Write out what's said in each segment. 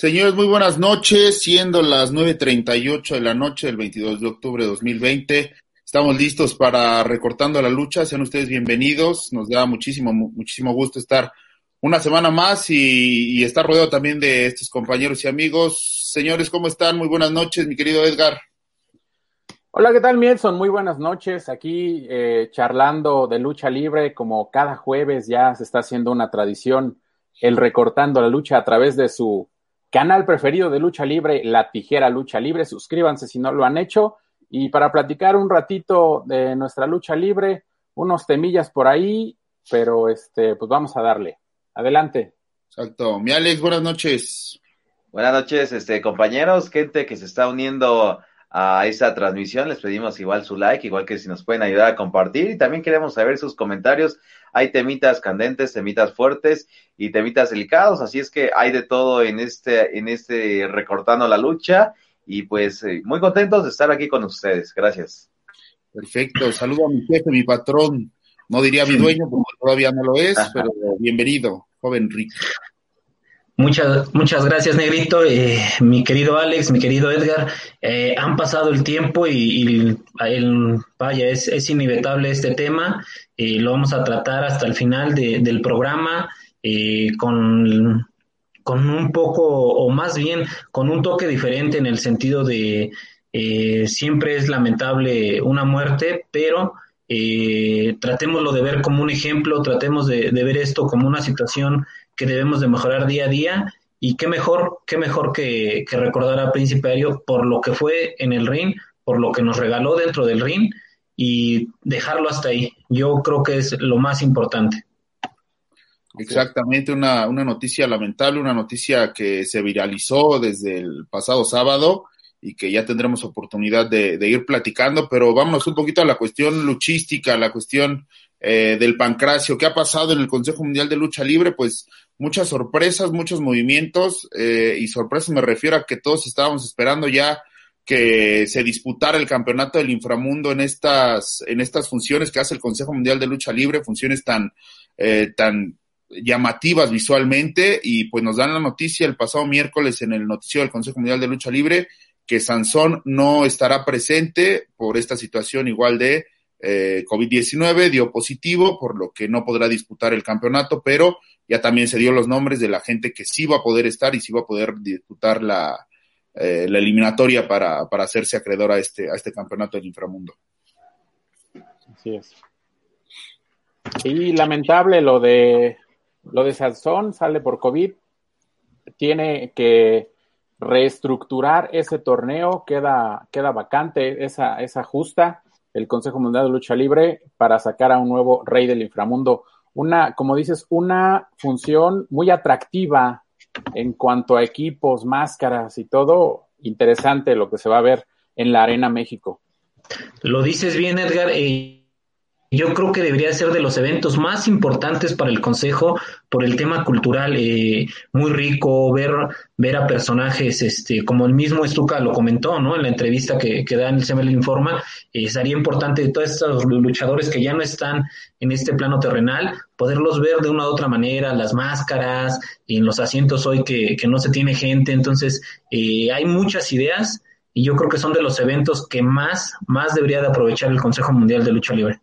Señores, muy buenas noches, siendo las 9.38 de la noche del 22 de octubre de 2020. Estamos listos para Recortando la Lucha. Sean ustedes bienvenidos. Nos da muchísimo, muchísimo gusto estar una semana más y, estar rodeado también de estos compañeros y amigos. Señores, ¿cómo están? Muy buenas noches, mi querido Edgar. Hola, ¿qué tal, Mielson? Muy buenas noches. Aquí eh, charlando de lucha libre, como cada jueves ya se está haciendo una tradición, el recortando la lucha a través de su canal preferido de lucha libre, La Tijera Lucha Libre. Suscríbanse si no lo han hecho. Y para platicar un ratito de nuestra lucha libre, unos temillas por ahí, pero este, pues vamos a darle. Adelante. Exacto. Mi Alex, buenas noches. Buenas noches, este, compañeros, gente que se está uniendo a esta transmisión. Les pedimos igual su like, igual que si nos pueden ayudar a compartir. Y también queremos saber sus comentarios. Hay temitas candentes, temitas fuertes y temitas delicados. Así es que hay de todo en este, en este recortando la lucha. Y pues eh, muy contentos de estar aquí con ustedes. Gracias. Perfecto. Saludo a mi jefe, mi patrón. No diría mi dueño porque todavía no lo es, pero bienvenido, joven Rick. Muchas, muchas gracias, Negrito. Eh, mi querido Alex, mi querido Edgar, eh, han pasado el tiempo y, vaya, es, es, inevitable este tema. Eh, lo vamos a tratar hasta el final del programa con, con un poco, o más bien, con un toque diferente en el sentido de siempre es lamentable una muerte, pero tratémoslo de ver como un ejemplo, tratemos de, de ver esto como una situación que debemos de mejorar día a día y qué mejor, qué mejor que, recordar a Principario por lo que fue en el ring, por lo que nos regaló dentro del ring y dejarlo hasta ahí. Yo creo que es lo más importante. Exactamente, una, una noticia lamentable, una noticia que se viralizó desde el pasado sábado y que ya tendremos oportunidad de, ir platicando, pero vámonos un poquito a la cuestión luchística, la cuestión eh, del pancracio. ¿Qué ha pasado en el Consejo Mundial de Lucha Libre? Pues muchas sorpresas, muchos movimientos, eh, y sorpresas me refiero a que todos estábamos esperando ya que se disputara el campeonato del inframundo en estas, en estas funciones que hace el Consejo Mundial de Lucha Libre, funciones tan, eh, tan llamativas visualmente, y pues nos dan la noticia el pasado miércoles en el noticiero del Consejo Mundial de Lucha Libre que Sansón no estará presente por esta situación igual de eh, COVID-19, dio positivo, por lo que no podrá disputar el campeonato, pero ya también se dio los nombres de la gente que sí va a poder estar y sí va a poder disputar la, eh, la eliminatoria para, para hacerse acreedor a este, a este campeonato del inframundo. Así es. Y lamentable lo de lo de Sansón, sale por COVID, tiene que reestructurar ese torneo, queda, queda vacante esa, esa justa el Consejo Mundial de Lucha Libre para sacar a un nuevo rey del inframundo. Una, como dices, una función muy atractiva en cuanto a equipos, máscaras y todo. Interesante lo que se va a ver en la Arena México. Lo dices bien, Edgar. Yo creo que debería ser de los eventos más importantes para el Consejo por el tema cultural, eh, muy rico, ver, ver a personajes, este, como el mismo Estuca lo comentó, ¿no? En la entrevista que, que da en el CML Informa, eh, sería importante de todos estos luchadores que ya no están en este plano terrenal, poderlos ver de una u otra manera, las máscaras, en los asientos hoy que, que no se tiene gente, entonces eh, hay muchas ideas y yo creo que son de los eventos que más, más debería de aprovechar el Consejo Mundial de Lucha Libre.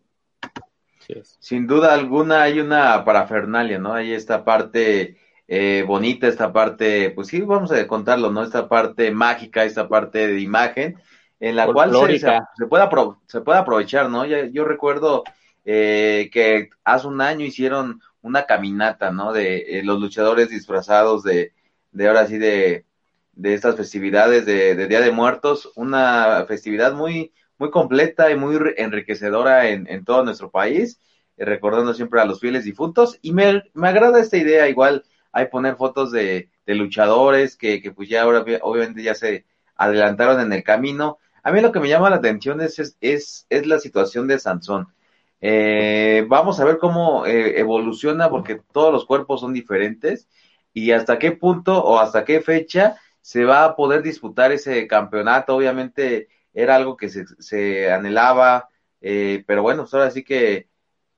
Sin duda alguna hay una parafernalia, ¿no? Hay esta parte eh, bonita, esta parte, pues sí, vamos a contarlo, ¿no? Esta parte mágica, esta parte de imagen, en la cual se, se, puede se puede aprovechar, ¿no? yo recuerdo eh, que hace un año hicieron una caminata, ¿no? De eh, los luchadores disfrazados de, de ahora sí, de, de estas festividades de, de Día de Muertos, una festividad muy, muy completa y muy enriquecedora en, en todo nuestro país, eh, recordando siempre a los fieles difuntos. Y me, me agrada esta idea, igual hay poner fotos de, de luchadores que, que, pues ya ahora obviamente ya se adelantaron en el camino. A mí lo que me llama la atención es, es, es, la situación de Sansón. Eh, vamos a ver cómo eh, evoluciona porque todos los cuerpos son diferentes y hasta qué punto o hasta qué fecha se va a poder disputar ese campeonato. Obviamente era algo que se, se anhelaba, eh, pero bueno, pues ahora sí que,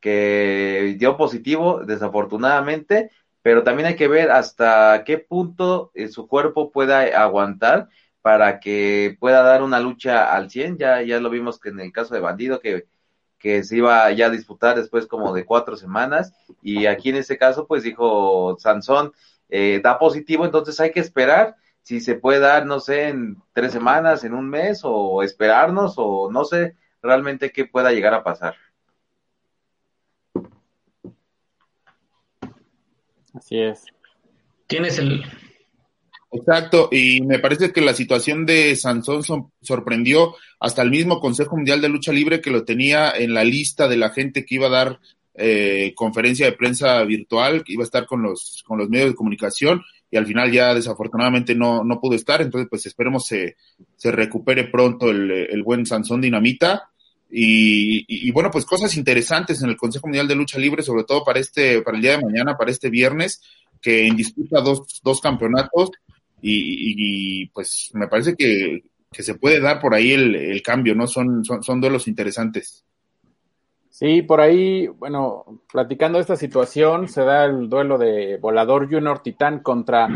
que dio positivo, desafortunadamente, pero también hay que ver hasta qué punto eh, su cuerpo pueda aguantar para que pueda dar una lucha al 100. Ya, ya lo vimos que en el caso de Bandido, que, que se iba ya a disputar después como de cuatro semanas, y aquí en este caso, pues dijo Sansón, eh, da positivo, entonces hay que esperar si se puede dar, no sé, en tres semanas, en un mes, o esperarnos, o no sé realmente qué pueda llegar a pasar. Así es. Tienes el. Exacto, y me parece que la situación de Sansón sorprendió hasta el mismo Consejo Mundial de Lucha Libre que lo tenía en la lista de la gente que iba a dar eh, conferencia de prensa virtual, que iba a estar con los, con los medios de comunicación, y al final ya desafortunadamente no, no pudo estar, entonces pues esperemos se, se recupere pronto el, el buen Sansón Dinamita. Y, y, bueno, pues cosas interesantes en el Consejo Mundial de Lucha Libre, sobre todo para este, para el día de mañana, para este viernes, que en disputa dos, dos campeonatos, y, y pues me parece que, que, se puede dar por ahí el, el cambio, ¿no? Son, son, son duelos interesantes. Sí, por ahí, bueno, platicando de esta situación, se da el duelo de Volador Junior Titán contra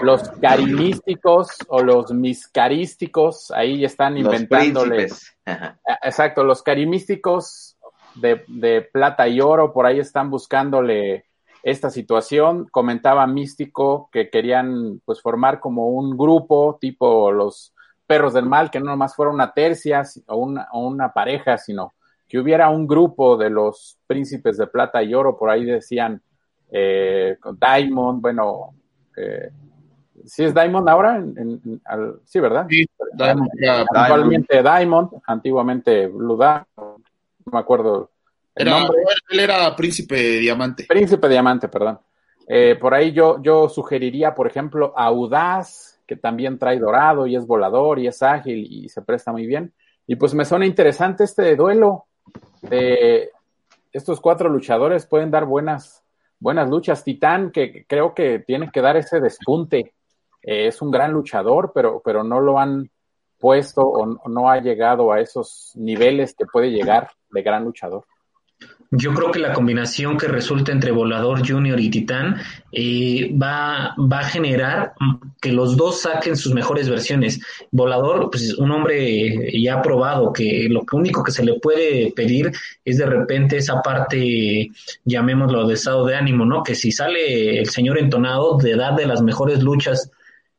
los carimísticos o los miscarísticos. Ahí están inventándole. Ah, exacto, los carimísticos de, de plata y oro, por ahí están buscándole esta situación. Comentaba Místico que querían pues formar como un grupo tipo los perros del mal, que no nomás fuera una tercia o una, o una pareja, sino que hubiera un grupo de los príncipes de plata y oro, por ahí decían eh, Diamond, bueno, eh, ¿sí es Diamond ahora? sí, ¿verdad? Sí, Diamond, Actualmente Diamond, antiguamente Blue Diamond, no me acuerdo el nombre. Él era Príncipe Diamante. Príncipe Diamante, perdón. Eh, por ahí yo, yo sugeriría, por ejemplo, Audaz, que también trae dorado y es volador y es ágil y se presta muy bien. Y pues me suena interesante este duelo estos cuatro luchadores pueden dar buenas, buenas luchas. Titán, que creo que tiene que dar ese despunte. Eh, es un gran luchador, pero, pero no lo han puesto o no ha llegado a esos niveles que puede llegar de gran luchador. Yo creo que la combinación que resulta entre Volador Junior y Titán eh, va, va a generar que los dos saquen sus mejores versiones. Volador, pues un hombre ya probado que lo único que se le puede pedir es de repente esa parte, llamémoslo de estado de ánimo, ¿no? Que si sale el señor entonado, de edad de las mejores luchas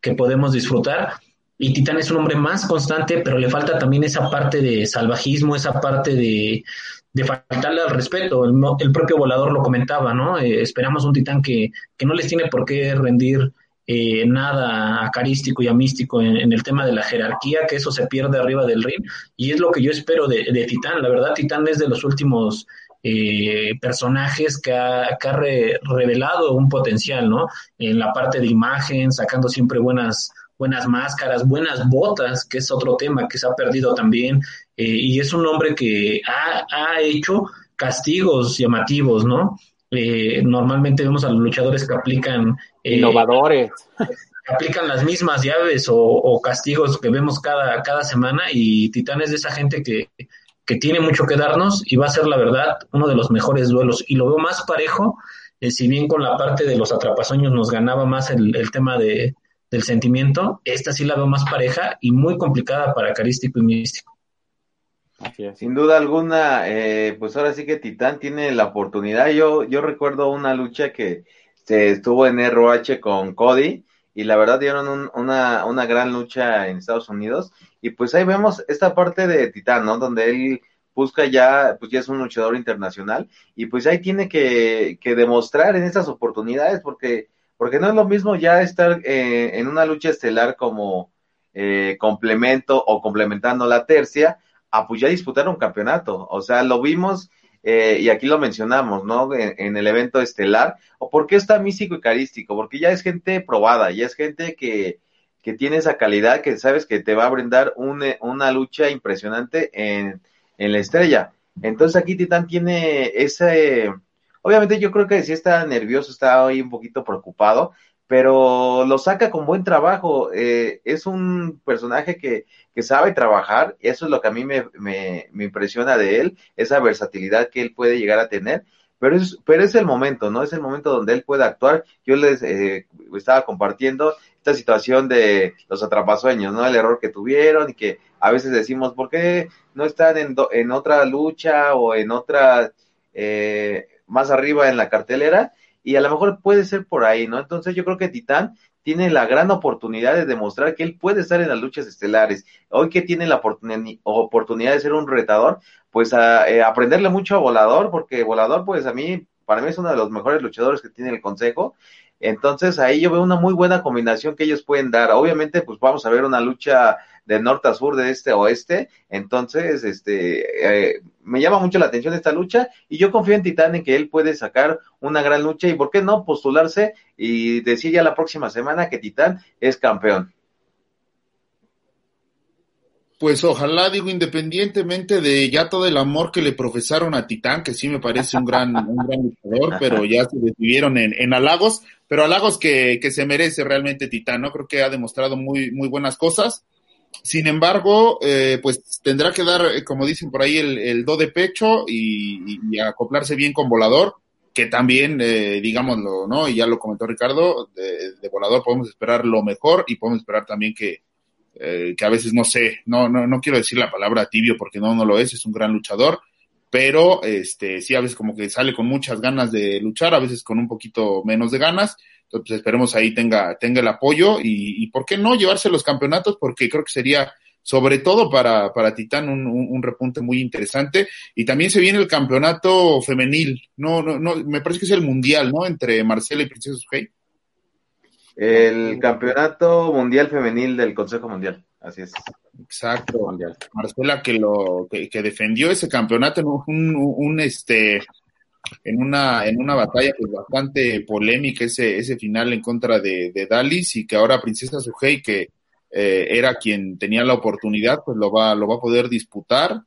que podemos disfrutar, y Titán es un hombre más constante, pero le falta también esa parte de salvajismo, esa parte de, de faltarle al respeto. El, propio volador lo comentaba, ¿no? Eh, esperamos un titán que, que, no les tiene por qué rendir eh, nada acarístico y amístico en, en, el tema de la jerarquía, que eso se pierde arriba del ring. Y es lo que yo espero de, de Titán. La verdad, Titán es de los últimos eh, personajes que ha, que ha revelado un potencial, ¿no? En la parte de imagen, sacando siempre buenas buenas máscaras, buenas botas, que es otro tema que se ha perdido también, eh, y es un hombre que ha, ha hecho castigos llamativos, ¿no? Eh, normalmente vemos a los luchadores que aplican... Eh, Innovadores. aplican las mismas llaves o, castigos que vemos cada, cada semana y Titán es de esa gente que, que tiene mucho que darnos y va a ser la verdad uno de los mejores duelos y lo veo más parejo, si bien con la parte de los atrapasoños nos ganaba más el, el tema de, del sentimiento, esta sí la veo más pareja y muy complicada para Carístico y Místico. Sin duda alguna, eh, pues ahora sí que Titán tiene la oportunidad. Yo, yo recuerdo una lucha que se estuvo en ROH con Cody y la verdad dieron una, una gran lucha en Estados Unidos y pues ahí vemos esta parte de Titán, ¿no? Donde él busca ya, pues ya es un luchador internacional y pues ahí tiene que, que demostrar en estas oportunidades porque porque no es lo mismo ya estar eh, en una lucha estelar como eh, complemento o complementando la tercia, a pues ya disputar un campeonato. O sea, lo vimos eh, y aquí lo mencionamos, ¿no? En, el evento estelar. ¿O por qué está místico y carístico? Porque ya es gente probada, ya es gente que, que tiene esa calidad que sabes que te va a brindar una lucha impresionante en, en la estrella. Entonces aquí Titán tiene ese Obviamente yo creo que sí está nervioso, está hoy un poquito preocupado, pero lo saca con buen trabajo. Eh, es un personaje que, que, sabe trabajar, eso es lo que a mí me, me, me, impresiona de él, esa versatilidad que él puede llegar a tener. pero es, pero es el momento, ¿no? Es el momento donde él puede actuar. Yo les eh, estaba compartiendo esta situación de los atrapasueños, ¿no? El error que tuvieron y que a veces decimos, ¿por qué no están en, en otra lucha o en otra, eh, más arriba en la cartelera? Y a lo mejor puede ser por ahí, ¿no? Entonces yo creo que Titán tiene la gran oportunidad de demostrar que él puede estar en las luchas estelares. Hoy que tiene la oportunidad de ser un retador, pues a, eh, aprenderle mucho a Volador, porque Volador, pues a mí, para mí es uno de los mejores luchadores que tiene el Consejo. Entonces ahí yo veo una muy buena combinación que ellos pueden dar. Obviamente, pues vamos a ver una lucha de norte a sur, de este a oeste. Entonces, este, eh, me llama mucho la atención esta lucha y yo confío en Titán en que él puede sacar una gran lucha y por qué no postularse y decir ya la próxima semana que Titán es campeón. Pues ojalá, digo, independientemente de ya todo el amor que le profesaron a Titán, que sí me parece un gran, un gran luchador, pero ya se decidieron en, en halagos, pero halagos que, que se merece realmente Titán, ¿no? Creo que ha demostrado muy, muy buenas cosas. Sin embargo, eh, pues tendrá que dar, eh, como dicen por ahí, el, do de pecho y, acoplarse bien con Volador, que también, eh, digámoslo, ¿no? Y ya lo comentó Ricardo, de, de Volador podemos esperar lo mejor y podemos esperar también que, eh, que a veces no sé, no, no, no quiero decir la palabra tibio porque no, no lo es, es un gran luchador, pero este, sí a veces como que sale con muchas ganas de luchar, a veces con un poquito menos de ganas, entonces pues, esperemos ahí tenga, tenga el apoyo y, y por qué no llevarse los campeonatos, porque creo que sería sobre todo para, para Titán un, un, repunte muy interesante. Y también se viene el campeonato femenil, no, no, no, me parece que es el mundial, ¿no? Entre Marcela y Princesa Sujei. El campeonato mundial femenil del Consejo Mundial, así es. Exacto, Marcela que lo que, que defendió ese campeonato en un, un, este en una en una batalla pues bastante polémica ese ese final en contra de, de Dalis y que ahora Princesa Sujei que eh, era quien tenía la oportunidad pues lo va lo va a poder disputar.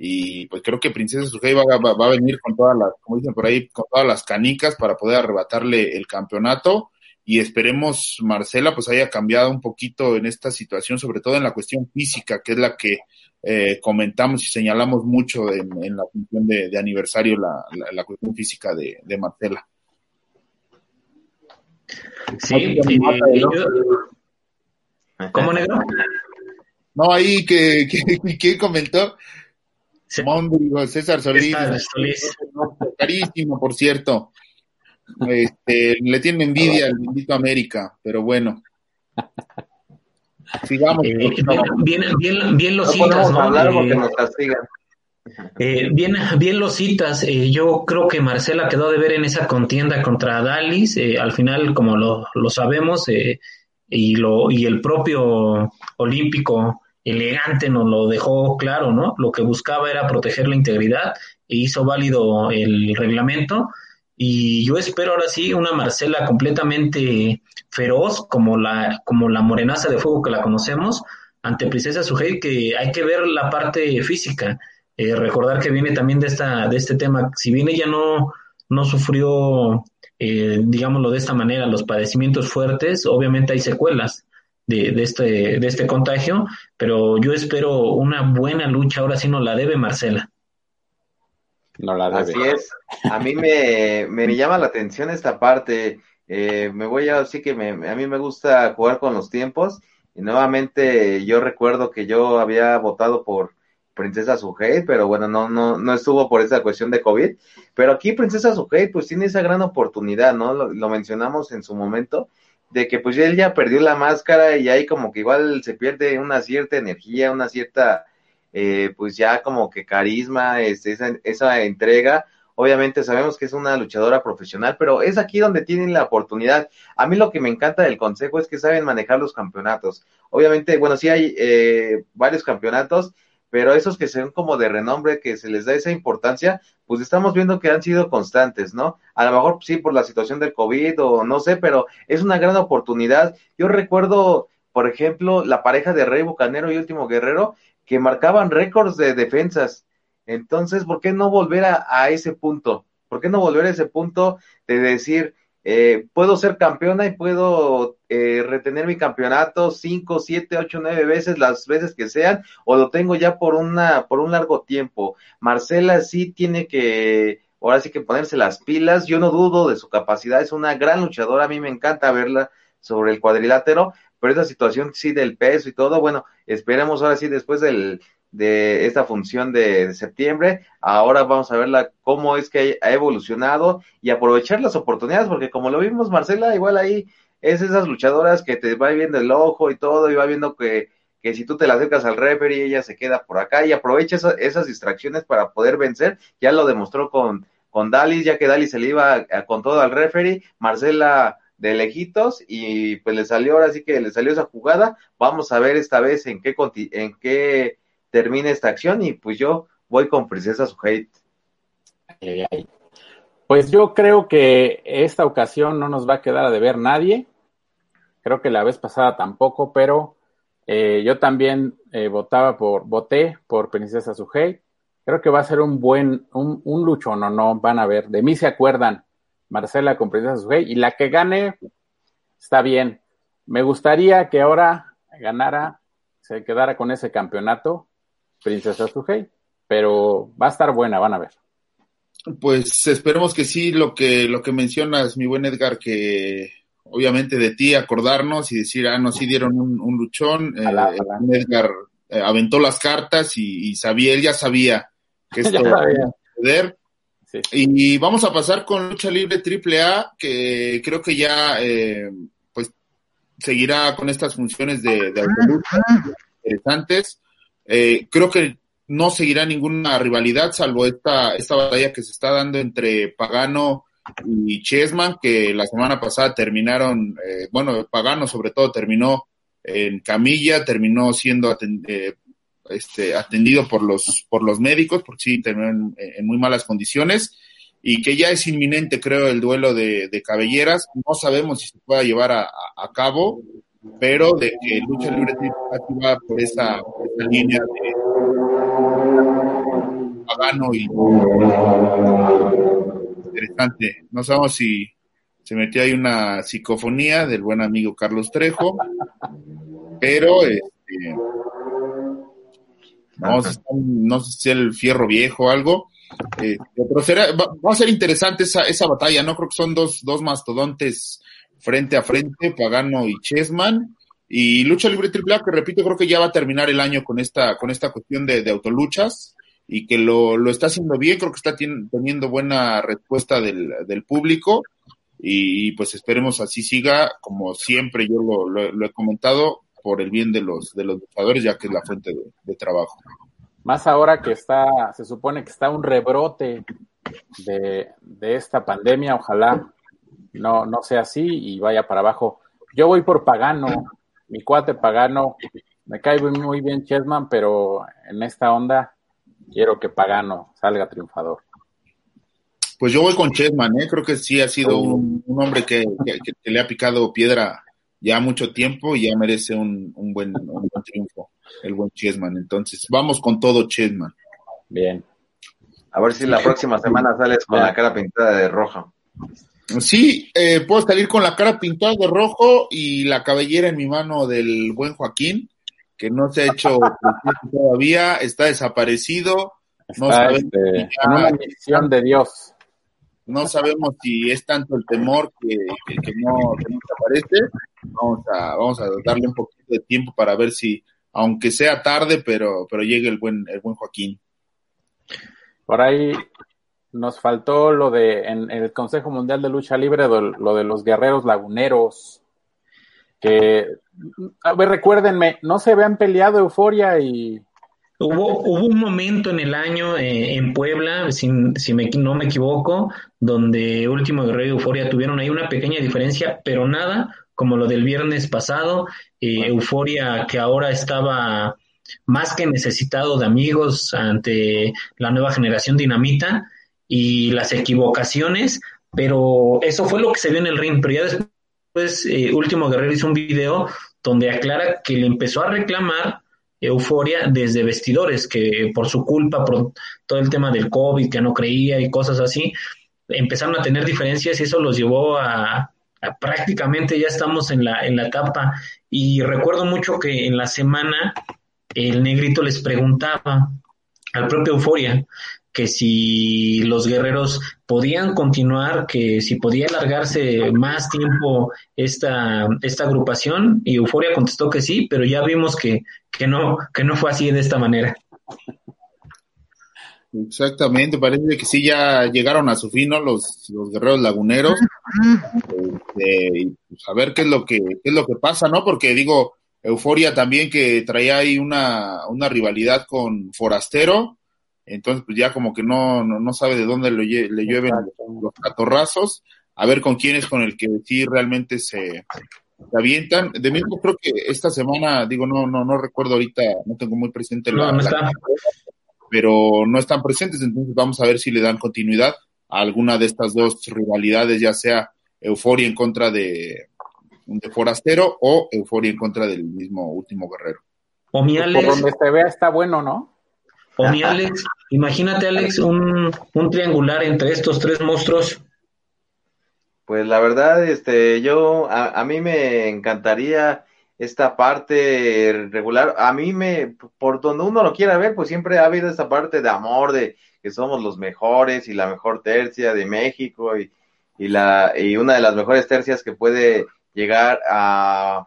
Y pues creo que Princesa Sujei va, va, va a venir con todas las como dicen por ahí con todas las canicas para poder arrebatarle el campeonato y esperemos Marcela pues haya cambiado un poquito en esta situación, sobre todo en la cuestión física, que es la que eh, comentamos y señalamos mucho en, la función de, aniversario, la, la, cuestión física de, de Marcela. Sí, ¿cómo negro? No, ahí que, que, que comentó. César Solís. César Solís. Carísimo, por cierto. Este, le tiene envidia al bendito América, pero bueno. Sigamos. Eh, bien, bien, bien, los citas, ¿no? Eh, bien, bien los citas. Eh, yo creo que Marcela quedó de ver en esa contienda contra Dalis. Eh, al final, como lo, lo sabemos, eh, y, lo, y el propio olímpico elegante nos lo dejó claro, ¿no? Lo que buscaba era proteger la integridad e hizo válido el reglamento y yo espero ahora sí una Marcela completamente feroz, como la, como la morenaza de fuego que la conocemos, ante Princesa Sujei, que hay que ver la parte física. Eh, recordar que viene también de, esta, de este tema, si bien ella no, no sufrió, eh, digámoslo de esta manera, los padecimientos fuertes, obviamente hay secuelas de, de, este, de este contagio, pero yo espero una buena lucha, ahora sí no la debe Marcela. Así es. A mí me, me, llama la atención esta parte. Eh, me voy a decir que me, a mí me gusta jugar con los tiempos. Y nuevamente yo recuerdo que yo había votado por Princesa Sujei, pero bueno, no, no, no estuvo por esa cuestión de COVID. Pero aquí Princesa Sujei pues tiene esa gran oportunidad, ¿no? Lo, lo mencionamos en su momento, de que pues él ya perdió la máscara y ahí como que igual se pierde una cierta energía, una cierta eh, pues ya como que carisma, este, esa, esa entrega. Obviamente sabemos que es una luchadora profesional, pero es aquí donde tienen la oportunidad. A mí lo que me encanta del consejo es que saben manejar los campeonatos. Obviamente, bueno, sí hay eh, varios campeonatos, pero esos que son como de renombre, que se les da esa importancia, pues estamos viendo que han sido constantes, ¿no? A lo mejor sí por la situación del COVID o no sé, pero es una gran oportunidad. Yo recuerdo, por ejemplo, la pareja de Rey Bucanero y Último Guerrero, que marcaban récords de defensas. Entonces, ¿por qué no volver a, ese punto? ¿Por qué no volver a ese punto de decir, eh, puedo ser campeona y puedo eh, retener mi campeonato cinco, siete, ocho, nueve veces, las veces que sean, o lo tengo ya por una, por un largo tiempo. Marcela sí tiene que ahora sí que ponerse las pilas. Yo no dudo de su capacidad, es una gran luchadora, a mí me encanta verla sobre el cuadrilátero, pero esa situación sí del peso y todo, bueno, esperemos ahora sí después del, de esta función de, septiembre, ahora vamos a verla cómo es que ha evolucionado y aprovechar las oportunidades, porque como lo vimos Marcela, igual ahí es esas luchadoras que te va viendo el ojo y todo, y va viendo que, que si tú te la acercas al referee, ella se queda por acá y aprovecha esas distracciones para poder vencer, ya lo demostró con, con Dalis, ya que Dalis se le iba con todo al referee, Marcela de lejitos y pues le salió ahora sí que le salió esa jugada. Vamos a ver esta vez en qué en qué termina esta acción y pues yo voy con Princesa Suheit. Pues yo creo que esta ocasión no nos va a quedar a deber nadie. Creo que la vez pasada tampoco, pero eh, yo también eh, votaba por, voté por Princesa Suhei. Creo que va a ser un buen, un, un lucho, no, no, van a ver. De mí se acuerdan Marcela con Princesa Sugei, y la que gane está bien. Me gustaría que ahora ganara, se quedara con ese campeonato Princesa Sugei, pero va a estar buena, van a ver. Pues esperemos que sí, lo que, lo que mencionas, mi buen Edgar, que obviamente de ti acordarnos y decir, ah, no, sí dieron un, luchón. Eh, Edgar eh, aventó las cartas y, sabía, él ya sabía que esto iba a suceder. Y vamos a pasar con lucha libre triple A, que creo que ya eh, pues seguirá con estas funciones de, de interesantes. Eh, creo que no seguirá ninguna rivalidad, salvo esta, esta batalla que se está dando entre Pagano y Chessman, que la semana pasada terminaron, eh, bueno, Pagano sobre todo terminó en camilla, terminó siendo eh, este, atendido por los, por los médicos, porque sí, terminó en, muy malas condiciones, y que ya es inminente, creo, el duelo de, cabelleras. No sabemos si se pueda llevar a, cabo, pero de que Lucha Libre va por esa, línea de pagano y interesante. No sabemos si se metió ahí una psicofonía del buen amigo Carlos Trejo, pero este, no, no sé si el fierro viejo o algo. Eh, pero será, va, a ser interesante esa, esa batalla, ¿no? Creo que son dos, dos mastodontes frente a frente, Pagano y Chessman. Y Lucha Libre AAA, que repito, creo que ya va a terminar el año con esta, con esta cuestión de, de autoluchas y que lo, lo, está haciendo bien, creo que está teniendo buena respuesta del, del público y, pues esperemos así siga, como siempre yo lo he comentado, por el bien de los, de los luchadores, ya que es la fuente de, trabajo. Más ahora que está, se supone que está un rebrote de, esta pandemia, ojalá no, no sea así y vaya para abajo. Yo voy por Pagano, mi cuate Pagano, me cae muy bien Chessman, pero en esta onda quiero que Pagano salga triunfador. Pues yo voy con Chessman, ¿eh? creo que sí ha sido un, hombre que, que, le ha picado piedra ya mucho tiempo y ya merece un, un, buen, un buen triunfo el buen Chessman. Entonces, vamos con todo Chessman. Bien. A ver si la próxima semana sales con la cara pintada de rojo. Sí, eh, puedo salir con la cara pintada de rojo y la cabellera en mi mano del buen Joaquín, que no se ha hecho todavía, está desaparecido. no sabemos este, una misión de Dios no sabemos si es tanto el temor que, no, que no se aparece. Vamos a, vamos a darle un poquito de tiempo para ver si, aunque sea tarde, pero, pero llegue el buen, el buen Joaquín. Por ahí nos faltó lo de, en, el Consejo Mundial de Lucha Libre, lo de los guerreros laguneros, que, a ver, recuérdenme, no se habían peleado Euforia y, Hubo, hubo un momento en el año eh, en Puebla, si, si me, no me equivoco, donde Último Guerrero y Euforia tuvieron ahí una pequeña diferencia, pero nada como lo del viernes pasado. Eh, Euforia que ahora estaba más que necesitado de amigos ante la nueva generación dinamita y las equivocaciones, pero eso fue lo que se vio en el ring, pero ya después eh, Último Guerrero hizo un video donde aclara que le empezó a reclamar euforia desde vestidores, que por su culpa, por todo el tema del COVID, que no creía y cosas así, empezaron a tener diferencias y eso los llevó a, prácticamente ya estamos en la, en la etapa. Y recuerdo mucho que en la semana el negrito les preguntaba al propio Euforia que si los guerreros podían continuar, que si podía alargarse más tiempo esta, esta agrupación, y Euforia contestó que sí, pero ya vimos que, que, no, que no fue así de esta manera. Exactamente, parece que sí ya llegaron a su fin, Los, los guerreros laguneros. Este, y pues a ver qué es lo que, qué es lo que pasa, ¿no? Porque digo, Euforia también que traía ahí una, una rivalidad con Forastero, entonces pues ya como que no, no, sabe de dónde le, le llueven los catorrazos, a ver con quién es con el que sí realmente se, avientan. De mismo creo que esta semana, digo, no, no, no recuerdo ahorita, no tengo muy presente la, pero no están presentes, entonces vamos a ver si le dan continuidad a alguna de estas dos rivalidades, ya sea Euforia en contra de, de Forastero o Euforia en contra del mismo último guerrero. O mi Alex, Por donde se vea está bueno, ¿no? O mi Alex, imagínate Alex, un, un triangular entre estos tres monstruos. Pues la verdad, este, yo, a, a, mí me encantaría esta parte regular. A mí me, por donde uno lo quiera ver, pues siempre ha habido esta parte de amor, de que somos los mejores y la mejor tercia de México y, y la, y una de las mejores tercias que puede llegar a,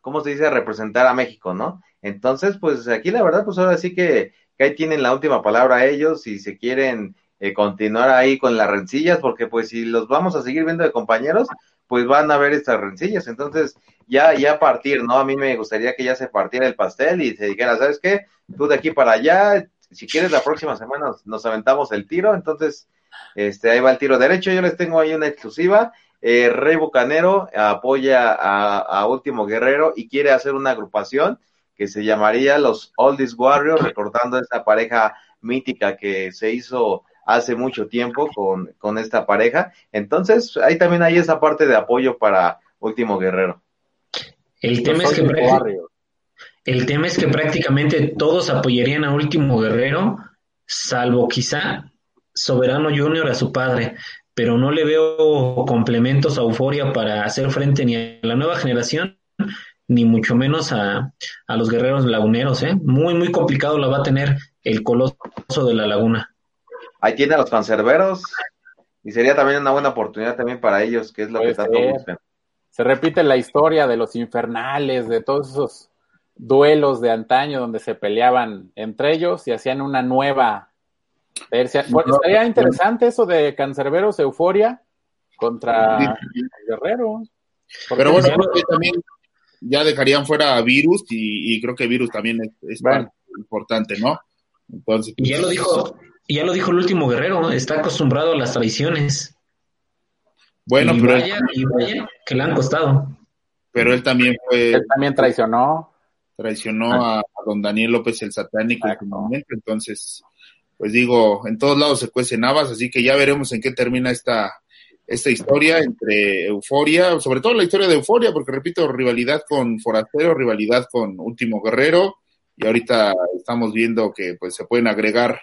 ¿cómo se dice?, a representar a México, ¿no? Entonces, pues aquí la verdad, pues ahora sí que que ahí tienen la última palabra ellos si se quieren eh, continuar ahí con las rencillas, porque pues si los vamos a seguir viendo de compañeros, pues van a ver estas rencillas. Entonces, ya, ya partir, ¿no? A mí me gustaría que ya se partiera el pastel y se dijera, ¿sabes qué? Tú de aquí para allá, si quieres la próxima semana nos, aventamos el tiro, entonces, este, ahí va el tiro derecho, yo les tengo ahí una exclusiva. Eh, Rey Bucanero apoya a, a Último Guerrero y quiere hacer una agrupación que se llamaría los Oldies Warriors, recordando esta pareja mítica que se hizo hace mucho tiempo con, con esta pareja. Entonces, ahí también hay esa parte de apoyo para Último Guerrero. El tema, es que, el tema es que prácticamente todos apoyarían a Último Guerrero, salvo quizá Soberano Junior a su padre, pero no le veo complementos a Euforia para hacer frente ni a la nueva generación ni mucho menos a, a los guerreros laguneros, ¿eh? Muy, muy complicado la va a tener el coloso de la laguna. Ahí tiene a los cancerberos y sería también una buena oportunidad también para ellos, que es lo que tanto buscan. Se repite la historia de los infernales, de todos esos duelos de antaño donde se peleaban entre ellos y hacían una nueva versión. Bueno, estaría interesante eso de cancerberos euforia contra guerreros. Pero bueno, también ya dejarían fuera a Virus y, creo que Virus también es, importante, ¿no? Entonces, y ya lo dijo, ya lo dijo el último guerrero, está acostumbrado a las traiciones. Bueno, pero vaya, y vaya que le han costado. Pero él también fue. Él también traicionó. Traicionó ah. a, don Daniel López el satánico en su momento. Entonces, pues digo, en todos lados se cuecen habas, así que ya veremos en qué termina esta, esta historia entre Euforia, sobre todo la historia de Euforia, porque repito, rivalidad con Forastero, rivalidad con Último Guerrero, y ahorita estamos viendo que pues se pueden agregar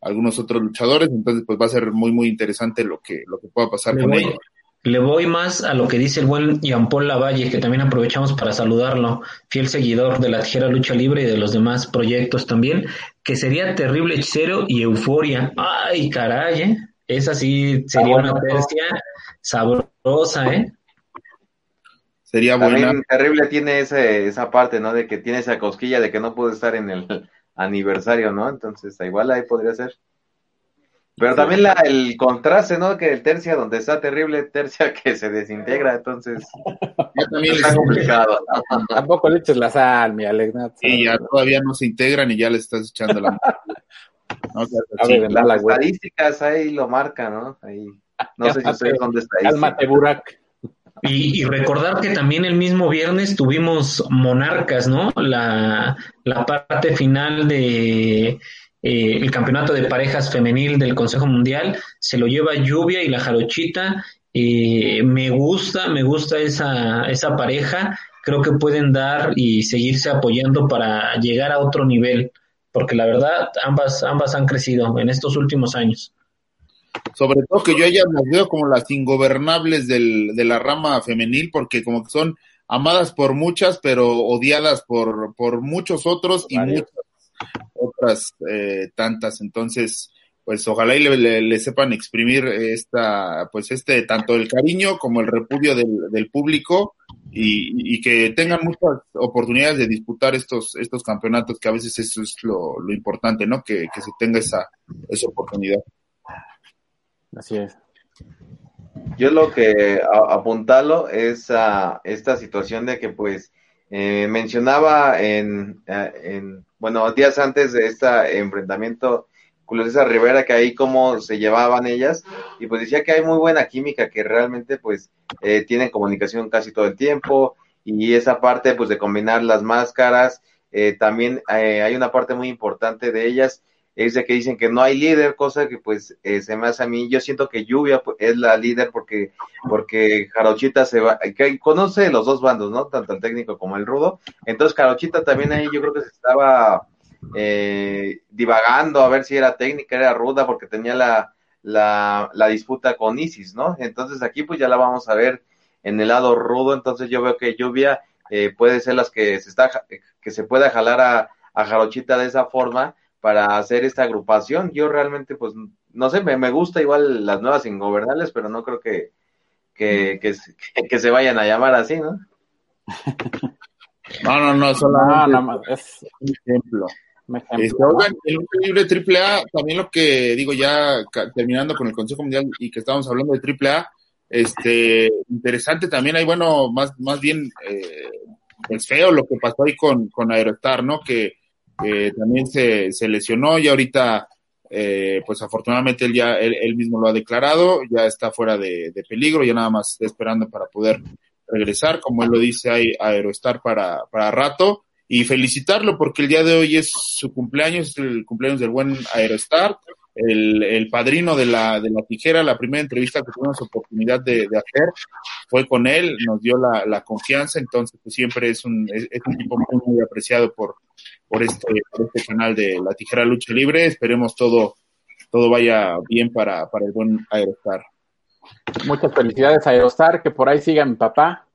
algunos otros luchadores, entonces pues va a ser muy muy interesante lo que lo que pueda pasar con ellos. Le voy más a lo que dice el buen Jean Paul Lavalle, que también aprovechamos para saludarlo, fiel seguidor de la tijera lucha libre y de los demás proyectos también, que sería terrible hechicero y euforia. Ay, caray, ¿eh? Esa sí sería una tercia sabrosa, ¿eh? Sería buena. terrible tiene ese, esa parte, ¿no? De que tiene esa cosquilla de que no puede estar en el aniversario, ¿no? Entonces, igual ahí podría ser. Pero también la, el contraste, ¿no? Que el tercia donde está terrible, tercia que se desintegra, entonces también está complicado. Tampoco le eches la sal, mi Alex. Y ya todavía no se integran y ya le estás echando la las estadísticas ahí lo marca, ¿no? Ahí. No sé si ustedes dónde está ahí. Burak. Y, recordar que también el mismo viernes tuvimos Monarcas, ¿no? La, la parte final de eh, el campeonato de parejas femenil del Consejo Mundial se lo lleva Lluvia y la Jarochita. Eh, me gusta, me gusta esa, esa pareja. Creo que pueden dar y seguirse apoyando para llegar a otro nivel porque la verdad ambas, ambas han crecido en estos últimos años. Sobre todo que yo ya las veo como las ingobernables del, de la rama femenil, porque como que son amadas por muchas, pero odiadas por, por muchos otros y muchas otras eh, tantas. Entonces, pues ojalá y le, sepan exprimir esta, pues este, tanto el cariño como el repudio del, del público y, y, que tengan muchas oportunidades de disputar estos, estos campeonatos, que a veces eso es lo, lo importante, ¿no? Que, que se tenga esa, esa oportunidad. Así es. Yo lo que apuntalo es a esta situación de que pues eh, mencionaba en, eh, en, bueno, días antes de este enfrentamiento con Rivera, que ahí cómo se llevaban ellas, y pues decía que hay muy buena química, que realmente pues eh, tienen comunicación casi todo el tiempo, y esa parte pues de combinar las máscaras, eh, también eh, hay una parte muy importante de ellas, es de que dicen que no hay líder, cosa que pues eh, se me hace a mí, yo siento que Lluvia pues, es la líder porque, porque Jarochita se va, que conoce los dos bandos, ¿no? Tanto el técnico como el rudo, entonces Jarochita también ahí yo creo que se estaba eh, divagando a ver si era técnica, era ruda, porque tenía la, la, la disputa con Isis, ¿no? Entonces aquí pues ya la vamos a ver en el lado rudo, entonces yo veo que Lluvia eh, puede ser las que se está, que se pueda jalar a, a Jarochita de esa forma, para hacer esta agrupación. Yo realmente, pues, no sé, me, me gusta igual las nuevas ingobernables, pero no creo que, que, que, se vayan a llamar así, ¿no? No, no, no, solo no, es un ejemplo. Este, el libre triple A, también lo que digo ya terminando con el Consejo Mundial y que estamos hablando de triple A, este, interesante también hay, bueno, más, más bien, eh, es feo lo que pasó ahí con, con Aerostar, ¿no? Que, que también se, se lesionó y ahorita, eh, pues afortunadamente él ya, él, mismo lo ha declarado, ya está fuera de, peligro, ya nada más está esperando para poder regresar, como él lo dice, hay Aerostar para, para rato y felicitarlo porque el día de hoy es su cumpleaños, es el cumpleaños del buen Aerostar, el, el padrino de la, de la tijera, la primera entrevista que tuvimos oportunidad de, de hacer fue con él, nos dio la, la confianza, entonces pues siempre es un, es, un tipo muy, muy apreciado por, por este, este canal de La Tijera Lucha Libre. Esperemos todo, todo vaya bien para, para el buen Aerostar. Muchas felicidades a Aerostar, que por ahí siga mi papá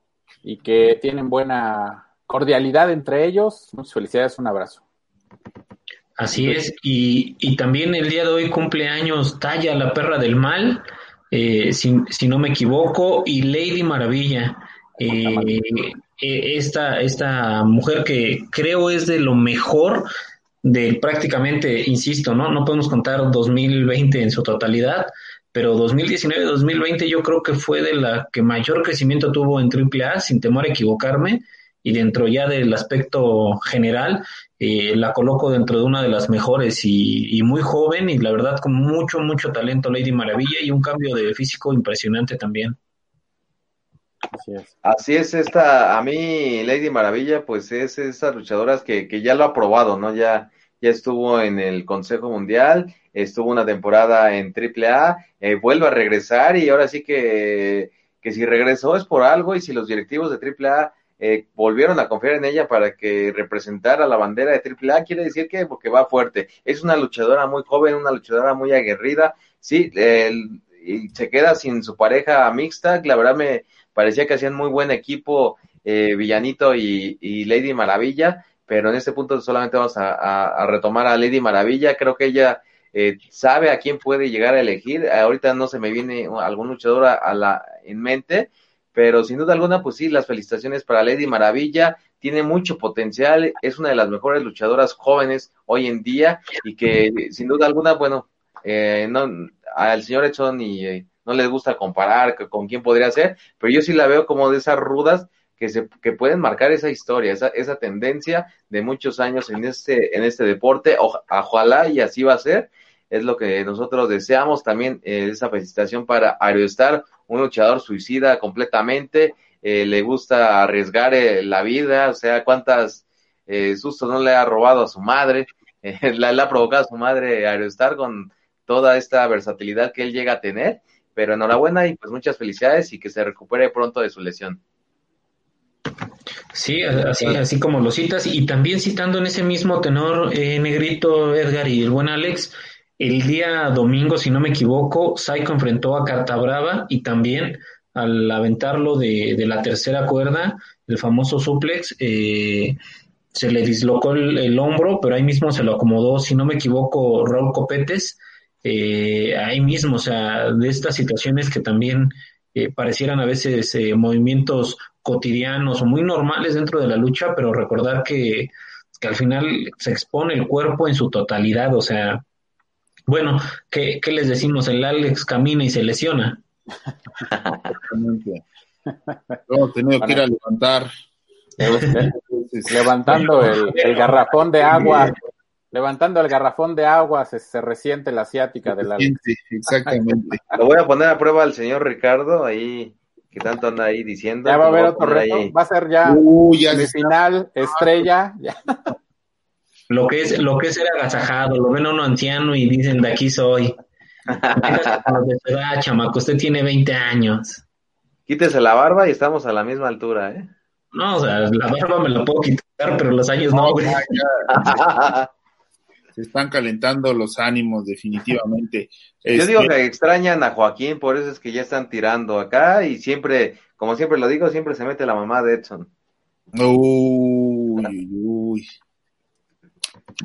y que tienen buena cordialidad entre ellos. Felicidades, un abrazo. Así es, y, y también el día de hoy cumple años Talla, la perra del mal, eh, si, si, no me equivoco, y Lady Maravilla. Eh, eh, esta, esta mujer que creo es de lo mejor de prácticamente, insisto, ¿no? No podemos contar 2020 en su totalidad, pero 2019-2020 yo creo que fue de la que mayor crecimiento tuvo en AAA, sin temor a equivocarme, y dentro ya del aspecto general, eh, la coloco dentro de una de las mejores y, y, muy joven y la verdad con mucho, mucho talento Lady Maravilla y un cambio de físico impresionante también. Así es. esta, a mí Lady Maravilla, pues es esas luchadoras que, que ya lo ha probado, ¿no? Ya, ya estuvo en el Consejo Mundial, estuvo una temporada en AAA, eh, vuelve a regresar y ahora sí que, que si regresó es por algo y si los directivos de AAA eh, volvieron a confiar en ella para que representara la bandera de AAA, quiere decir que porque va fuerte. Es una luchadora muy joven, una luchadora muy aguerrida, sí, y se queda sin su pareja mixta, la verdad me, parecía que hacían muy buen equipo eh, Villanito y, Lady Maravilla, pero en este punto solamente vamos a, retomar a Lady Maravilla, creo que ella eh, sabe a quién puede llegar a elegir, ahorita no se me viene algún luchador a, la en mente, pero sin duda alguna, pues sí, las felicitaciones para Lady Maravilla, tiene mucho potencial, es una de las mejores luchadoras jóvenes hoy en día y que sin duda alguna, bueno, eh, no, al señor Edson y no les gusta comparar con quién podría ser, pero yo sí la veo como de esas rudas que se que pueden marcar esa historia, esa, esa tendencia de muchos años en este en este deporte, ojalá y así va a ser, es lo que nosotros deseamos también eh, esa felicitación para Aerostar, un luchador suicida completamente, eh, le gusta arriesgar eh, la vida, o sea, cuántas sustos no le ha robado a su madre, la, le ha provocado a su madre Aerostar con toda esta versatilidad que él llega a tener pero enhorabuena y pues muchas felicidades y que se recupere pronto de su lesión. Sí, así, así como lo citas, y también citando en ese mismo tenor, eh, Negrito, Edgar y el buen Alex, el día domingo, si no me equivoco, Psycho enfrentó a Carta Brava y también al aventarlo de, de la tercera cuerda, el famoso suplex, eh, se le dislocó el, el, hombro, pero ahí mismo se lo acomodó, si no me equivoco, Raúl Copetes, eh, ahí mismo, o sea, de estas situaciones que también eh, parecieran a veces eh, movimientos cotidianos o muy normales dentro de la lucha, pero recordar que, que al final se expone el cuerpo en su totalidad, o sea, bueno, ¿qué, qué les decimos? El Alex camina y se lesiona. Hemos tenido que ir a levantar. Levantando el, el garrafón de agua Levantando el garrafón de agua se, se resiente la asiática de la. Sí, exactamente. Lo voy a poner a prueba al señor Ricardo ahí, que tanto anda ahí diciendo. Ya va a haber otro reto, va a ser ya, uh, final, estrella. Lo que es, lo que es ser agasajado, lo ven a uno anciano y dicen de aquí soy. de chamaco, usted tiene 20 años. Quítese la barba y estamos a la misma altura, ¿eh? No, o sea, la barba me la puedo quitar, pero los años no, güey. se están calentando los ánimos definitivamente. Yo digo que extrañan a Joaquín, por eso es que ya están tirando acá y siempre, como siempre lo digo, siempre se mete la mamá de Edson. Uy, uy.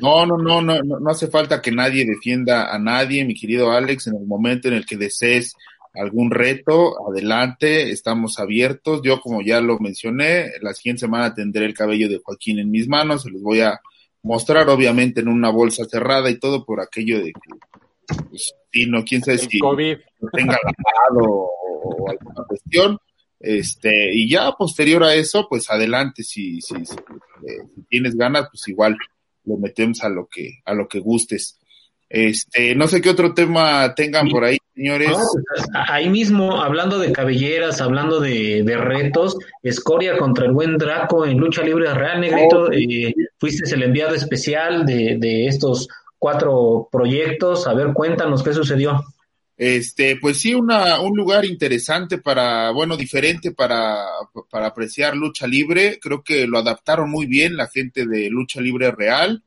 No, no, no, no, no, hace falta que nadie defienda a nadie, mi querido Alex, en el momento en el que desees algún reto, adelante, estamos abiertos. Yo, como ya lo mencioné, la siguiente semana tendré el cabello de Joaquín en mis manos, se los voy a mostrar obviamente en una bolsa cerrada y todo por aquello de que, pues, si no, quién sabe si tenga lavado o, alguna cuestión. Este, y ya posterior a eso, pues adelante, si, si, si, eh, tienes ganas, pues igual lo metemos a lo que, a lo que gustes. Este, no sé qué otro tema tengan por ahí, señores. Pues, ahí mismo, hablando de cabelleras, hablando de, retos, Escoria contra el buen Draco en lucha libre real, Negrito. eh, fuiste el enviado especial de, de estos cuatro proyectos. A ver, cuéntanos qué sucedió. Este, pues sí, una, un lugar interesante para, bueno, diferente para, para apreciar lucha libre. Creo que lo adaptaron muy bien la gente de lucha libre real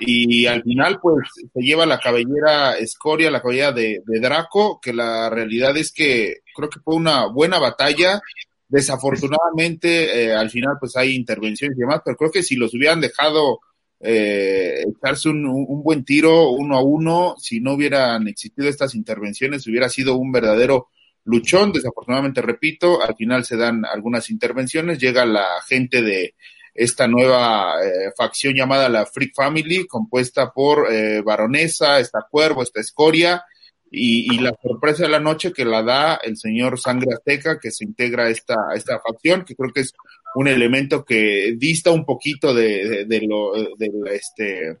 y al final pues se lleva la cabellera escoria, la cabellera de, Draco, que la realidad es que creo que fue una buena batalla. Desafortunadamente eh, al final pues hay intervenciones y demás, pero creo que si los hubieran dejado eh, echarse un, un, buen tiro uno a uno, si no hubieran existido estas intervenciones, hubiera sido un verdadero luchón. Desafortunadamente, repito, al final se dan algunas intervenciones, llega la gente de esta nueva eh, facción llamada la Freak Family, compuesta por eh, Baronesa, esta Cuervo, esta Escoria, y, la sorpresa de la noche que la da el señor Sangre Azteca, que se integra a esta, esta facción, que creo que es un elemento que dista un poquito de, de, lo, de este,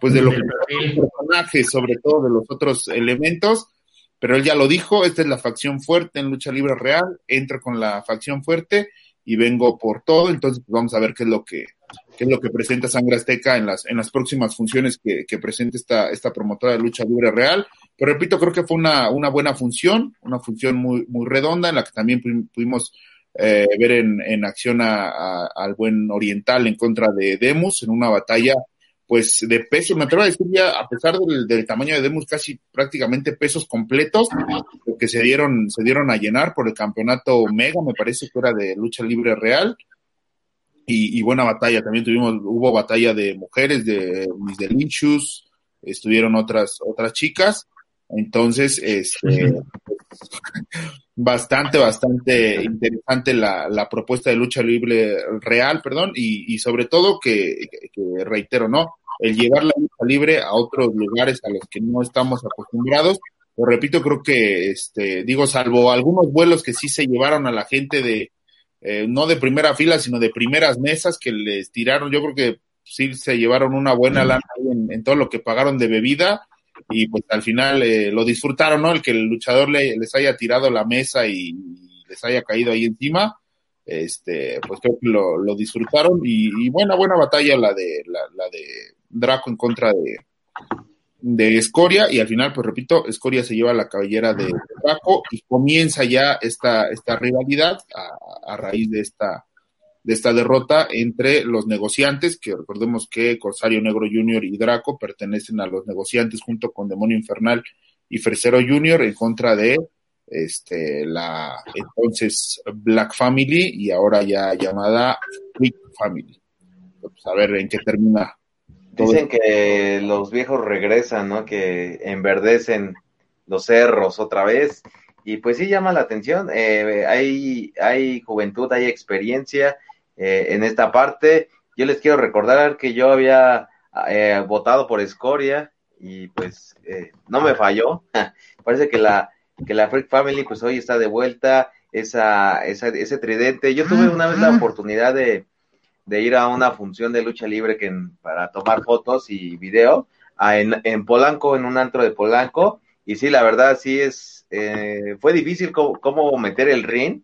pues de lo que el personaje, sobre todo de los otros elementos, pero él ya lo dijo, esta es la facción fuerte en lucha libre real, entra con la facción fuerte y vengo por todo, entonces pues, vamos a ver qué es lo que qué es lo que presenta Sangre Azteca en las en las próximas funciones que, que presente esta esta promotora de lucha libre real, pero repito, creo que fue una, una buena función, una función muy muy redonda en la que también pudimos eh, ver en, en acción a, al buen oriental en contra de Demus en una batalla pues de peso, me atrevo a decir ya, a pesar del, tamaño de Demus, casi prácticamente pesos completos, que se dieron, se dieron a llenar por el campeonato Mega, me parece que era de lucha libre real, y, buena batalla, también tuvimos, hubo batalla de mujeres, de mis delinchus, estuvieron otras, otras chicas, entonces, este, bastante, bastante interesante la, la, propuesta de lucha libre real, perdón, y, y sobre todo que, que, reitero, ¿no? el llevar la lucha libre a otros lugares a los que no estamos acostumbrados. Lo repito, creo que, este, digo, salvo algunos vuelos que sí se llevaron a la gente de, eh, no de primera fila, sino de primeras mesas que les tiraron, yo creo que sí se llevaron una buena lana en, todo lo que pagaron de bebida y pues al final eh, lo disfrutaron, ¿no? El que el luchador le, les haya tirado la mesa y les haya caído ahí encima, este, pues creo que lo, lo disfrutaron y, buena, buena batalla la de, la, de Draco en contra de, de Escoria y al final, pues repito, Escoria se lleva la cabellera de, Draco y comienza ya esta, esta rivalidad a, raíz de esta, de esta derrota entre los negociantes, que recordemos que Corsario Negro Jr. y Draco pertenecen a los negociantes junto con Demonio Infernal y Fresero Jr. en contra de este la entonces Black Family y ahora ya llamada Freak Family. Pues a ver en qué termina Dicen que los viejos regresan, ¿no? Que enverdecen los cerros otra vez. Y pues sí llama la atención. Eh, hay, hay juventud, hay experiencia eh, en esta parte. Yo les quiero recordar que yo había eh, votado por Escoria y pues no me falló. Parece que la, que la Freak Family pues hoy está de vuelta. Esa, esa, ese tridente. Yo tuve una vez la oportunidad de, de ir a una función de lucha libre que para tomar fotos y video en, en, Polanco, en un antro de Polanco. Y sí, la verdad, sí es, eh, fue difícil cómo, meter el ring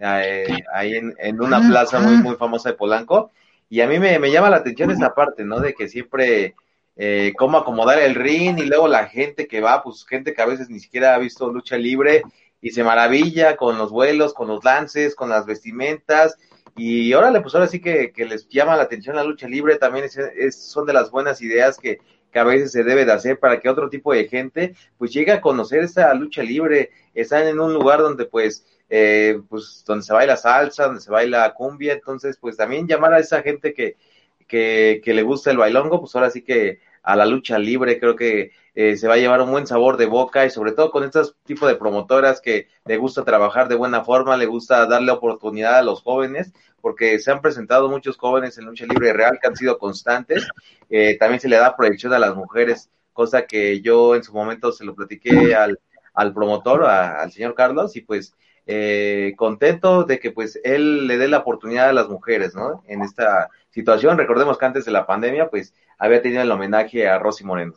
eh, ahí en, en, una plaza muy, muy famosa de Polanco. Y a mí me, me llama la atención esa parte, ¿no? De que siempre, eh, cómo acomodar el ring y luego la gente que va, pues gente que a veces ni siquiera ha visto lucha libre y se maravilla con los vuelos, con los lances, con las vestimentas. Y órale, pues ahora sí que, les llama la atención la lucha libre, también es, son de las buenas ideas que, que, a veces se debe de hacer para que otro tipo de gente pues llegue a conocer esta lucha libre, están en un lugar donde pues, eh, pues donde se baila salsa, donde se baila cumbia, entonces pues también llamar a esa gente que, que, que le gusta el bailongo, pues ahora sí que a la lucha libre, creo que eh, se va a llevar un buen sabor de boca y sobre todo con estos tipos de promotoras que le gusta trabajar de buena forma, le gusta darle oportunidad a los jóvenes, porque se han presentado muchos jóvenes en lucha libre real que han sido constantes, eh, también se le da proyección a las mujeres, cosa que yo en su momento se lo platiqué al, al promotor, al señor Carlos, y pues eh, contento de que pues él le dé la oportunidad a las mujeres, ¿no? En esta situación, recordemos que antes de la pandemia, pues había tenido el homenaje a Rosy Moreno.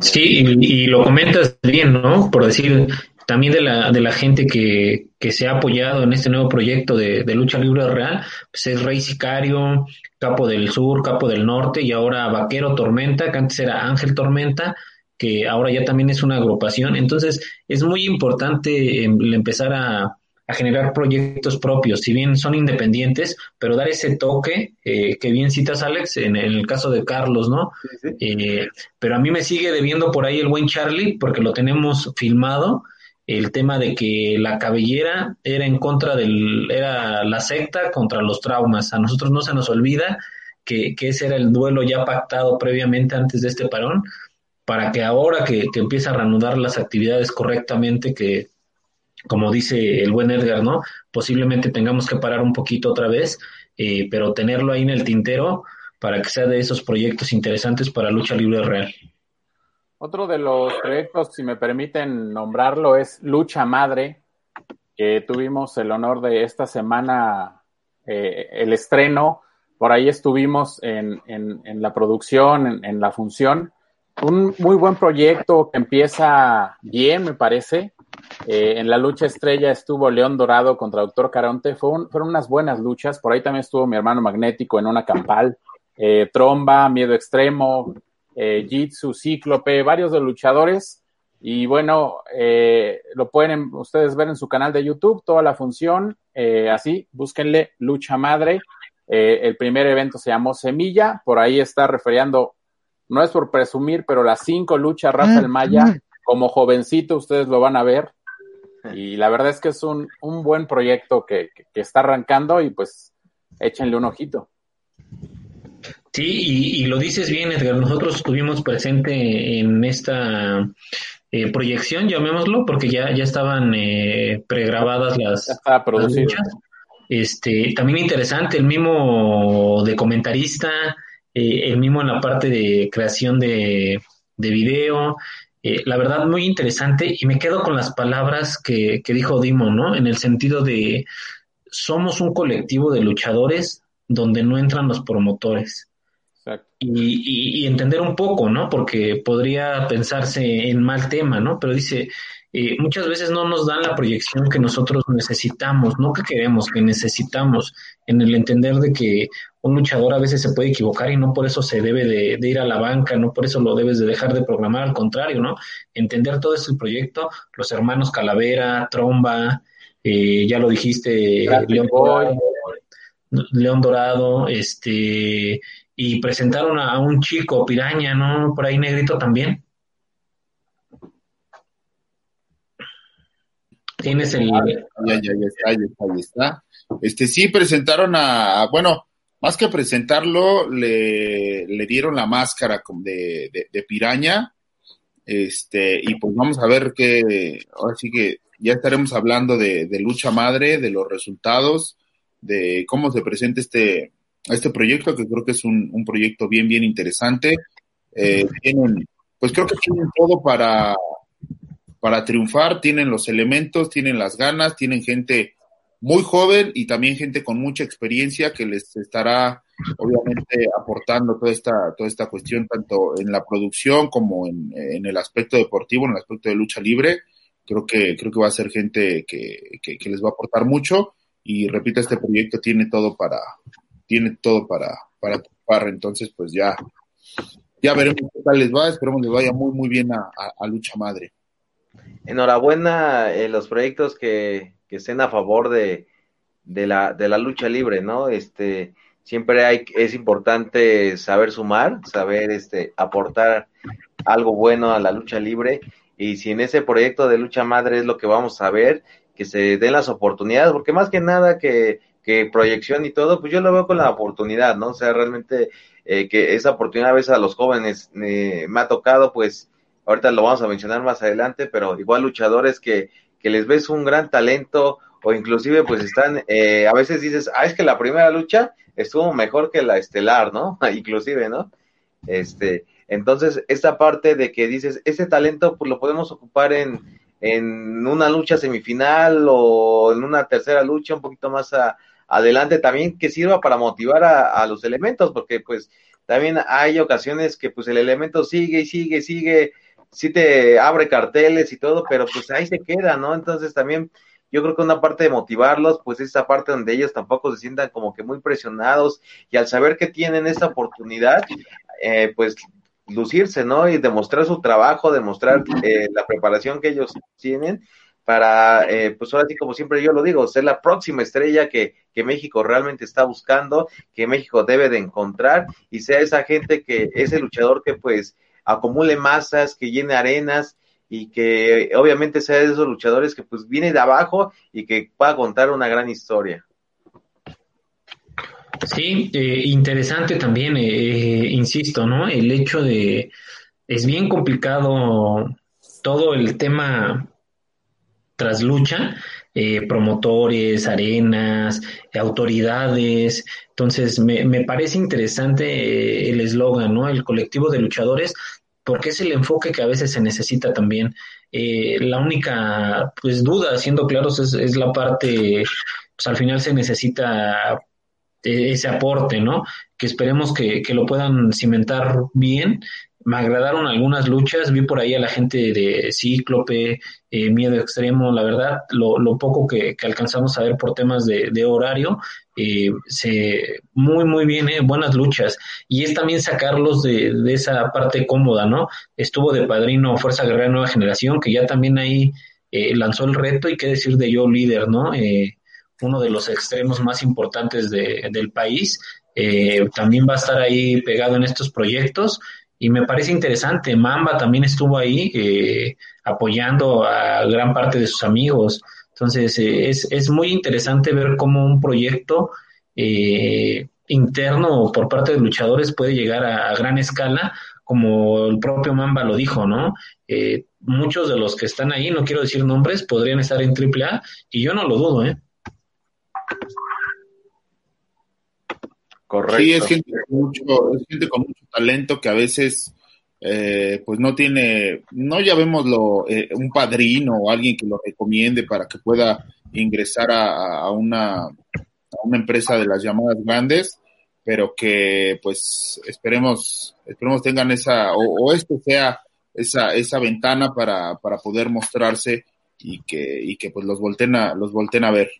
Sí, y, lo comentas bien, ¿no? Por decir, también de la, de la gente que, que se ha apoyado en este nuevo proyecto de, de lucha libre real, pues es Rey Sicario, Capo del Sur, Capo del Norte y ahora Vaquero Tormenta, que antes era Ángel Tormenta, que ahora ya también es una agrupación. Entonces, es muy importante em, empezar a, a generar proyectos propios, si bien son independientes, pero dar ese toque eh, que bien citas, Alex, en, el caso de Carlos, ¿no? Eh, pero a mí me sigue debiendo por ahí el buen Charlie, porque lo tenemos filmado, el tema de que la cabellera era en contra del, era la secta contra los traumas. A nosotros no se nos olvida que, que ese era el duelo ya pactado previamente antes de este parón, para que ahora que, que empieza a reanudar las actividades correctamente, que como dice el buen Edgar, ¿no? Posiblemente tengamos que parar un poquito otra vez, eh, pero tenerlo ahí en el tintero para que sea de esos proyectos interesantes para lucha libre real. Otro de los proyectos, si me permiten nombrarlo, es Lucha Madre, que tuvimos el honor de esta semana, eh, el estreno, por ahí estuvimos en, en, la producción, en, en la función. Un muy buen proyecto que empieza bien, me parece, eh, en la lucha estrella estuvo León Dorado contra Doctor Caronte. fueron unas buenas luchas. Por ahí también estuvo mi hermano Magnético en una campal. Eh, Tromba, Miedo Extremo, eh, Jitsu, Cíclope, varios de luchadores. Y bueno, lo pueden ustedes ver en su canal de YouTube, toda la función. así, búsquenle Lucha Madre. el primer evento se llamó Semilla. Por ahí está referiendo, no es por presumir, pero las cinco luchas Rafael Maya como jovencito ustedes lo van a ver. Y la verdad es que es un, un buen proyecto que, que, está arrancando y pues échenle un ojito. Sí, y, lo dices bien, Edgar. Nosotros estuvimos presente en esta eh, proyección, llamémoslo, porque ya, ya estaban eh, pregrabadas las, luchas. Este, también interesante, el mismo de comentarista, eh, el mismo en la parte de creación de, de video, eh, la verdad, muy interesante y me quedo con las palabras que, que dijo Dimo, ¿no? En el sentido de somos un colectivo de luchadores donde no entran los promotores. Y, y, entender un poco, ¿no? Porque podría pensarse en mal tema, ¿no? Pero dice, eh, muchas veces no nos dan la proyección que nosotros necesitamos, no que queremos, que necesitamos, en el entender de que un luchador a veces se puede equivocar y no por eso se debe de, ir a la banca, no por eso lo debes de dejar de programar, al contrario, ¿no? Entender todo ese proyecto, los hermanos Calavera, Tromba, eh, ya lo dijiste, León Dorado, León Dorado, este, y presentaron a, un chico, Piraña, ¿no? Por ahí negrito también. Tienes el... Ya, ya, ya está, ya está, ya está. Este, sí presentaron a, bueno, más que presentarlo, le, le dieron la máscara de, de, de, piraña. Este, y pues vamos a ver que, ahora sí que ya estaremos hablando de, de lucha madre, de los resultados, de cómo se presenta este, este proyecto, que creo que es un, un proyecto bien, bien interesante. Eh, tienen, pues creo que tienen todo para, para triunfar, tienen los elementos, tienen las ganas, tienen gente muy joven y también gente con mucha experiencia que les estará obviamente aportando toda esta, toda esta cuestión tanto en la producción como en, en el aspecto deportivo, en el aspecto de lucha libre. Creo que, creo que va a ser gente que, que, que les va a aportar mucho y repito, este proyecto tiene todo para, tiene todo para, para triunfar, entonces pues ya, ya veremos qué tal les va, esperemos les vaya muy, muy bien a, a, Lucha Madre. Enhorabuena en los proyectos que, que estén a favor de, de, la, de la lucha libre, ¿no? Este, siempre hay, es importante saber sumar, saber este, aportar algo bueno a la lucha libre. Y si en ese proyecto de lucha madre es lo que vamos a ver, que se den las oportunidades, porque más que nada que que proyección y todo, pues yo lo veo con la oportunidad, ¿no? O sea, realmente eh, que esa oportunidad a veces a los jóvenes eh, me ha tocado, pues ahorita lo vamos a mencionar más adelante, pero igual luchadores que, que les ves un gran talento o inclusive pues están, eh, a veces dices, ah, es que la primera lucha estuvo mejor que la estelar, ¿no? inclusive, ¿no? Este, entonces, esta parte de que dices, ese talento pues lo podemos ocupar en, en una lucha semifinal o en una tercera lucha un poquito más a, adelante también que sirva para motivar a, los elementos, porque pues también hay ocasiones que pues el elemento sigue y sigue, sigue, sí te abre carteles y todo, pero pues ahí se queda, ¿no? Entonces también yo creo que una parte de motivarlos, pues es esa parte donde ellos tampoco se sientan como que muy presionados y al saber que tienen esta oportunidad, eh, pues lucirse, ¿no? Y demostrar su trabajo, demostrar eh, la preparación que ellos tienen para, eh, pues ahora sí, como siempre yo lo digo, ser la próxima estrella que, que México realmente está buscando, que México debe de encontrar y sea esa gente que, ese luchador que pues acumule masas, que llene arenas y que obviamente sea de esos luchadores que pues viene de abajo y que pueda contar una gran historia. Sí, eh, interesante también, eh, insisto, ¿no? El hecho de, es bien complicado todo el tema tras lucha, eh, promotores, arenas, autoridades. Entonces, me, me parece interesante eh, el eslogan, ¿no? El colectivo de luchadores, porque es el enfoque que a veces se necesita también. Eh, la única, pues, duda, siendo claros, es, es la parte, pues al final se necesita ese aporte, ¿no? Que esperemos que, que lo puedan cimentar bien me agradaron algunas luchas, vi por ahí a la gente de Cíclope, eh, Miedo Extremo, la verdad, lo, lo poco que, alcanzamos a ver por temas de, horario, eh, se, muy, muy bien, eh, buenas luchas. Y es también sacarlos de, de, esa parte cómoda, ¿no? Estuvo de padrino Fuerza Guerrera Nueva Generación, que ya también ahí eh, lanzó el reto, y qué decir de Yo Líder, ¿no? uno de los extremos más importantes de, del país. también va a estar ahí pegado en estos proyectos y me parece interesante. Mamba también estuvo ahí eh, apoyando a gran parte de sus amigos. Entonces, eh, es, es, muy interesante ver cómo un proyecto eh, interno por parte de luchadores puede llegar a, gran escala, como el propio Mamba lo dijo, ¿no? muchos de los que están ahí, no quiero decir nombres, podrían estar en AAA y yo no lo dudo, ¿eh? Correcto. Sí, es gente con mucho, es gente con mucho talento que a veces eh, pues no tiene, no ya vemos eh, un padrino o alguien que lo recomiende para que pueda ingresar a, una, a una empresa de las llamadas grandes, pero que pues esperemos, esperemos tengan esa, o, o esto sea esa, esa ventana para, para poder mostrarse y que, y que pues los volten a, los volten a ver.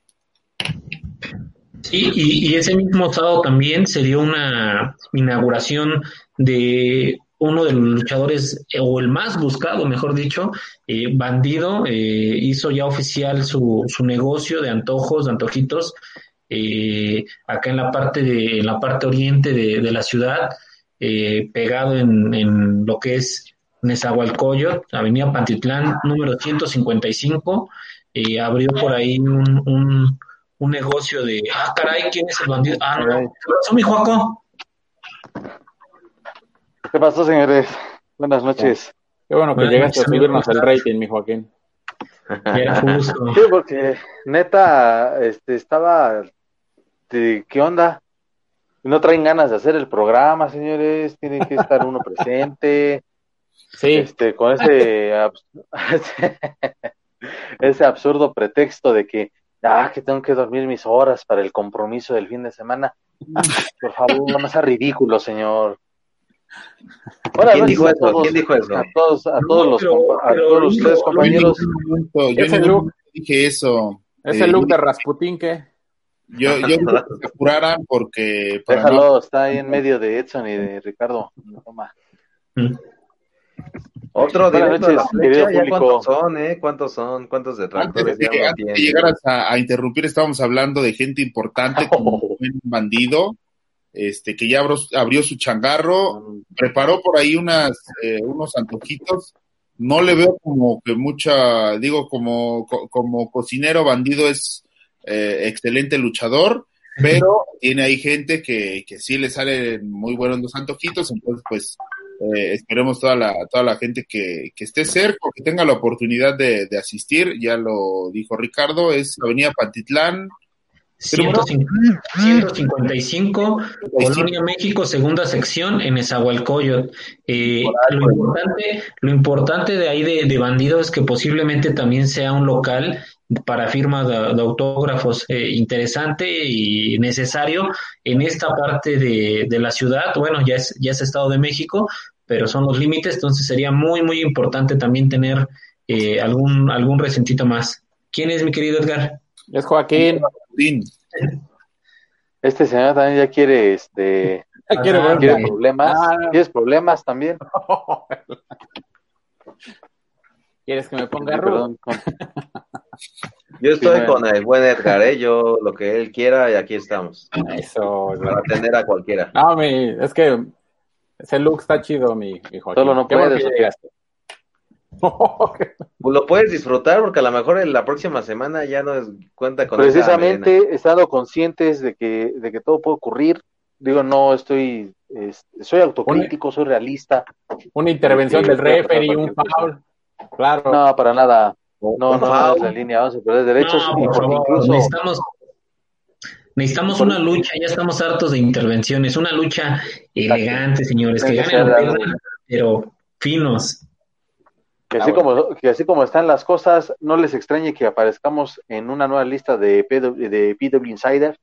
Sí, y, ese mismo sábado también se dio una inauguración de uno de los luchadores, o el más buscado, mejor dicho, eh, Bandido, eh, hizo ya oficial su, su negocio de antojos, de antojitos, eh, acá en la parte de, en la parte oriente de, de la ciudad, pegado en, en, lo que es Nezahualcóyotl, Avenida Pantitlán, número 155, abrió por ahí un un negocio de, ah, caray, ¿quién es el bandido? Ah, no, ¿qué pasó, mi Juaco? ¿Qué pasó, señores? Buenas noches. Qué bueno que llegaste a subirnos el rating, mi Joaquín. Sí, porque neta, este, estaba, ¿qué onda? No traen ganas de hacer el programa, señores, tiene que estar uno presente. Sí. Este, con ese, ese absurdo pretexto de que, ah, que tengo que dormir mis horas para el compromiso del fin de semana. Por favor, no me sea ridículo, señor. ¿Quién, dijo eso? ¿Quién dijo eso? A todos, a todos los, a todos ustedes, compañeros. Yo ese look, dije eso. Ese look de Rasputín, ¿qué? Yo, yo que se apuraran porque. Déjalo, está ahí en medio de Edson y de Ricardo. Toma. Mm. Otro de noches, ¿Cuántos son, eh? ¿Cuántos son? ¿Cuántos detractores? Antes de, antes de llegar a, a, interrumpir, estábamos hablando de gente importante como un bandido este, que ya abrió, su changarro, preparó por ahí unas, eh, unos antojitos. No le veo como que mucha, digo, como, como cocinero bandido es eh, excelente luchador, pero tiene ahí gente que, que sí le salen muy buenos los antojitos, entonces pues eh, esperemos toda la, toda la gente que, que esté cerca, que tenga la oportunidad de, de asistir, ya lo dijo Ricardo, es Avenida Pantitlán, 155, Colonia México, segunda sección, en Esahualcoyot. Eh, lo, importante, lo importante de ahí de, de Bandido es que posiblemente también sea un local para firma de, autógrafos eh, interesante y necesario en esta parte de, de, la ciudad. Bueno, ya es, ya es Estado de México, pero son los límites, entonces sería muy, muy importante también tener eh, algún, algún recentito más. ¿Quién es mi querido Edgar? Es Joaquín. Este señor también ya quiere, este, quiere, ah, problemas. Ah. ¿Quieres problemas también? ¿Quieres que me ponga Perdón, Yo estoy con el buen Edgar, ¿eh? yo lo que él quiera y aquí estamos. Eso. Para atender a cualquiera. No, mi, es que ese look está chido, mi, Joaquín. Solo no puedes. Pues lo puedes disfrutar porque a lo mejor en la próxima semana ya no es, cuenta con precisamente estando conscientes de que de que todo puede ocurrir digo no estoy soy autocrítico soy realista una intervención del referee un foul claro no para nada no no, es la línea vamos a perder derechos necesitamos necesitamos una lucha ya estamos hartos de intervenciones una lucha elegante señores que ganen pero finos. Que así, como, que así como están las cosas, no les extrañe que aparezcamos en una nueva lista de PW, de PW Insider,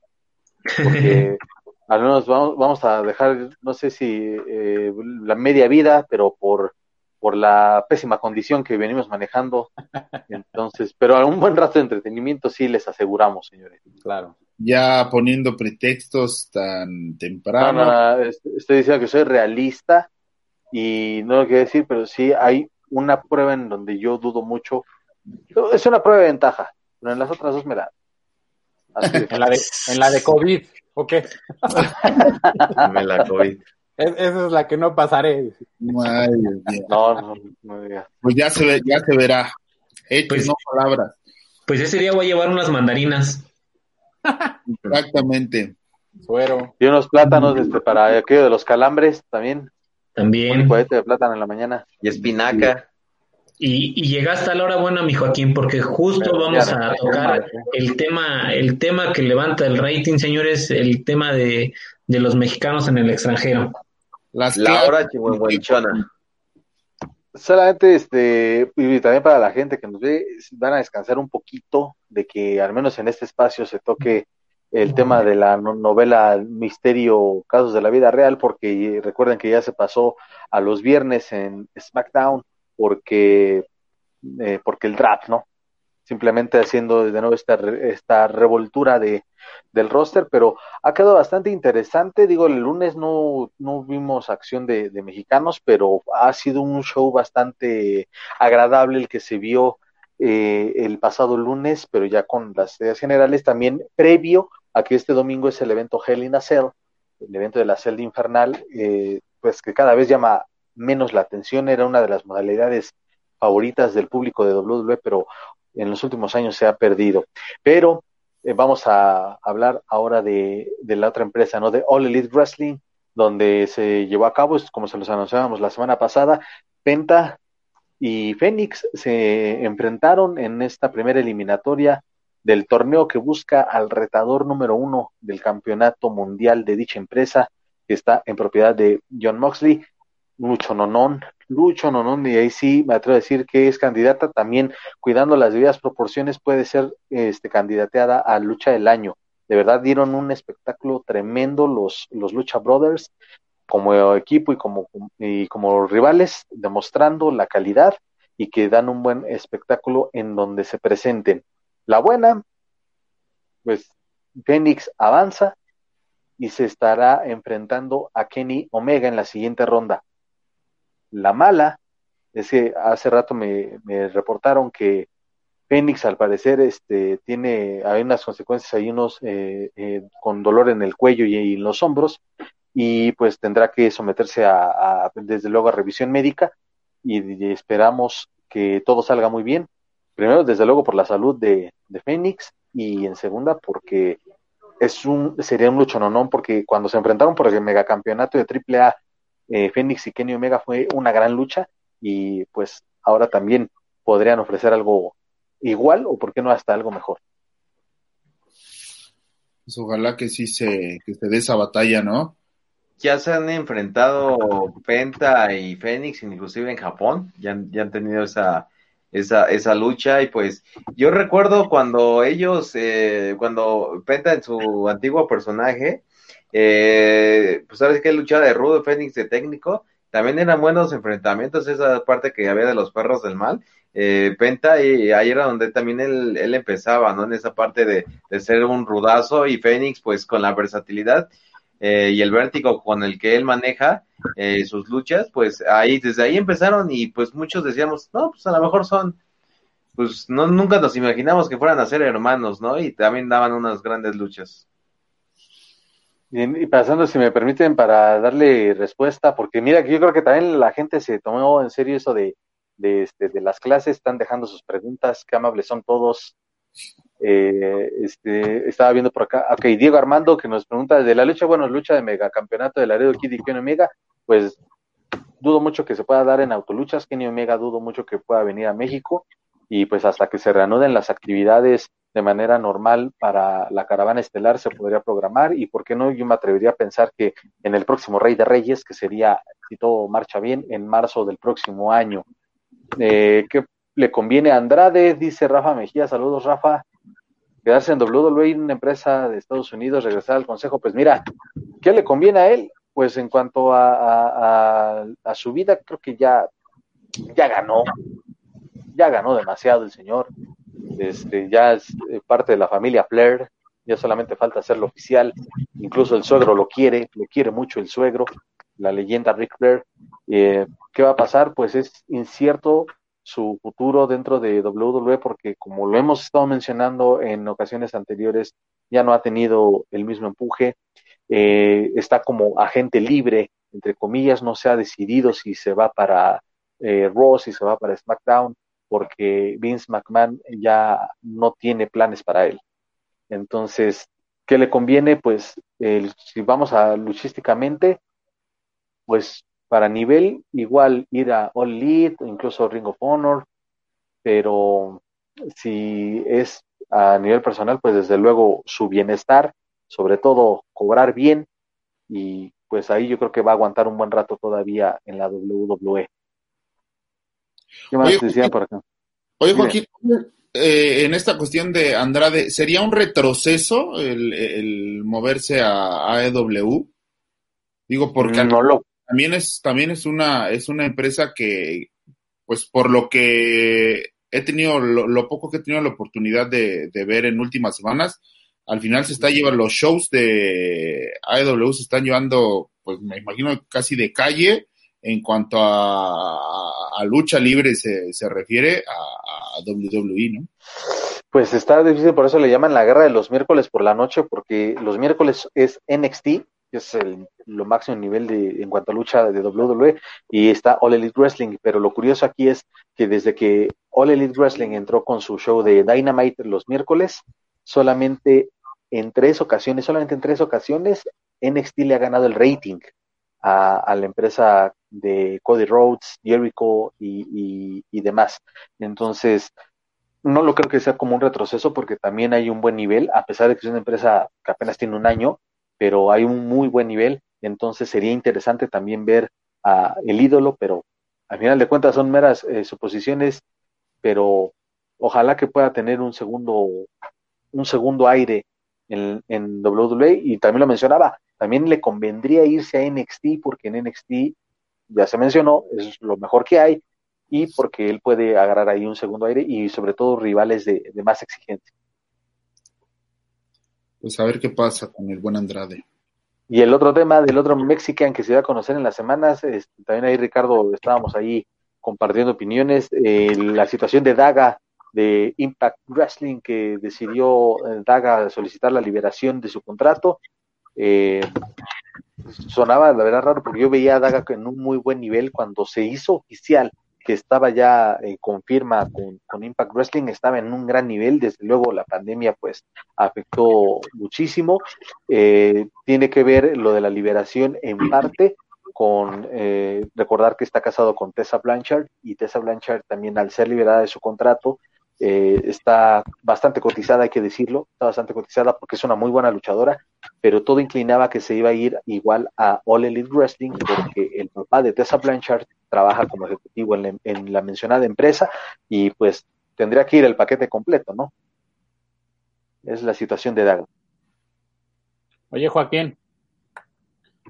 porque al menos vamos, vamos a dejar, no sé si eh, la media vida, pero por, por la pésima condición que venimos manejando. Entonces, pero a un buen rato de entretenimiento sí les aseguramos, señores. Claro. Ya poniendo pretextos tan temprano. No, estoy diciendo que soy realista y no lo quiero decir, pero sí hay una prueba en donde yo dudo mucho. Es una prueba de ventaja, pero en las otras dos me da. en, la de, en la de COVID, ¿o qué? la COVID. Esa es la que no pasaré. no, no, no Pues ya se, ve, ya se verá. pues, no palabras. Pues ese día voy a llevar unas mandarinas. Exactamente. Suero. Y unos plátanos este, para aquello de los calambres también. También. Un cohete de plátano en la mañana. Y espinaca. Y, y llegaste a la hora buena, mi Joaquín, porque justo vamos a tocar el tema, el tema que levanta el rating, señores, el tema de, de los mexicanos en el extranjero. Las la hora chihuahuanchona. Solamente, este, y también para la gente que nos ve, van a descansar un poquito de que al menos en este espacio se toque el tema de la novela Misterio Casos de la Vida Real, porque recuerden que ya se pasó a los viernes en SmackDown, porque, eh, porque el draft, ¿no? Simplemente haciendo de nuevo esta, esta revoltura de, del roster, pero ha quedado bastante interesante. Digo, el lunes no, no vimos acción de, mexicanos, pero ha sido un show bastante agradable el que se vio eh, el pasado lunes, pero ya con las ideas generales, también previo a que este domingo es el evento Hell in a Cell, el evento de la celda infernal, eh, pues que cada vez llama menos la atención, era una de las modalidades favoritas del público de WWE, pero en los últimos años se ha perdido. Pero eh, vamos a hablar ahora de, la otra empresa, ¿no? De All Elite Wrestling, donde se llevó a cabo, como se los anunciábamos la semana pasada, Penta y Fénix se enfrentaron en esta primera eliminatoria del torneo que busca al retador número uno del campeonato mundial de dicha empresa, que está en propiedad de John Moxley, Lucho Nonón, Lucho Nonón, y ahí sí me atrevo a decir que es candidata también, cuidando las debidas proporciones, puede ser este, candidateada a lucha del año. De verdad dieron un espectáculo tremendo los, los Lucha Brothers como equipo y como, y como rivales, demostrando la calidad y que dan un buen espectáculo en donde se presenten. La buena, pues Phoenix avanza y se estará enfrentando a Kenny Omega en la siguiente ronda. La mala es que hace rato me, reportaron que Phoenix al parecer este, tiene, hay unas consecuencias, hay unos eh, eh, con dolor en el cuello y, en los hombros y pues tendrá que someterse a, desde luego a revisión médica y esperamos que todo salga muy bien. Primero, desde luego, por la salud de, Phoenix y en segunda, porque es un, sería un luchononón, porque cuando se enfrentaron por el megacampeonato de AAA, eh, Phoenix y Kenny Omega fue una gran lucha y pues ahora también podrían ofrecer algo igual o por qué no hasta algo mejor. Pues ojalá que sí se, que se dé esa batalla, ¿no? Ya se han enfrentado Penta y Phoenix, inclusive en Japón, ya, ya han tenido esa, esa, esa lucha. Y pues yo recuerdo cuando ellos, eh, cuando Penta en su antiguo personaje, eh, pues sabes que luchaba de rudo, Fénix de técnico, también eran buenos enfrentamientos, esa parte que había de los perros del mal. Eh, Penta, y ahí era donde también él, él empezaba, ¿no? En esa parte de, de ser un rudazo y Fénix, pues con la versatilidad eh, y el vértigo con el que él maneja eh, sus luchas, pues ahí, desde ahí empezaron y pues muchos decíamos, no, pues a lo mejor son, pues no, nunca nos imaginamos que fueran a ser hermanos, ¿no? Y también daban unas grandes luchas. Y pasando, si me permiten, para darle respuesta, porque mira, que yo creo que también la gente se tomó en serio eso de, de, este, de las clases, están dejando sus preguntas, qué amables son todos, eh, este, estaba viendo por acá, ok, Diego Armando que nos pregunta de la lucha, bueno, lucha de megacampeonato de Laredo Kid y Kenny Omega, pues dudo mucho que se pueda dar en autoluchas, Kenny Omega dudo mucho que pueda venir a México y pues hasta que se reanuden las actividades de manera normal para la caravana estelar se podría programar y por qué no yo me atrevería a pensar que en el próximo Rey de Reyes, que sería, si todo marcha bien, en marzo del próximo año. Eh, ¿Qué le conviene a Andrade? Dice Rafa Mejía, saludos Rafa, quedarse en WWE, una empresa de Estados Unidos, regresar al consejo, pues mira, ¿qué le conviene a él? Pues en cuanto a, a, su vida, creo que ya, ya ganó, ya ganó demasiado el señor, este, ya es eh, parte de la familia Flair, ya solamente falta hacerlo oficial, incluso el suegro lo quiere, lo quiere mucho el suegro, la leyenda Rick Flair. Eh, ¿Qué va a pasar? Pues es incierto, su futuro dentro de WWE porque como lo hemos estado mencionando en ocasiones anteriores, ya no ha tenido el mismo empuje, eh, está como agente libre, entre comillas, no se ha decidido si se va para eh, Raw, si se va para SmackDown, porque Vince McMahon ya no tiene planes para él. Entonces, ¿qué le conviene? Pues si vamos a luchísticamente, pues para nivel, igual ir a All Elite, incluso Ring of Honor, pero si es a nivel personal, pues desde luego su bienestar, sobre todo cobrar bien, y pues ahí yo creo que va a aguantar un buen rato todavía en la WWE. ¿Qué más decía por acá? Oye, Joaquín, eh, en esta cuestión de Andrade, ¿sería un retroceso el, moverse a AEW? Digo, porque no lo, también es, también es una, es una empresa que, pues por lo que he tenido, lo, poco que he tenido la oportunidad de, ver en últimas semanas, al final se está llevando, los shows de AEW se están llevando, pues me imagino casi de calle en cuanto a, lucha libre se, se refiere a, WWE, ¿no? Pues está difícil, por eso le llaman la guerra de los miércoles por la noche, porque los miércoles es NXT es el, lo máximo nivel de, en cuanto a lucha de WWE, y está All Elite Wrestling, pero lo curioso aquí es que desde que All Elite Wrestling entró con su show de Dynamite los miércoles, solamente en tres ocasiones, solamente en tres ocasiones, NXT le ha ganado el rating a, la empresa de Cody Rhodes, Jericho y, y, demás. Entonces, no lo creo que sea como un retroceso porque también hay un buen nivel, a pesar de que es una empresa que apenas tiene un año, pero hay un muy buen nivel. Entonces sería interesante también ver a el ídolo, pero al final de cuentas son meras eh, suposiciones, pero ojalá que pueda tener un segundo, un segundo aire en, en WWE. Y también lo mencionaba, también le convendría irse a NXT porque en NXT, ya se mencionó, es lo mejor que hay y porque él puede agarrar ahí un segundo aire y sobre todo rivales de, más exigencia. Pues a ver qué pasa con el buen Andrade. Y el otro tema del otro Mexican que se va a conocer en las semanas, este, también ahí Ricardo estábamos ahí compartiendo opiniones, eh, la situación de Daga de Impact Wrestling que decidió eh, Daga solicitar la liberación de su contrato eh, sonaba la verdad raro porque yo veía a Daga en un muy buen nivel cuando se hizo oficial que estaba ya eh, confirma con, Impact Wrestling, estaba en un gran nivel, desde luego la pandemia pues afectó muchísimo, eh, tiene que ver lo de la liberación en parte con recordar que está casado con Tessa Blanchard y Tessa Blanchard también al ser liberada de su contrato eh, está bastante cotizada, hay que decirlo, está bastante cotizada porque es una muy buena luchadora, pero todo inclinaba que se iba a ir igual a All Elite Wrestling porque el papá de Tessa Blanchard trabaja como ejecutivo en la, mencionada empresa y pues tendría que ir el paquete completo, ¿no? Es la situación de Daga. Oye, Joaquín,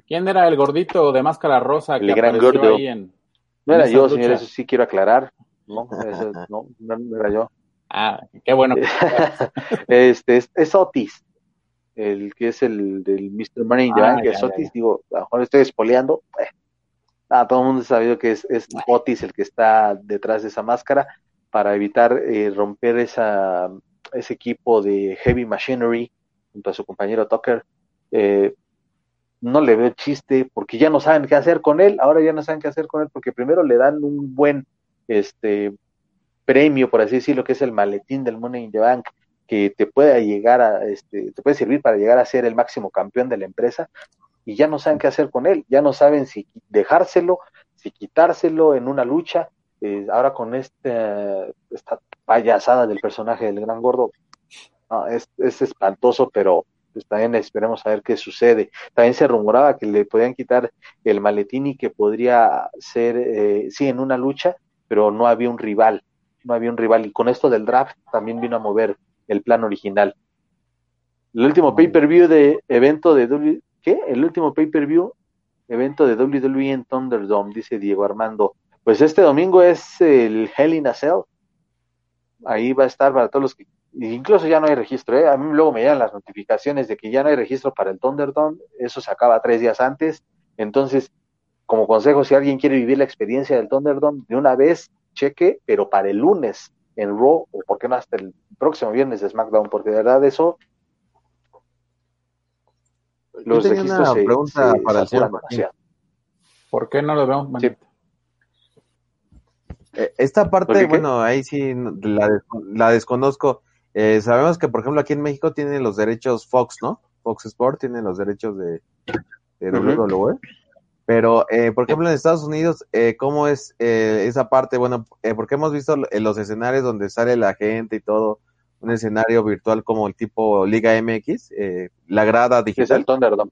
¿quién era el gordito de máscara rosa que el gran gordo. no era yo, señor, eso sí quiero aclarar. No, no, no era yo. Ah, qué bueno. este es, Otis, el que es el del Mr. Money ah, que es Otis, digo, a lo mejor estoy espoleando. Ah, todo el mundo ha sabido que es, es Otis el que está detrás de esa máscara para evitar eh, romper esa, ese equipo de Heavy Machinery junto a su compañero Tucker. Eh, no le veo chiste porque ya no saben qué hacer con él, ahora ya no saben qué hacer con él porque primero le dan un buen este premio, por así decirlo, que es el maletín del Money in the Bank, que te puede llegar a, este, te puede servir para llegar a ser el máximo campeón de la empresa, y ya no saben qué hacer con él, ya no saben si dejárselo, si quitárselo en una lucha, eh, ahora con este, esta payasada del personaje del gran gordo, es, es, espantoso, pero pues también esperemos a ver qué sucede. También se rumoraba que le podían quitar el maletín y que podría ser, eh, sí, en una lucha, pero no había un rival no había un rival. Y con esto del draft también vino a mover el plan original. El último pay-per-view de evento de W, ¿qué? El último pay-per-view evento de WWE en Thunderdome, dice Diego Armando. Pues este domingo es el Hell in a Cell. Ahí va a estar para todos los que incluso ya no hay registro, ¿eh? a mí luego me llegan las notificaciones de que ya no hay registro para el Thunderdome, eso se acaba tres días antes, entonces, como consejo, si alguien quiere vivir la experiencia del Thunderdome, de una vez cheque, pero para el lunes en Raw, o por qué no hasta el próximo viernes de SmackDown, porque de verdad eso. Los Yo tenía una pregunta para el señor ¿Por qué no lo vemos? Eh, esta parte, bueno, ahí sí la, desconozco. Eh, sabemos que, por ejemplo, aquí en México tienen los derechos Fox, ¿no? Fox Sport tiene los derechos de, de WWE. Pero, eh, por ejemplo, en Estados Unidos, eh, ¿cómo es eh, esa parte? Bueno, eh, porque hemos visto en los escenarios donde sale la gente y todo, un escenario virtual como el tipo Liga MX, eh, la grada digital. Es el Thunderdome.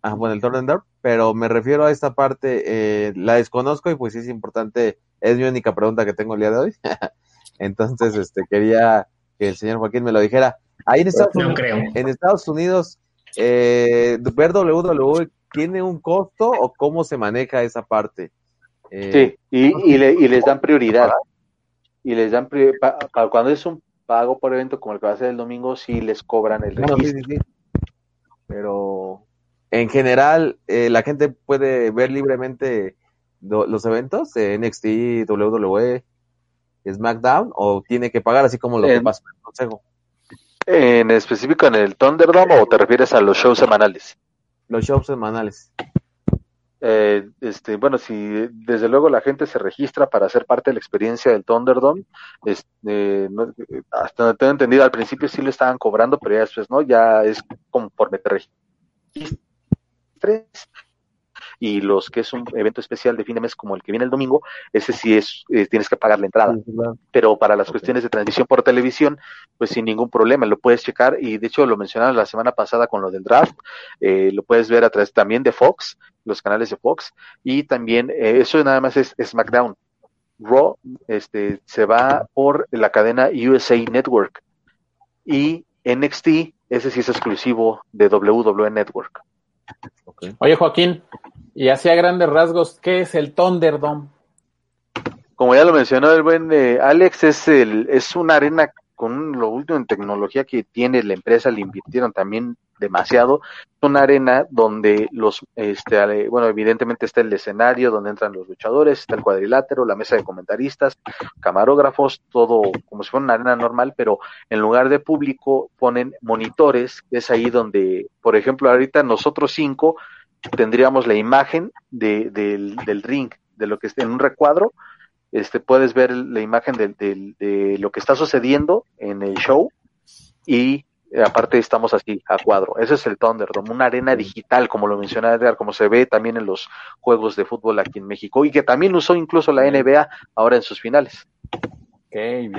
Ah, bueno, el Thunderdome, pero me refiero a esta parte, eh, la desconozco y pues sí es importante, es mi única pregunta que tengo el día de hoy. Entonces, este, quería que el señor Joaquín me lo dijera. Ahí en Estados, Unidos, en Estados Unidos, eh, ver WWE ¿tiene un costo o cómo se maneja esa parte? Eh, sí, y, y, les dan prioridad. Y les dan para cuando es un pago por evento como el que va a ser el domingo, sí les cobran el registro. Sí, sí, Pero en general, eh, la gente puede ver libremente los eventos de NXT, WWE, SmackDown, o tiene que pagar así como lo que pasa en el consejo. ¿En específico en el Thunderdome o te refieres a los shows semanales? Los shows semanales. eh, este, bueno, si desde luego la gente se registra para ser parte de la experiencia del Thunderdome, este, hasta donde tengo entendido, al principio sí lo estaban cobrando, pero ya después no, ya es conforme te registres y los que es un evento especial de fin de mes como el que viene el domingo, ese sí es, eh, tienes que pagar la entrada. Pero para las cuestiones de transmisión por televisión, pues sin ningún problema, lo puedes checar y de hecho lo mencionaron la semana pasada con lo del draft, eh, lo puedes ver a través también de Fox, los canales de Fox y también eh, eso nada más es, SmackDown. Raw este, se va por la cadena USA Network y NXT, ese sí es exclusivo de WWE Network. Oye, Joaquín, y hacia grandes rasgos, ¿qué es el Thunderdome? Como ya lo mencionó el buen eh, Alex, es, el, es una arena con lo último en tecnología que tiene la empresa, le invirtieron también demasiado. Es una arena donde los, este, bueno, evidentemente está el escenario donde entran los luchadores, está el cuadrilátero, la mesa de comentaristas, camarógrafos, todo como si fuera una arena normal, pero en lugar de público ponen monitores, que es ahí donde, por ejemplo, ahorita nosotros cinco tendríamos la imagen de, del, del ring, de lo que está en un recuadro, este, puedes ver la imagen de, de, lo que está sucediendo en el show y eh, aparte estamos así a cuadro. Ese es el Thunderdome, una arena digital, como lo menciona Edgar, como se ve también en los juegos de fútbol aquí en México y que también usó incluso la NBA ahora en sus finales. bien.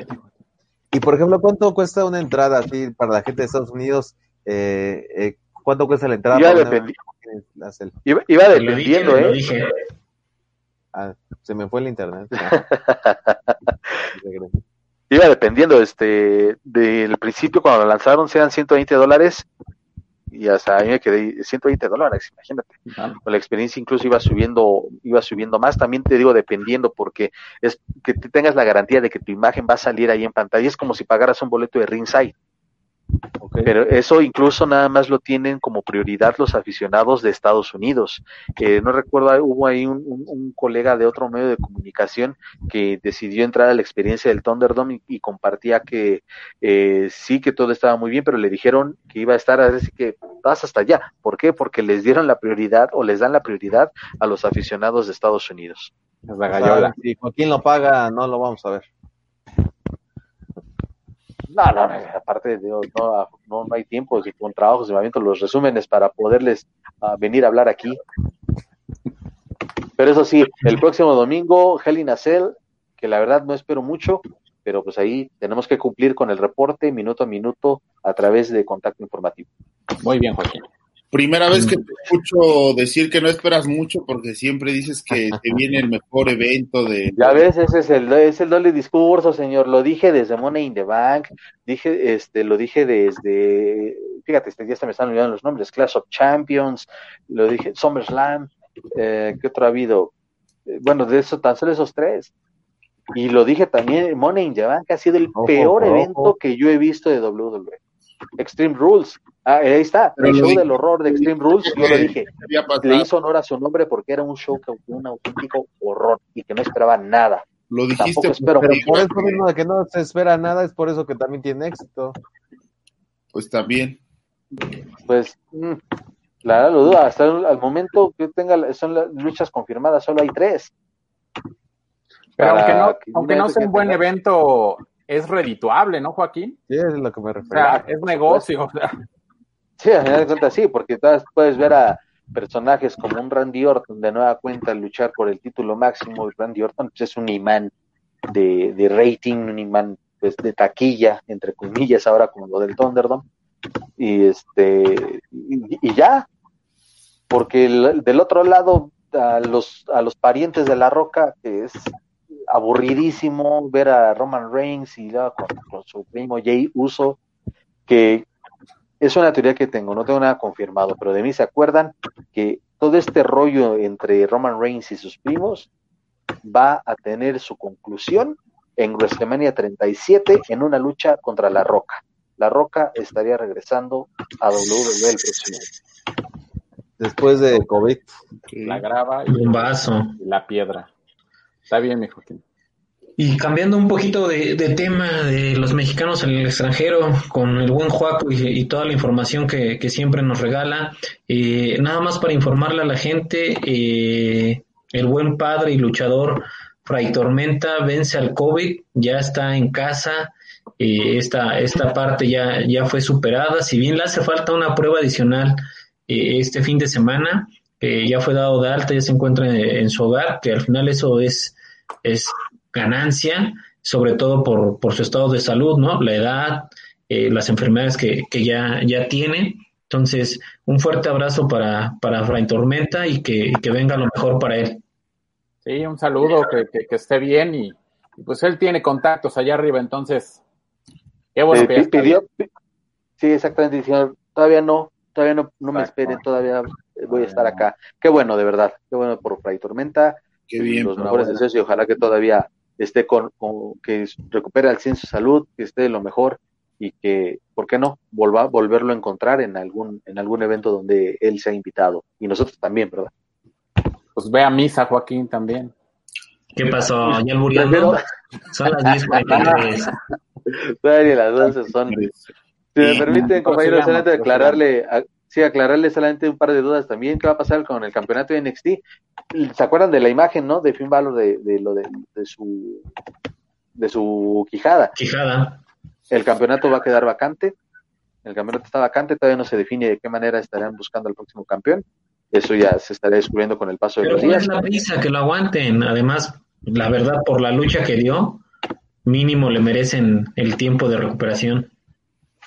Y por ejemplo, ¿cuánto cuesta una entrada así para la gente de Estados Unidos? Eh, eh, ¿Cuánto cuesta la entrada? Iba, iba, dependiendo, ¿eh? Ah, se me fue el internet. Iba dependiendo, este, del principio cuando lo lanzaron sean 120 dólares y hasta ahí me quedé 120 dólares, imagínate. Con la experiencia incluso iba subiendo, iba subiendo más. También te digo dependiendo porque es que tengas la garantía de que tu imagen va a salir ahí en pantalla. Es como si pagaras un boleto de ringside. Pero eso incluso nada más lo tienen como prioridad los aficionados de Estados Unidos. Eh, no recuerdo, hubo ahí un, colega de otro medio de comunicación que decidió entrar a la experiencia del Thunderdome y, compartía que eh, sí, que todo estaba muy bien, pero le dijeron que iba a estar, así que vas hasta allá. ¿Por qué? Porque les dieron la prioridad o les dan la prioridad a los aficionados de Estados Unidos. si Joaquín lo paga, no lo vamos a ver. No, no, aparte de, no, no, hay tiempo, con trabajos de movimiento, los resúmenes para poderles ah, venir a hablar aquí. Pero eso sí, el próximo domingo, Hell in que la verdad no espero mucho, pero pues ahí tenemos que cumplir con el reporte minuto a minuto a través de contacto informativo. Muy bien, Joaquín. Primera vez que te escucho decir que no esperas mucho porque siempre dices que te viene el mejor evento de... Ya ves, ese es el, es el doble discurso, señor. Lo dije desde Money in the Bank, dije, este, lo dije desde, fíjate, este día se me están olvidando los nombres, Clash of Champions, lo dije, SummerSlam, eh, ¿qué otro ha habido? Eh, bueno, de eso, tan solo esos tres. Y lo dije también, Money in the Bank ha sido el peor evento que yo he visto de WWE. Extreme Rules. Ah, ahí está, el show del horror de Extreme Rules, yo lo dije, le hizo honor a su nombre porque era un show que un auténtico horror y que no esperaba nada. Lo dijiste, pero por eso mismo de que no se espera nada, es por eso que también tiene éxito. Pues también. Pues, mm, la verdad lo duda, hasta el, momento que tenga, son las luchas confirmadas, solo hay tres. Pero aunque no, aunque no sea un buen evento, es redituable, ¿no, Joaquín? Sí, es lo que me refiero. O sea, es negocio. Sí, a final de cuentas sí, porque puedes ver a personajes como un Randy Orton de nueva cuenta luchar por el título máximo. Randy Orton pues, es un imán de, de rating, un imán pues, de taquilla, entre comillas, ahora como lo del Thunderdome. Y este y, ya, porque del otro lado a los, a los parientes de la roca, que es aburridísimo ver a Roman Reigns y con, su primo Jay Uso, que es una teoría que tengo, no tengo nada confirmado, pero de mí se acuerdan que todo este rollo entre Roman Reigns y sus primos va a tener su conclusión en WrestleMania 37 en una lucha contra La Roca. La Roca estaría regresando a WWE el próximo año. Después de COVID. La grava y, un vaso. la piedra. Está bien, mi Joaquín. Y cambiando un poquito de, tema de los mexicanos en el extranjero, con el buen Juaco y, toda la información que, siempre nos regala, eh, nada más para informarle a la gente, eh, el buen padre y luchador Fray Tormenta vence al COVID, ya está en casa, eh, esta, esta parte ya, ya fue superada, si bien le hace falta una prueba adicional este fin de semana, ya fue dado de alta, ya se encuentra en, su hogar, que al final eso es, es ganancia, sobre todo por, por su estado de salud, ¿no? La edad, eh, las enfermedades que, que ya, ya tiene. Entonces, un fuerte abrazo para, para Fray Tormenta y que, que venga lo mejor para él. Sí, un saludo, que, que, esté bien y, pues él tiene contactos allá arriba, entonces, qué bueno que pidió, Sí, exactamente, señor, todavía no, todavía no, no me esperen, todavía voy a estar acá. Qué bueno, de verdad, qué bueno por Fray Tormenta. Qué bien. Los mejores deseos y ojalá que todavía esté con, que recupere al 100 su salud, que esté lo mejor y que, ¿por qué no? Volva, volverlo a encontrar en algún, en algún evento donde él se ha invitado. Y nosotros también, ¿verdad? Pues ve a misa, Joaquín, también. ¿Qué pasó? ¿Ya muriendo? Son las 10.43. Todavía las 12 son. Si me permiten, compañeros, solamente aclararle, sí, aclararle solamente un par de dudas también. ¿Qué va a pasar con el campeonato de NXT? ¿Se acuerdan de la imagen, no? De Finn Balor de, de lo de, de, su de su quijada. Quijada. El campeonato va a quedar vacante. El campeonato está vacante, todavía no se define de qué manera estarán buscando al próximo campeón. Eso ya se estará descubriendo con el paso de los días. es la prisa que lo aguanten. Además, la verdad, por la lucha que dio, mínimo le merecen el tiempo de recuperación.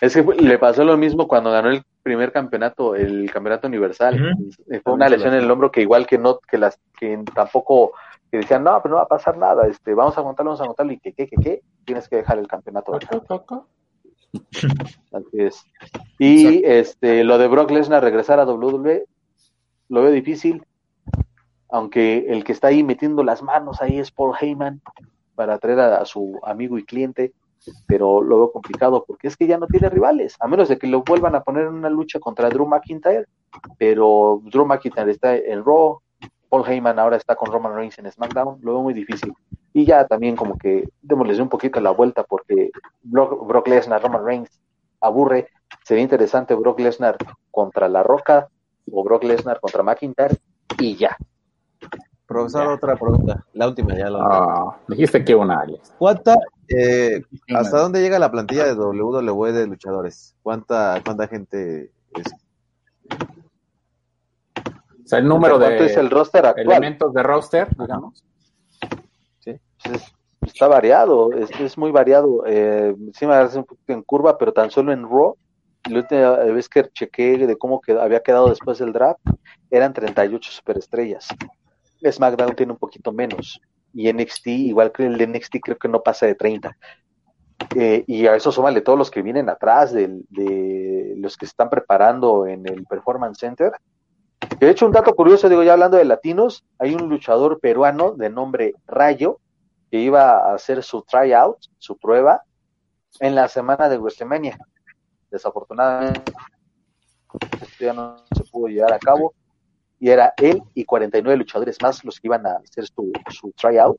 Es que le pasó lo mismo cuando ganó el primer campeonato, el campeonato universal. Fue una lesión en el hombro que igual que no, que las, que tampoco, que decían, no, pero no va a pasar nada, este, vamos a aguantarlo, vamos a aguantarlo, y que, que, que, que, tienes que dejar el campeonato. Así es. Y este, lo de Brock Lesnar regresar a WWE, lo veo difícil, aunque el que está ahí metiendo las manos ahí es Paul Heyman para traer a su amigo y cliente pero lo veo complicado porque es que ya no tiene rivales, a menos de que lo vuelvan a poner en una lucha contra Drew McIntyre, pero Drew McIntyre está en Raw, Paul Heyman ahora está con Roman Reigns en SmackDown, lo veo muy difícil. Y ya también como que démosles un poquito la vuelta porque Brock, Brock Lesnar, Roman Reigns aburre, sería interesante Brock Lesnar contra La Roca o Brock Lesnar contra McIntyre y ya. Profesor, otra pregunta. La última ya. La ah, dijiste que una, Alex. ¿Cuánta, eh, hasta dónde llega la plantilla de WWE de luchadores? ¿Cuánta, cuánta gente es? O sea, el número de es el roster elementos de roster, digamos. Sí, pues está variado, es, es muy variado. Eh, sí me un poquito en curva, pero tan solo en Raw, la última vez que chequé de cómo había quedado después del draft, eran 38 superestrellas. SmackDown tiene un poquito menos. Y NXT, igual que el NXT, creo que no pasa de 30. Eh, y a eso súmale todos los que vienen atrás de, los que se están preparando en el Performance Center. De hecho, un dato curioso, digo, ya hablando de latinos, hay un luchador peruano de nombre Rayo que iba a hacer su tryout, su prueba, en la semana de WrestleMania. Desafortunadamente, ya no se pudo llevar a cabo y era él y 49 luchadores más los que iban a hacer su, su tryout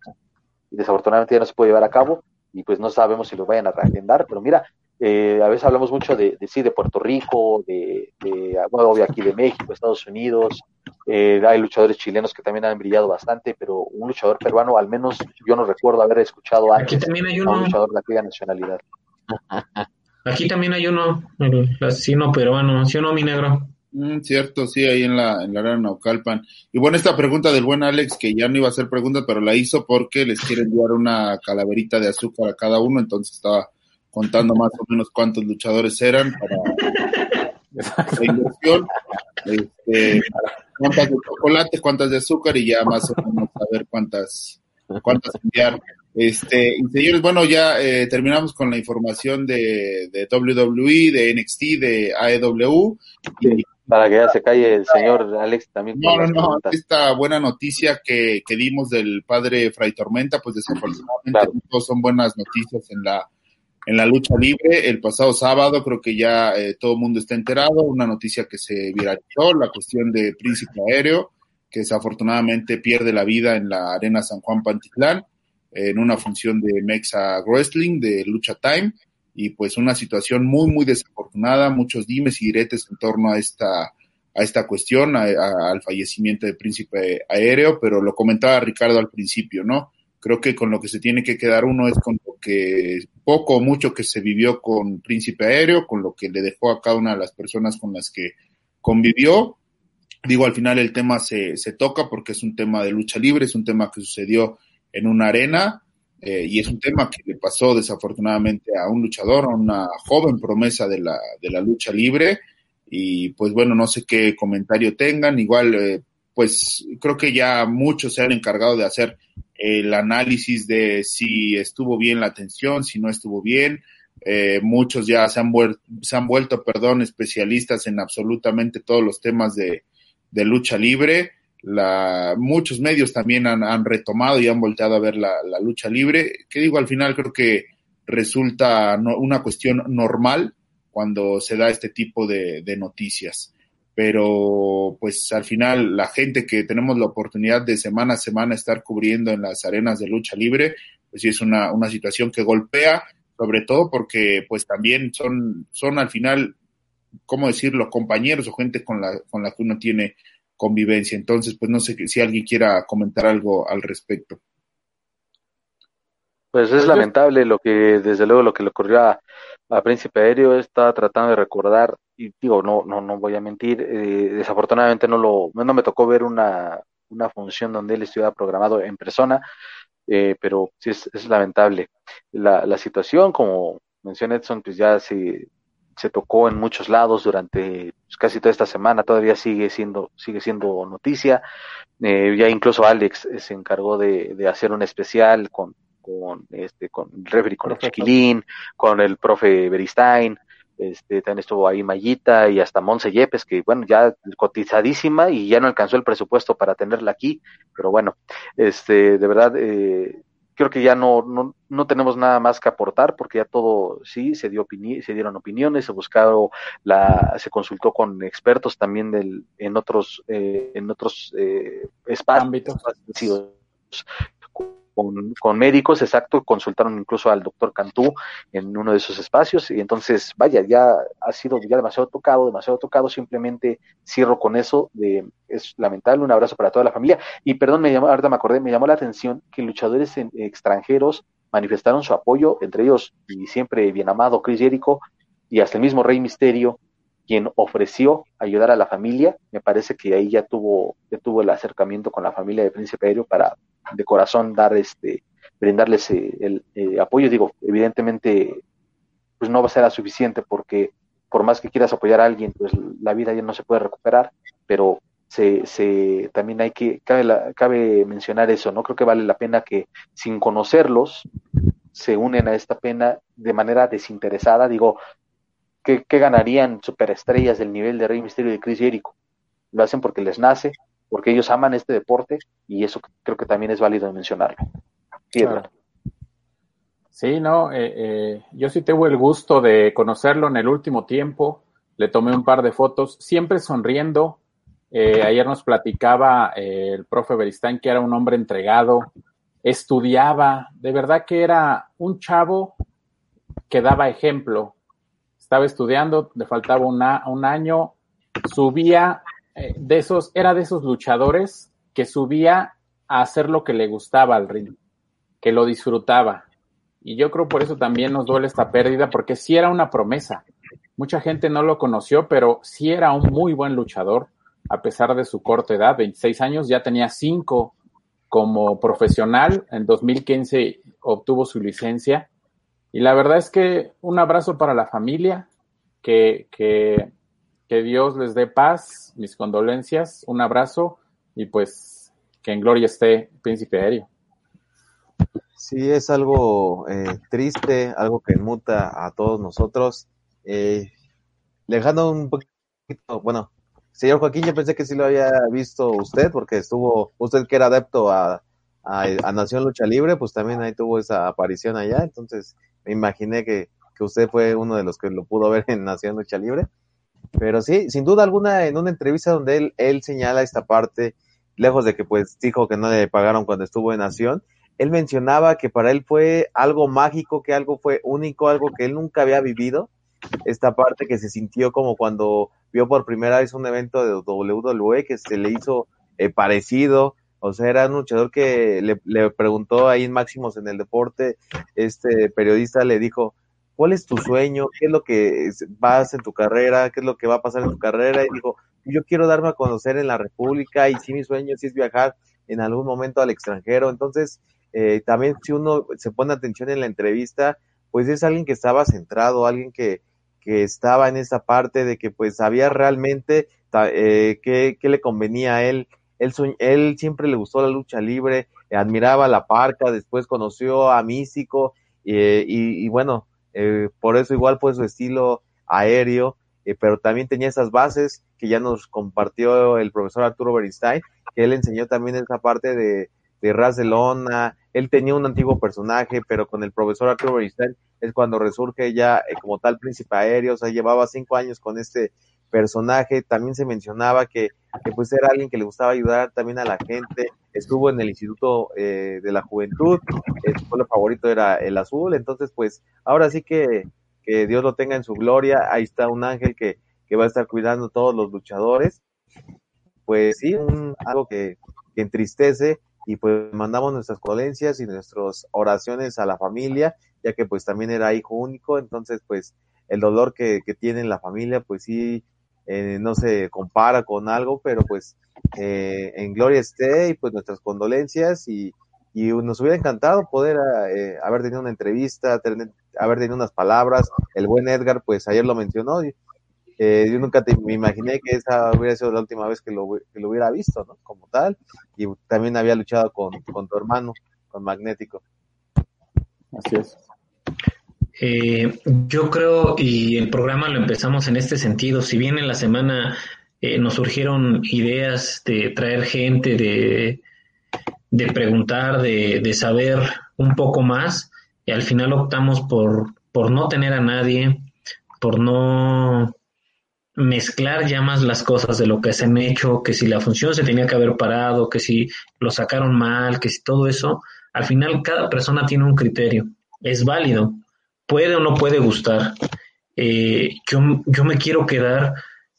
y desafortunadamente ya no se puede llevar a cabo y pues no sabemos si lo vayan a reagendar, pero mira, eh, a veces hablamos mucho de, sí, de Puerto Rico, de, de bueno, aquí de México, Estados Unidos, eh, hay luchadores chilenos que también han brillado bastante, pero un luchador peruano, al menos yo no recuerdo haber escuchado antes Aquí también hay uno. un luchador de aquella nacionalidad. Aquí también hay uno, el asesino peruano, ¿sí o no, mi negro? Mm, cierto, sí, ahí en la, en la arena Naucalpan. Y bueno, esta pregunta del buen Alex, que ya no iba a ser pregunta, pero la hizo porque les quiere enviar una calaverita de azúcar a cada uno, entonces estaba contando más o menos cuántos luchadores eran para la inversión. Este, cuántas de chocolate, cuántas de azúcar y ya más o menos saber cuántas, cuántas enviar. Este, y señores, bueno, ya eh, terminamos con la información de, de WWE, de NXT, de AEW. Y para que ya se calle el señor Alex también. No, no, no, esta buena noticia que, que dimos del padre Fray Tormenta, pues desafortunadamente todos son buenas noticias en la en la lucha libre. El pasado sábado creo que ya eh, todo el mundo está enterado, una noticia que se viralizó, la cuestión de Príncipe Aéreo, que desafortunadamente pierde la vida en la Arena San Juan Pantitlán. en una función de Mexa Wrestling, de Lucha Time, y pues una situación muy, muy desafortunada, muchos dimes y diretes en torno a esta, a esta cuestión, al fallecimiento del príncipe aéreo, pero lo comentaba Ricardo al principio, ¿no? Creo que con lo que se tiene que quedar uno es con lo que poco o mucho que se vivió con príncipe aéreo, con lo que le dejó a cada una de las personas con las que convivió. Digo, al final el tema se, se toca porque es un tema de lucha libre, es un tema que sucedió en una arena, eh, y es un tema que le pasó desafortunadamente a un luchador, a una joven promesa de la, de la lucha libre. Y pues bueno, no sé qué comentario tengan. Igual, eh, pues creo que ya muchos se han encargado de hacer el análisis de si estuvo bien la atención, si no estuvo bien. Eh, muchos ya se han, se han vuelto, perdón, especialistas en absolutamente todos los temas de, de lucha libre la, muchos medios también han, retomado y han volteado a ver la, lucha libre, que digo, al final creo que resulta una cuestión normal cuando se da este tipo de, noticias. Pero pues al final la gente que tenemos la oportunidad de semana a semana estar cubriendo en las arenas de lucha libre, pues sí es una, una situación que golpea, sobre todo porque pues también son, son al final, ¿cómo decirlo?, compañeros o gente con la, con la que uno tiene convivencia. Entonces, pues no sé si alguien quiera comentar algo al respecto. Pues es pues lamentable lo que, desde luego, lo que le ocurrió a, Príncipe Aéreo. Está tratando de recordar, y digo, no, no, no voy a mentir, eh, desafortunadamente no lo, no me tocó ver una, una función donde él estuviera programado en persona, eh, pero sí es, es lamentable. La, la situación, como menciona Edson, pues ya se, se tocó en muchos lados durante pues, casi toda esta semana, todavía sigue siendo, sigue siendo noticia. Eh, ya incluso Alex se encargó de, de hacer un especial con, con este, con el referee, con el Chiquilín, con el profe Beristain, este, también estuvo ahí Mayita y hasta Monse Yepes, que bueno, ya cotizadísima y ya no alcanzó el presupuesto para tenerla aquí, pero bueno, este, de verdad, eh, creo que ya no, no, no, tenemos nada más que aportar porque ya todo sí se dio se dieron opiniones se buscaron la se consultó con expertos también del en otros eh, en otros eh, espacios con, médicos, exacto, consultaron incluso al doctor Cantú en uno de esos espacios y entonces, vaya, ya ha sido ya demasiado tocado, demasiado tocado, simplemente cierro con eso, de, es lamentable, un abrazo para toda la familia. Y perdón, me llamó, ahorita me acordé, me llamó la atención que luchadores extranjeros manifestaron su apoyo, entre ellos y siempre bien amado Chris Jericho y hasta el mismo Rey Misterio, quien ofreció ayudar a la familia, me parece que ahí ya tuvo, ya tuvo el acercamiento con la familia de Príncipe Aéreo para de corazón dar este, brindarles eh, el, eh, apoyo. Digo, evidentemente, pues no va a ser suficiente porque por más que quieras apoyar a alguien, pues la vida ya no se puede recuperar, pero se, se también hay que, cabe, cabe mencionar eso, ¿no? Creo que vale la pena que sin conocerlos se unen a esta pena de manera desinteresada. Digo, ¿qué, ganarían superestrellas del nivel de Rey Misterio de Chris Jericho? Lo hacen porque les nace, porque ellos aman este deporte y eso creo que también es válido mencionarlo. Sí, no, eh, eh, yo sí tengo el gusto de conocerlo en el último tiempo, le tomé un par de fotos, siempre sonriendo. Eh, ayer nos platicaba el profe Beristain que era un hombre entregado, estudiaba, de verdad que era un chavo que daba ejemplo. Estaba estudiando, le faltaba una, un año, subía eh, de esos, era de esos luchadores que subía a hacer lo que le gustaba al ring, que lo disfrutaba. Y yo creo por eso también nos duele esta pérdida, porque sí era una promesa. Mucha gente no lo conoció, pero sí era un muy buen luchador, a pesar de su corta edad, 26 años, ya tenía 5 como profesional. En 2015 obtuvo su licencia. Y la verdad es que un abrazo para la familia, que, que que Dios les dé paz, mis condolencias, un abrazo y pues que en gloria esté Príncipe Aéreo. Sí, es algo eh, triste, algo que muta a todos nosotros. Eh, dejando un poquito, bueno, señor Joaquín, yo pensé que sí lo había visto usted, porque estuvo, usted que era adepto a, a, Nación Lucha Libre, pues también ahí tuvo esa aparición allá, entonces me imaginé que, que usted fue uno de los que lo pudo ver en Nación Lucha Libre. Pero sí, sin duda alguna, en una entrevista donde él, él señala esta parte, lejos de que pues dijo que no le pagaron cuando estuvo en Nación, él mencionaba que para él fue algo mágico, que algo fue único, algo que él nunca había vivido. Esta parte que se sintió como cuando vio por primera vez un evento de WWE que se le hizo eh, parecido. O sea, era un luchador que le, le preguntó ahí en Máximos en el deporte, este periodista le dijo, ¿cuál es tu sueño? ¿Qué es lo que vas en tu carrera? ¿Qué es lo que va a pasar en tu carrera? Y dijo, yo quiero darme a conocer en la República y si mi sueño sí es viajar en algún momento al extranjero. Entonces, eh, también si uno se pone atención en la entrevista, pues es alguien que estaba centrado, alguien que, que estaba en esa parte de que pues sabía realmente eh, qué, qué, le convenía a él. Él, siempre le gustó la lucha libre, admiraba a la parca, después conoció a Místico eh, y, y, bueno, eh, por eso igual fue su estilo aéreo, eh, pero también tenía esas bases que ya nos compartió el profesor Arturo Beristain, que él enseñó también esa parte de, de Lona, él tenía un antiguo personaje, pero con el profesor Arturo Beristain es cuando resurge ya eh, como tal príncipe aéreo, o sea, llevaba cinco años con este personaje, también se mencionaba que, que pues era alguien que le gustaba ayudar también a la gente, estuvo en el Instituto eh, de la Juventud, su pueblo favorito era el azul, entonces pues ahora sí que, que Dios lo tenga en su gloria, ahí está un ángel que, que va a estar cuidando todos los luchadores, pues sí, un, algo que, que entristece y pues mandamos nuestras condolencias y nuestras oraciones a la familia, ya que pues también era hijo único, entonces pues el dolor que, que tiene la familia pues sí eh, no se compara con algo, pero pues eh, en gloria esté y pues nuestras condolencias y, y nos hubiera encantado poder eh, haber tenido una entrevista, haber tenido unas palabras. El buen Edgar, pues ayer lo mencionó. Yo nunca te, me imaginé que esa hubiera sido la última vez que lo, que lo hubiera visto, ¿no? Como tal. Y también había luchado con, con tu hermano, con Magnético. Así es. Eh, yo creo, y el programa lo empezamos en este sentido, si bien en la semana eh, nos surgieron ideas de traer gente, de, de preguntar, de, de, saber un poco más, y al final optamos por, por no tener a nadie, por no mezclar ya más las cosas de lo que se han hecho, que si la función se tenía que haber parado, que si lo sacaron mal, que si todo eso, al final cada persona tiene un criterio, es válido puede o no puede gustar. Eh, yo, yo me quiero quedar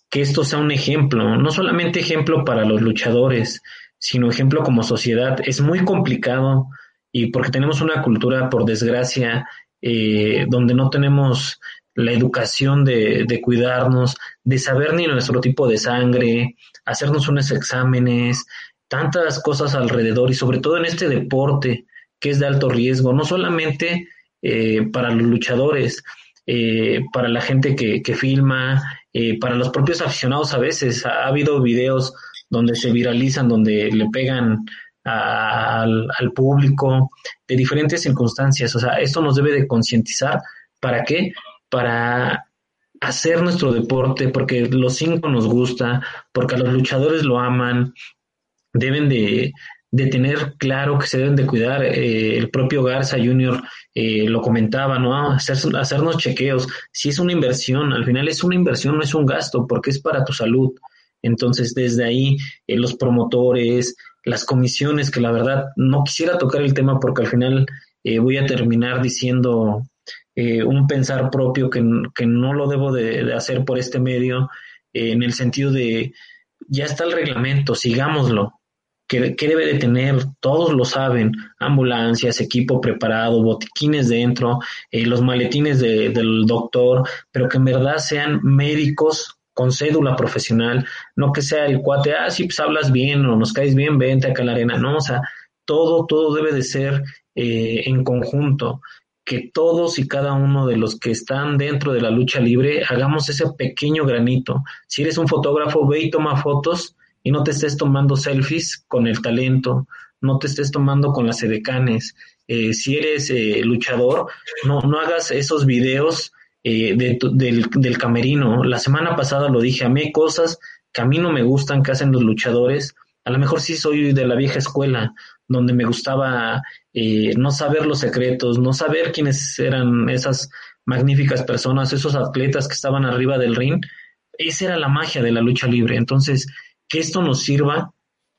que esto sea un ejemplo, no solamente ejemplo para los luchadores, sino ejemplo como sociedad. Es muy complicado y porque tenemos una cultura, por desgracia, eh, donde no tenemos la educación de, de, cuidarnos, de saber ni nuestro tipo de sangre, hacernos unos exámenes, tantas cosas alrededor y sobre todo en este deporte que es de alto riesgo, no solamente eh, para los luchadores, eh, para la gente que, que filma, eh, para los propios aficionados a veces. Ha, habido videos donde se viralizan, donde le pegan al, al, público de diferentes circunstancias. O sea, esto nos debe de concientizar. ¿Para qué? Para hacer nuestro deporte, porque los cinco nos gusta, porque a los luchadores lo aman, deben de, de tener claro que se deben de cuidar. Eh, el propio Garza Junior eh, lo comentaba, ¿no? Hacer, hacernos chequeos. Si es una inversión, al final es una inversión, no es un gasto, porque es para tu salud. Entonces, desde ahí, eh, los promotores, las comisiones, que la verdad no quisiera tocar el tema porque al final eh, voy a terminar diciendo eh, un pensar propio que, que no lo debo de, hacer por este medio, en el sentido de, ya está el reglamento, sigámoslo, que, debe de tener, todos lo saben, ambulancias, equipo preparado, botiquines dentro, eh, los maletines de, del doctor, pero que en verdad sean médicos con cédula profesional, no que sea el cuate, ah, sí, pues hablas bien o nos caes bien, vente acá a la arena, no, o sea, todo, todo debe de ser eh, en conjunto, que todos y cada uno de los que están dentro de la lucha libre hagamos ese pequeño granito. Si eres un fotógrafo, ve y toma fotos y no te estés tomando selfies con el talento, no te estés tomando con las edecanes. Eh, si eres eh, luchador, no, no hagas esos videos eh, de, del, del, camerino. La semana pasada lo dije, a mí cosas que a mí no me gustan que hacen los luchadores. A lo mejor sí soy de la vieja escuela, donde me gustaba eh, no saber los secretos, no saber quiénes eran esas magníficas personas, esos atletas que estaban arriba del ring. Esa era la magia de la lucha libre. Entonces, que esto nos sirva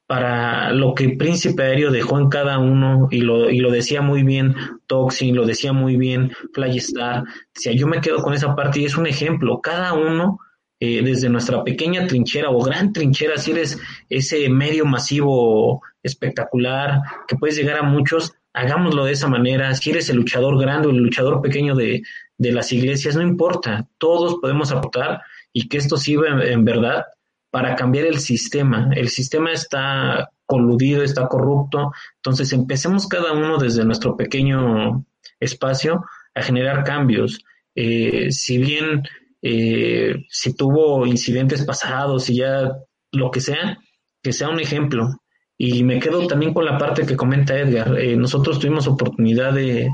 para lo que Príncipe Aéreo dejó en cada uno, y lo, y lo decía muy bien Toxin, lo decía muy bien Flystar, decía, yo me quedo con esa parte y es un ejemplo, cada uno eh, desde nuestra pequeña trinchera o gran trinchera, si eres ese medio masivo espectacular que puedes llegar a muchos, hagámoslo de esa manera, si eres el luchador grande o el luchador pequeño de, de las iglesias, no importa, todos podemos aportar y que esto sirva en verdad para cambiar el sistema. El sistema está coludido, está corrupto, entonces empecemos cada uno desde nuestro pequeño espacio a generar cambios. Eh, si bien eh, si tuvo incidentes pasados y ya lo que sea, que sea un ejemplo. Y me quedo también con la parte que comenta Edgar. Eh, nosotros tuvimos oportunidad de,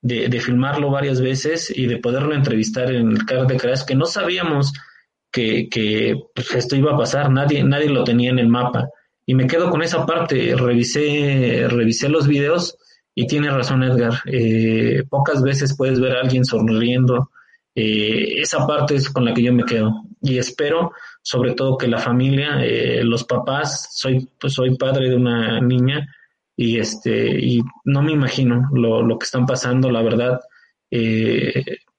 de, filmarlo varias veces y de poderlo entrevistar en el Car de Crash, que no sabíamos que, pues, esto iba a pasar, nadie, nadie lo tenía en el mapa. Y me quedo con esa parte, revisé, revisé los videos y tiene razón Edgar, eh, pocas veces puedes ver a alguien sonriendo, eh, esa parte es con la que yo me quedo. Y espero sobre todo que la familia, eh, los papás, soy, pues soy padre de una niña y este y no me imagino lo, lo que están pasando, la verdad,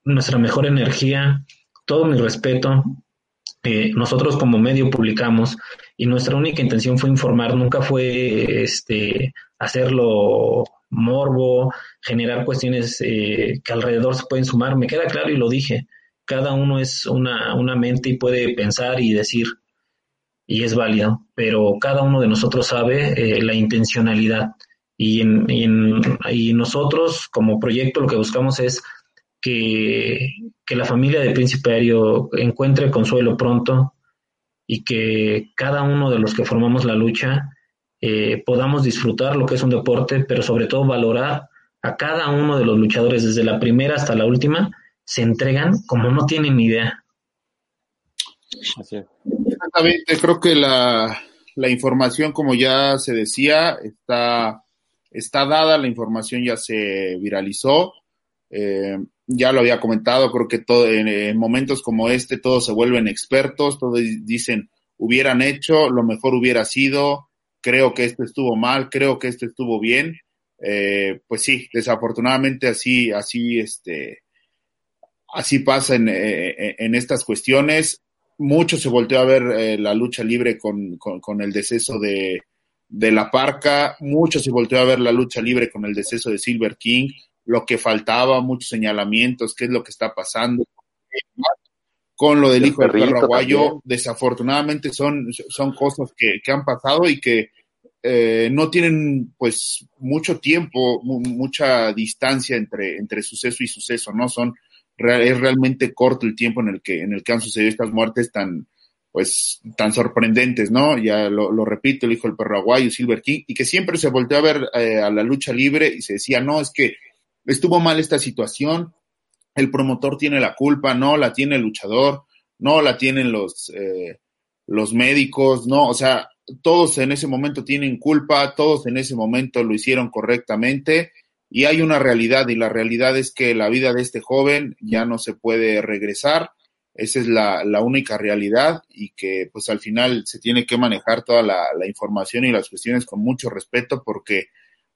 nuestra mejor energía, todo mi respeto, nosotros como medio publicamos y nuestra única intención fue informar, nunca fue este hacerlo morbo, generar cuestiones eh, que alrededor se pueden sumar. Me queda claro y lo dije, cada uno es una, una mente y puede pensar y decir, y es válido, pero cada uno de nosotros sabe eh, la intencionalidad. Y, en, y nosotros como proyecto lo que buscamos es que, la familia de Príncipe Aéreo encuentre consuelo pronto y que cada uno de los que formamos la lucha eh, podamos disfrutar lo que es un deporte, pero sobre todo valorar a cada uno de los luchadores desde la primera hasta la última, se entregan como no tienen ni idea. Exactamente, creo que la, la, información, como ya se decía, está, está dada, la información ya se viralizó. Eh, ya lo había comentado, creo que todo, en, momentos como este todos se vuelven expertos, todos dicen hubieran hecho, lo mejor hubiera sido, creo que esto estuvo mal, creo que esto estuvo bien. Eh, pues sí, desafortunadamente así, así, este, así pasa en, eh, en estas cuestiones. Mucho se volteó a ver eh, la lucha libre con, con, con el deceso de, de la Parca, mucho se volteó a ver la lucha libre con el deceso de Silver King, lo que faltaba, muchos señalamientos, qué es lo que está pasando. Con lo del hijo del perro aguayo, desafortunadamente son, son cosas que, que han pasado y que eh, no tienen pues mucho tiempo, mucha distancia entre, entre suceso y suceso, ¿no? Son, es realmente corto el tiempo en el que, en el que han sucedido estas muertes tan, pues, tan sorprendentes, ¿no? Ya lo, lo repito, el hijo del perro aguayo, Silver King, y que siempre se volteó a ver eh, a la lucha libre y se decía, no, es que estuvo mal esta situación, el promotor tiene la culpa, no la tiene el luchador, no la tienen los, eh, los médicos, no, o sea, todos en ese momento tienen culpa, todos en ese momento lo hicieron correctamente y hay una realidad y la realidad es que la vida de este joven ya no se puede regresar, esa es la, la única realidad y que pues al final se tiene que manejar toda la, la información y las cuestiones con mucho respeto porque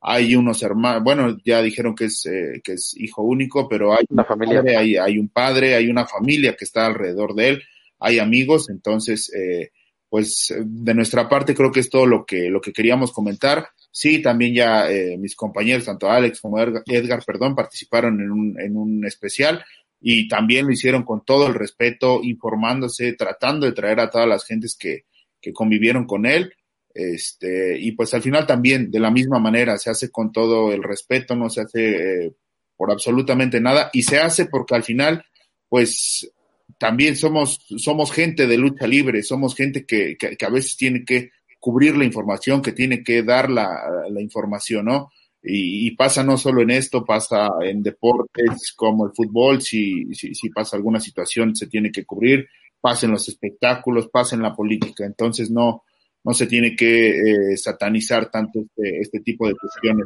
hay unos hermanos, bueno, ya dijeron que es, eh, que es hijo único, pero hay una familia, hay, hay, un padre, hay una familia que está alrededor de él, hay amigos, entonces, eh, pues de nuestra parte creo que es todo lo que, lo que queríamos comentar. Sí, también ya eh, mis compañeros, tanto Alex como Edgar, perdón, participaron en un, en un especial y también lo hicieron con todo el respeto, informándose, tratando de traer a todas las gentes que, que convivieron con él este, y pues al final también, de la misma manera, se hace con todo el respeto, no se hace eh, por absolutamente nada, y se hace porque al final, pues también somos, somos gente de lucha libre, somos gente que, que, a veces tiene que cubrir la información, que tiene que dar la, la información, ¿no? Y, y, pasa no solo en esto, pasa en deportes como el fútbol, si, si, si pasa alguna situación se tiene que cubrir, pasa en los espectáculos, pasa en la política, entonces no, no se tiene que eh, satanizar tanto este, este, tipo de cuestiones.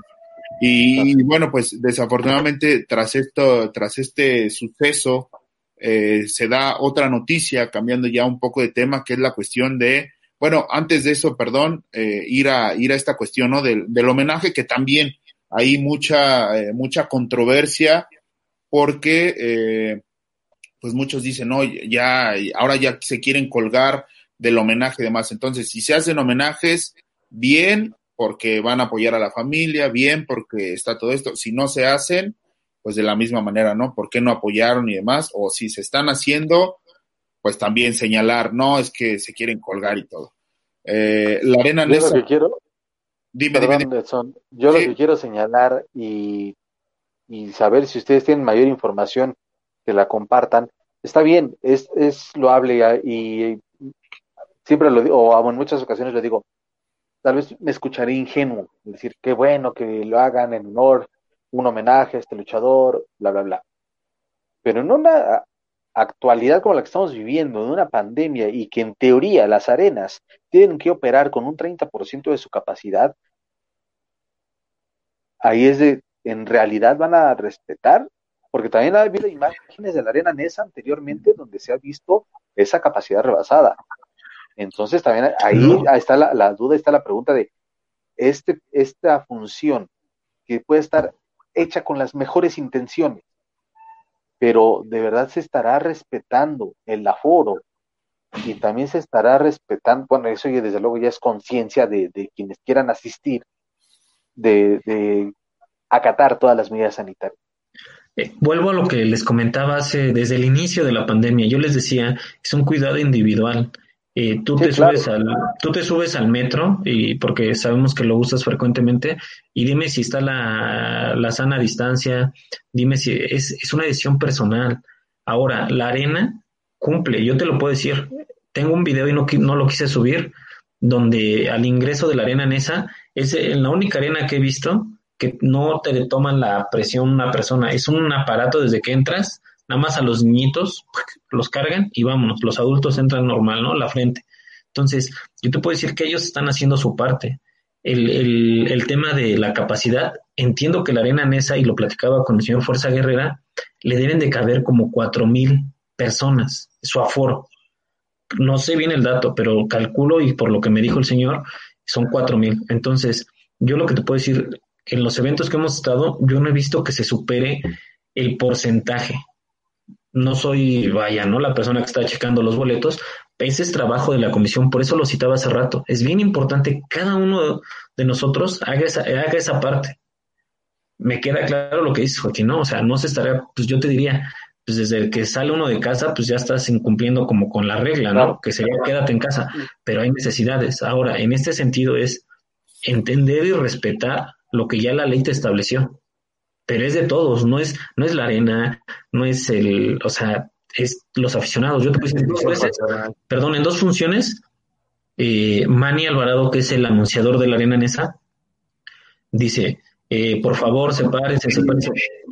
Y, bueno, pues desafortunadamente tras esto, tras este suceso, eh, se da otra noticia, cambiando ya un poco de tema, que es la cuestión de, bueno, antes de eso, perdón, eh, ir a ir a esta cuestión, ¿no? Del, del homenaje que también hay mucha eh, mucha controversia porque eh, pues muchos dicen, no, ya ahora ya se quieren colgar del homenaje y demás. Entonces, si se hacen homenajes, bien, porque van a apoyar a la familia, bien, porque está todo esto. Si no se hacen, pues de la misma manera, ¿no? ¿Por qué no apoyaron y demás? O si se están haciendo, pues también señalar, no, es que se quieren colgar y todo. Eh, la arena Yo lo que quiero, dime, yo lo que quiero señalar y, y saber si ustedes tienen mayor información, que la compartan. Está bien, es, es loable y, siempre lo digo, o en muchas ocasiones lo digo, tal vez me escucharé ingenuo, decir, qué bueno que lo hagan en honor, un homenaje a este luchador, bla, bla, bla. Pero en una actualidad como la que estamos viviendo, de una pandemia y que en teoría las arenas tienen que operar con un 30% de su capacidad, ahí es de, en realidad van a respetar, porque también ha habido imágenes de la arena NESA anteriormente donde se ha visto esa capacidad rebasada. Entonces también ahí, está la, la, duda, está la pregunta de este, esta función que puede estar hecha con las mejores intenciones, pero de verdad se estará respetando el aforo y también se estará respetando, bueno, eso ya desde luego ya es conciencia de, quienes quieran asistir, de, de acatar todas las medidas sanitarias. Eh, vuelvo a lo que les comentaba hace, desde el inicio de la pandemia. Yo les decía, es un cuidado individual. Eh, tú, te subes al, tú te subes al metro, y porque sabemos que lo usas frecuentemente, y dime si está la, la sana distancia, dime si es, es, una decisión personal. Ahora, la arena cumple, yo te lo puedo decir, tengo un video y no, no lo quise subir, donde al ingreso de la arena en esa, es la única arena que he visto que no te toman la presión una persona, es un aparato desde que entras, nada más a los niñitos los cargan y vámonos, los adultos entran normal, ¿no? La frente. Entonces, yo te puedo decir que ellos están haciendo su parte. El, el, tema de la capacidad, entiendo que la arena Nesa, y lo platicaba con el señor Fuerza Guerrera, le deben de caber como cuatro mil personas, su aforo. No sé bien el dato, pero calculo y por lo que me dijo el señor, son cuatro mil. Entonces, yo lo que te puedo decir, en los eventos que hemos estado, yo no he visto que se supere el porcentaje. No soy, vaya, ¿no? La persona que está checando los boletos. Ese es trabajo de la comisión, por eso lo citaba hace rato. Es bien importante que cada uno de nosotros haga esa, haga esa parte. Me queda claro lo que dice Joaquín, ¿no? O sea, no se estaría, pues yo te diría, pues desde que sale uno de casa, pues ya estás incumpliendo como con la regla, ¿no? Que sería quédate en casa, pero hay necesidades. Ahora, en este sentido es entender y respetar lo que ya la ley te estableció. Pero es de todos, no es, no es la arena, no es el, o sea, es los aficionados. Yo te puse dos veces, perdón, en dos funciones, eh, Manny Alvarado, que es el anunciador de la arena en esa, dice, eh, por favor, sepárense, sepárense.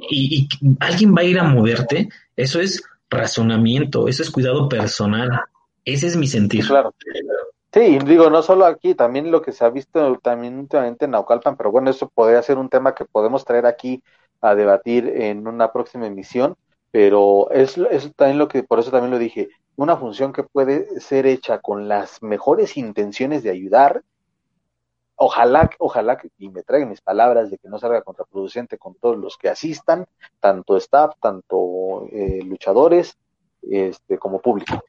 Y, y alguien va a ir a moverte, eso es razonamiento, eso es cuidado personal. Ese es mi sentir. Claro. Sí, digo, no solo aquí, también lo que se ha visto también últimamente en Naucalpan, pero bueno, eso podría ser un tema que podemos traer aquí a debatir en una próxima emisión, pero es, es también lo que, por eso también lo dije, una función que puede ser hecha con las mejores intenciones de ayudar, ojalá, ojalá, y me traigan mis palabras de que no salga contraproducente con todos los que asistan, tanto staff, tanto eh, luchadores, este, como público.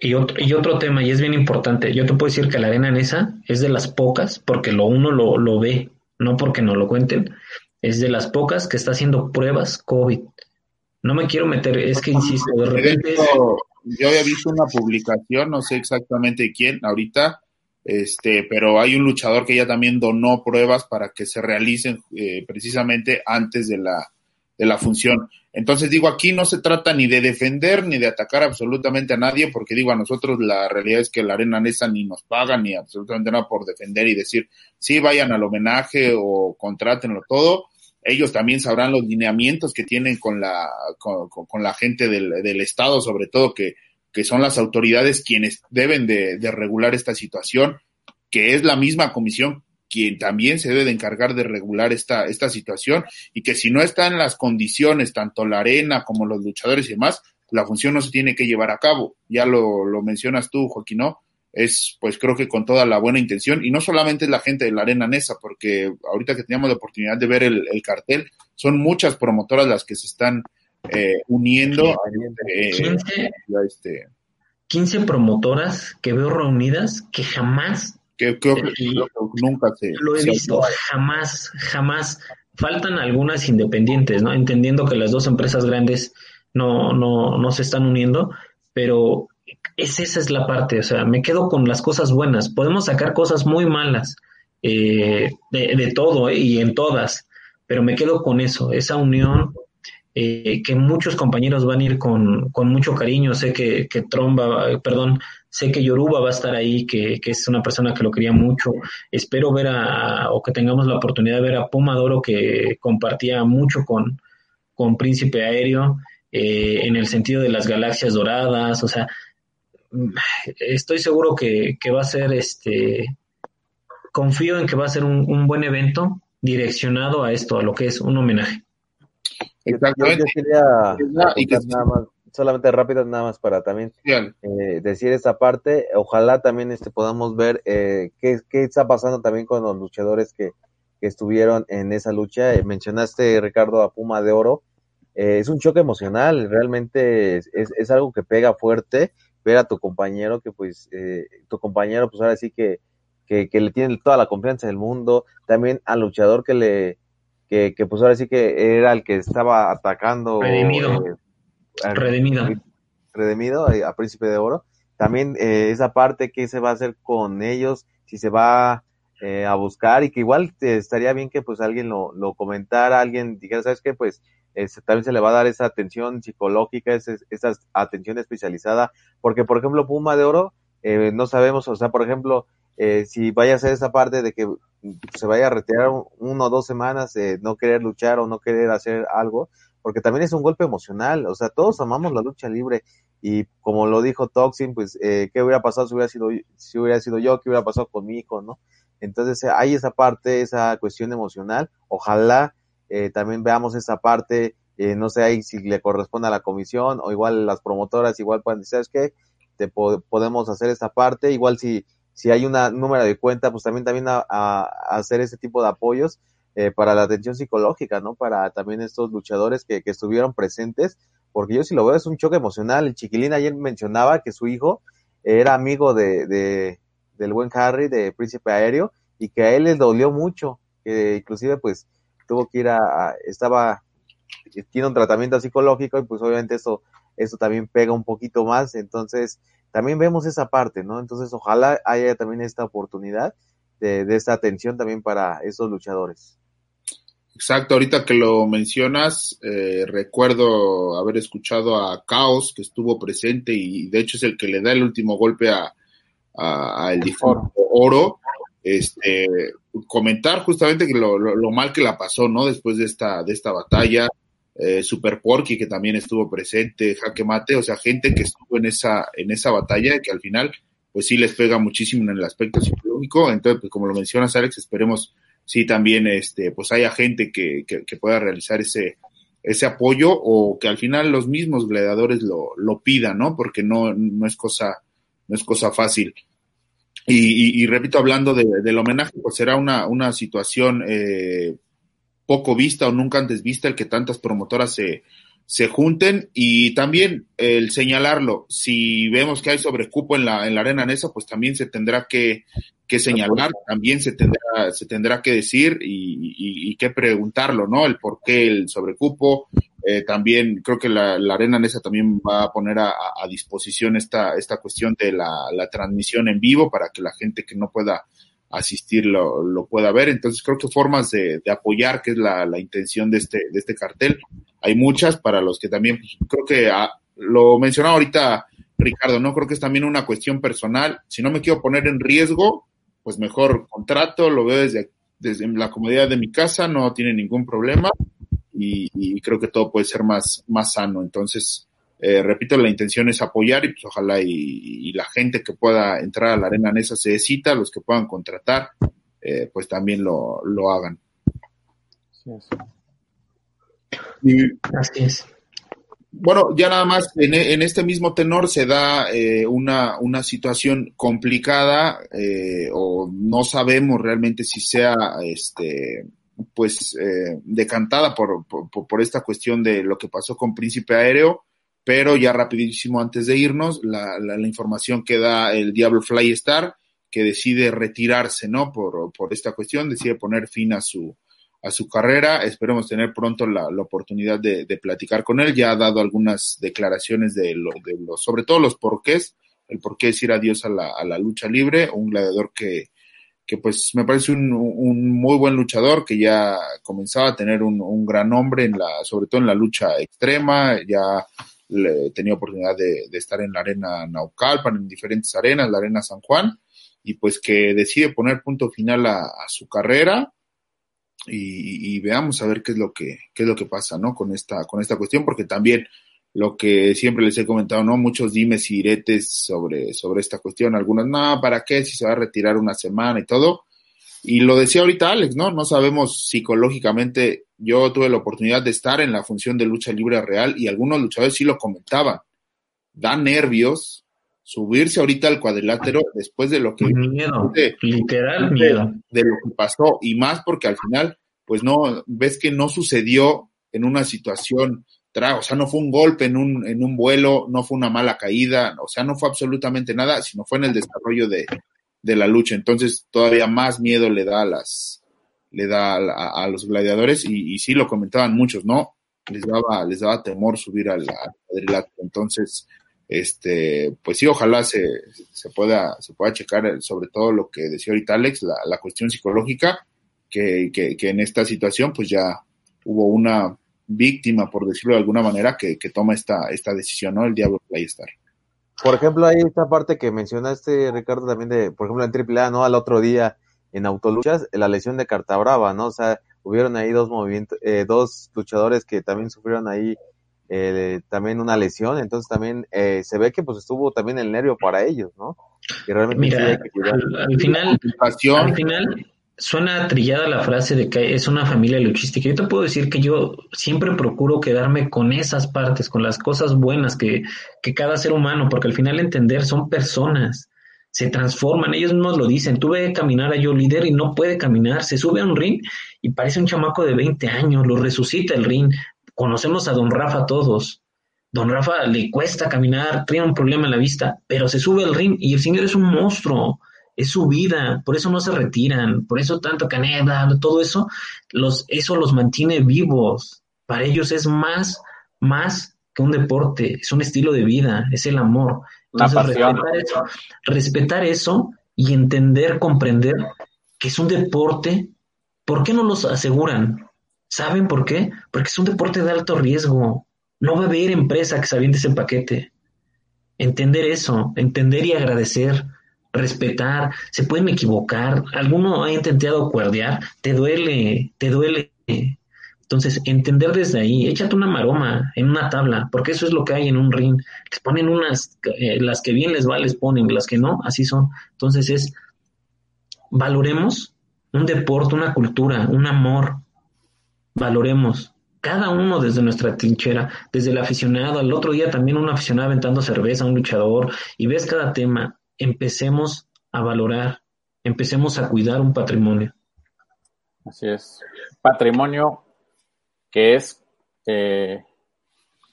Y otro, y otro tema, y es bien importante, yo te puedo decir que la arena en esa es de las pocas, porque lo uno lo, lo ve, no porque no lo cuenten, es de las pocas que está haciendo pruebas COVID. No me quiero meter, es que insisto, de repente... Yo había visto una publicación, no sé exactamente quién ahorita, este, pero hay un luchador que ya también donó pruebas para que se realicen eh, precisamente antes de la, de la función. Entonces digo, aquí no se trata ni de defender ni de atacar absolutamente a nadie, porque digo, a nosotros la realidad es que la arena Nesa ni nos paga ni absolutamente nada por defender y decir, sí, vayan al homenaje o contrátenlo todo. Ellos también sabrán los lineamientos que tienen con la, con, con la gente del, del, Estado, sobre todo que, que son las autoridades quienes deben de, de regular esta situación, que es la misma comisión quien también se debe de encargar de regular esta, esta situación y que si no está en las condiciones, tanto la arena como los luchadores y demás, la función no se tiene que llevar a cabo. Ya lo, lo mencionas tú, Joaquín, ¿no? es pues creo que con toda la buena intención y no solamente es la gente de la Arena Nesa, porque ahorita que teníamos la oportunidad de ver el, cartel, son muchas promotoras las que se están eh, uniendo. 15, promotoras que veo reunidas que jamás... Que creo que, nunca se... Lo he visto, jamás, jamás. Faltan algunas independientes, ¿no? Entendiendo que las dos empresas grandes no, no, no se están uniendo, pero es, esa es la parte, o sea, me quedo con las cosas buenas. Podemos sacar cosas muy malas eh, de, todo eh, y en todas, pero me quedo con eso, esa unión eh, que muchos compañeros van a ir con, con mucho cariño. Sé que, que, Tromba, perdón, sé que Yoruba va a estar ahí, que, que, es una persona que lo quería mucho. Espero ver a, o que tengamos la oportunidad de ver a Pomadoro, que compartía mucho con, con Príncipe Aéreo. en el sentido de las galaxias doradas, o sea, estoy seguro que, va a ser este, confío en que va a ser un, buen evento direccionado a esto, a lo que es un homenaje. Exactamente. Yo, quería nada más, solamente rápido, nada más para también eh, decir esta parte. Ojalá también este, podamos ver eh, qué, qué, está pasando también con los luchadores que, que estuvieron en esa lucha. Eh, mencionaste, Ricardo, a Puma de Oro. es un choque emocional, realmente es, es, algo que pega fuerte ver a tu compañero que pues eh, tu compañero pues ahora sí que, que, le tiene toda la confianza del mundo, también al luchador que le, que, que pues ahora sí que era el que estaba atacando. Redimido. Eh, redimido. Redimido eh, a Príncipe de Oro. También esa parte que se va a hacer con ellos, si se va a buscar y que igual estaría bien que pues alguien lo, lo comentara, alguien dijera, ¿sabes qué? Pues también se le va a dar esa atención psicológica, esa, esa atención especializada, porque por ejemplo Puma de Oro, eh, no sabemos, o sea, por ejemplo, eh, si vaya a ser esa parte de que se vaya a retirar uno o dos semanas de no querer luchar o no querer hacer algo, porque también es un golpe emocional, o sea, todos amamos la lucha libre y como lo dijo Toxin, pues, eh, ¿qué hubiera pasado si hubiera sido, si hubiera sido yo? ¿Qué hubiera pasado con mi hijo? ¿no? Entonces hay esa parte, esa cuestión emocional, ojalá eh, también veamos esa parte, eh, no sé ahí si le corresponde a la comisión o igual las promotoras igual pueden decir, ¿sabes qué? Te podemos hacer esta parte, igual si, si hay un número de cuenta, pues también, también a, hacer ese tipo de apoyos eh, para la atención psicológica, ¿no? Para también estos luchadores que, que estuvieron presentes, porque yo si lo veo es un choque emocional. El chiquilín ayer mencionaba que su hijo era amigo de, de del buen Harry, de Príncipe Aéreo, y que a él le dolió mucho, que inclusive pues tuvo que ir a, estaba, tiene un tratamiento psicológico y pues obviamente eso, eso también pega un poquito más, entonces también vemos esa parte, ¿no? Entonces ojalá haya también esta oportunidad de, de esta atención también para esos luchadores. Exacto, ahorita que lo mencionas, eh, recuerdo haber escuchado a Caos, que estuvo presente y de hecho es el que le da el último golpe a, a, el difunto Oro, este, comentar justamente que lo, lo, mal que la pasó, ¿no? Después de esta, de esta batalla, eh, Super Porky que también estuvo presente, Jaque Mate, o sea, gente que estuvo en esa, en esa batalla que al final, pues sí les pega muchísimo en el aspecto psicológico. Entonces, pues como lo mencionas, Alex, esperemos sí también, este, pues haya gente que, que, pueda realizar ese, ese apoyo o que al final los mismos gladiadores lo, lo pidan, ¿no? Porque no, no es cosa, no es cosa fácil. Y, repito, hablando del homenaje, pues será una, una situación eh, poco vista o nunca antes vista el que tantas promotoras se, se junten y también el señalarlo, si vemos que hay sobrecupo en la, en la arena Nesa, pues también se tendrá que, que señalar, también se tendrá, se tendrá que decir y, y, y que preguntarlo, ¿no? El por qué el sobrecupo, eh, también creo que la, la, Arena Nesa también va a poner a, a disposición esta, esta cuestión de la, la, transmisión en vivo para que la gente que no pueda asistir lo, lo pueda ver. Entonces creo que formas de, de apoyar, que es la, la, intención de este, de este cartel, hay muchas para los que también pues, creo que ah, lo mencionaba ahorita Ricardo, no creo que es también una cuestión personal. Si no me quiero poner en riesgo, pues mejor contrato, lo veo desde, desde la comodidad de mi casa, no tiene ningún problema y, creo que todo puede ser más, más sano. Entonces, eh, repito, la intención es apoyar y pues ojalá y, la gente que pueda entrar a la arena esa se cita, los que puedan contratar, eh, pues también lo, lo hagan. Así es. Así es. bueno, ya nada más en, este mismo tenor se da eh, una, una situación complicada eh, o no sabemos realmente si sea este pues eh, decantada por, por, esta cuestión de lo que pasó con Príncipe Aéreo, pero ya rapidísimo antes de irnos, la, la, información que da el Diablo Fly Star, que decide retirarse, ¿no? Por, por esta cuestión, decide poner fin a su, a su carrera. Esperemos tener pronto la, la oportunidad de, de, platicar con él. Ya ha dado algunas declaraciones de, lo, de los, sobre todo los porqués, el por qué decir adiós a la, a la lucha libre, un gladiador que, que pues me parece un, un, muy buen luchador, que ya comenzaba a tener un, un, gran nombre, en la, sobre todo en la lucha extrema, ya le, tenía oportunidad de, de, estar en la arena Naucalpan, en diferentes arenas, la arena San Juan, y pues que decide poner punto final a, a su carrera, y, veamos a ver qué es lo que qué es lo que pasa no con esta con esta cuestión porque también lo que siempre les he comentado no muchos dimes y diretes sobre sobre esta cuestión algunos no para qué si se va a retirar una semana y todo y lo decía ahorita Alex no no sabemos psicológicamente yo tuve la oportunidad de estar en la función de lucha libre real y algunos luchadores sí lo comentaban. Da nervios subirse ahorita al cuadrilátero después de lo que miedo, literal miedo. de lo que pasó y más porque al final pues no ves que no sucedió en una situación o sea no fue un golpe en un en un vuelo no fue una mala caída o sea no fue absolutamente nada sino fue en el desarrollo de, de la lucha. Entonces todavía más miedo le da a las le da a, a los gladiadores y, y, sí lo comentaban muchos no les daba les daba temor subir al, cuadrilátero entonces este, pues sí, ojalá se, se, pueda, se pueda checar sobre todo lo que decía ahorita Alex, la, cuestión psicológica, que, que, en esta situación pues ya hubo una víctima, por decirlo de alguna manera, que, que toma esta, esta decisión, ¿no? El Diablo Playstar. Por ejemplo, hay esta parte que mencionaste, Ricardo, también de, por ejemplo, en AAA, ¿no? Al otro día en Autoluchas, la lesión de Carta Brava, ¿no? O sea, hubieron ahí dos movimientos, eh, dos luchadores que también sufrieron ahí eh, también una lesión, entonces también eh, se ve que pues estuvo también el nervio para ellos, ¿no? Y realmente Mira, al, final, al final suena trillada la frase de que es una familia luchística. Yo te puedo decir que yo siempre procuro quedarme con esas partes, con las cosas buenas que, que cada ser humano, porque al final entender son personas, se transforman, ellos mismos lo dicen, tú ve caminar a yo líder y no puede caminar, se sube a un ring y parece un chamaco de 20 años, lo resucita el ring, Conocemos a don Rafa todos. Don Rafa le cuesta caminar, tiene un problema en la vista, pero se sube al ring y el señor es un monstruo, es su vida, por eso no se retiran, por eso tanto caneda, todo eso, los, eso los mantiene vivos. Para ellos es más, más que un deporte, es un estilo de vida, es el amor. Entonces, respetar eso, respetar eso y entender, comprender que es un deporte, ¿por qué no los aseguran? ¿Saben por qué? Porque es un deporte de alto riesgo. No va a haber empresa que se aviente ese paquete. Entender eso, entender y agradecer, respetar, se pueden equivocar. Alguno ha intentado cuerdear, te duele, te duele. Entonces, entender desde ahí, échate una maroma en una tabla, porque eso es lo que hay en un ring. Les ponen unas, eh, las que bien les va, les ponen, las que no, así son. Entonces es, valoremos un deporte, una cultura, un amor, valoremos cada uno desde nuestra trinchera, desde el aficionado, al otro día también un aficionado aventando cerveza, un luchador, y ves cada tema, empecemos a valorar, empecemos a cuidar un patrimonio. Así es, patrimonio que es eh,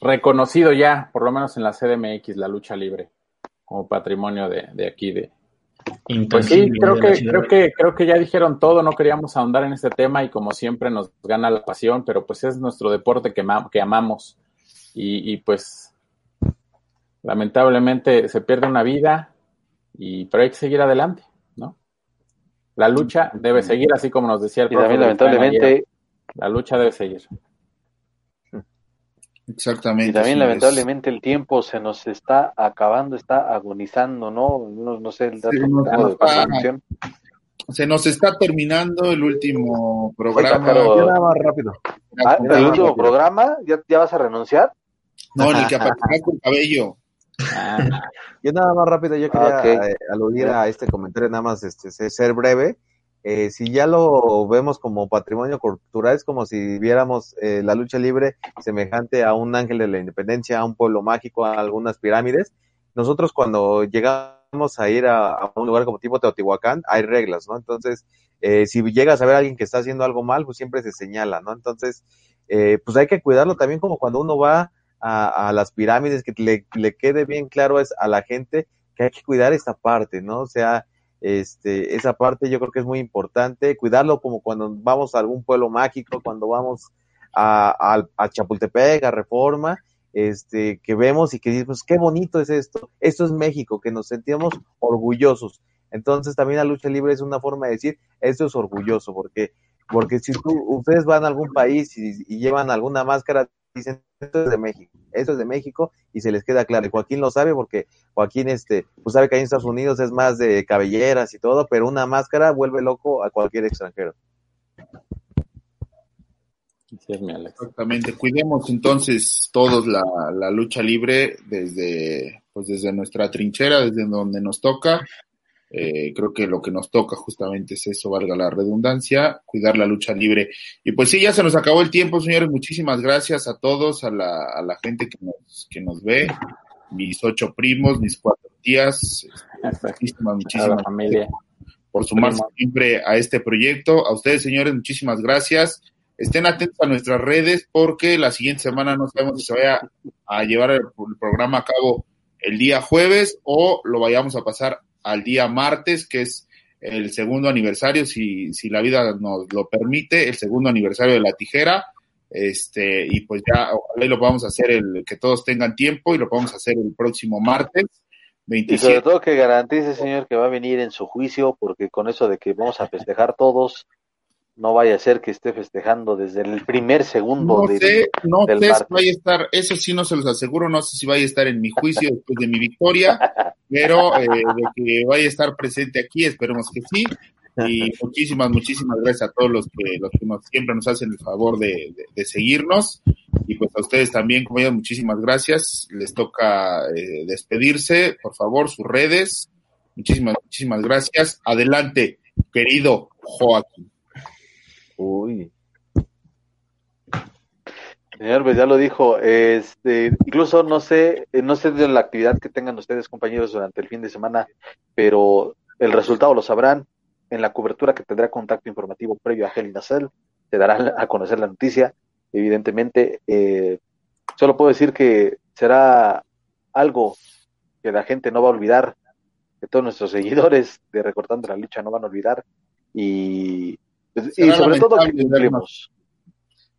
reconocido ya, por lo menos en la CDMX, la lucha libre, como patrimonio de, de aquí, de, pues sí, creo que, creo que, creo que ya dijeron todo, no queríamos ahondar en este tema y como siempre nos gana la pasión, pero pues es nuestro deporte que, que amamos. Y, pues lamentablemente se pierde una vida y pero hay que seguir adelante, ¿no? La lucha debe seguir así como nos decía el y lamentablemente la lucha debe seguir. Exactamente. Y también lamentablemente el tiempo se nos está acabando, está agonizando, ¿no? No, sé el dato se nos está terminando el último programa. nada más rápido. Ah, ¿El último programa? ¿Ya, vas a renunciar? No, ni que aparezca con cabello. yo nada más rápido, yo quería eh, aludir a este comentario, nada más este, ser breve. Eh, si ya lo vemos como patrimonio cultural, es como si viéramos eh, la lucha libre semejante a un ángel de la independencia, a un pueblo mágico, a algunas pirámides. Nosotros cuando llegamos a ir a, un lugar como tipo Teotihuacán, hay reglas, ¿no? Entonces, eh, si llegas a ver a alguien que está haciendo algo mal, pues siempre se señala, ¿no? Entonces, pues hay que cuidarlo también como cuando uno va a, las pirámides, que le, le quede bien claro a la gente que hay que cuidar esta parte, ¿no? O sea, este, esa parte yo creo que es muy importante, cuidarlo como cuando vamos a algún pueblo mágico, cuando vamos a, a, Chapultepec, a Reforma, este, que vemos y que decimos, qué bonito es esto, esto es México, que nos sentimos orgullosos. Entonces también la lucha libre es una forma de decir, esto es orgulloso, porque, porque si tú, ustedes van a algún país y, y llevan alguna máscara, dicen, esto es de México, esto es de México, y se les queda claro. Y Joaquín lo sabe porque Joaquín, este, pues sabe que ahí en Estados Unidos es más de cabelleras y todo, pero una máscara vuelve loco a cualquier extranjero. Exactamente. Cuidemos entonces todos la, la lucha libre desde, pues desde nuestra trinchera, desde donde nos toca, eh, creo que lo que nos toca justamente es eso, valga la redundancia, cuidar la lucha libre. Y pues sí, ya se nos acabó el tiempo, señores. Muchísimas gracias a todos, a la, a la gente que nos, que nos ve, mis ocho primos, mis cuatro tías. Muchísimas, muchísimas familia. por sumarse siempre a este proyecto. A ustedes, señores, muchísimas gracias. Estén atentos a nuestras redes porque la siguiente semana no sabemos si se vaya a llevar el programa a cabo el día jueves o lo vayamos a pasar al día martes, que es el segundo aniversario, si, si la vida nos lo permite, el segundo aniversario de la tijera. Este, y pues ya ojalá lo podamos hacer el que todos tengan tiempo y lo podamos hacer el próximo martes. 27. Y sobre todo que garantice, señor, que va a venir en su juicio, porque con eso de que vamos a festejar todos, no vaya a ser que esté festejando desde el primer segundo. No sé, no sé si vaya a estar, eso sí no se los aseguro, no sé si vaya a estar en mi juicio después de mi victoria, pero eh, de que vaya a estar presente aquí, esperemos que sí. Y muchísimas, muchísimas gracias a todos los que, los que nos, siempre nos hacen el favor de, de, seguirnos. Y pues a ustedes también, como ya, muchísimas gracias. Les toca eh, despedirse, por favor, sus redes. Muchísimas, muchísimas gracias. Adelante, querido Joaquín. Uy. Señor, pues ya lo dijo, este, incluso no sé, eh, no sé de la actividad que tengan ustedes, compañeros, durante el fin de semana, pero el resultado lo sabrán en la cobertura que tendrá contacto informativo previo a Hell Nacel, te dará a conocer la noticia, evidentemente, eh, solo puedo decir que será algo que la gente no va a olvidar, que todos nuestros seguidores de Recortando la Lucha no van a olvidar, y y sobre todo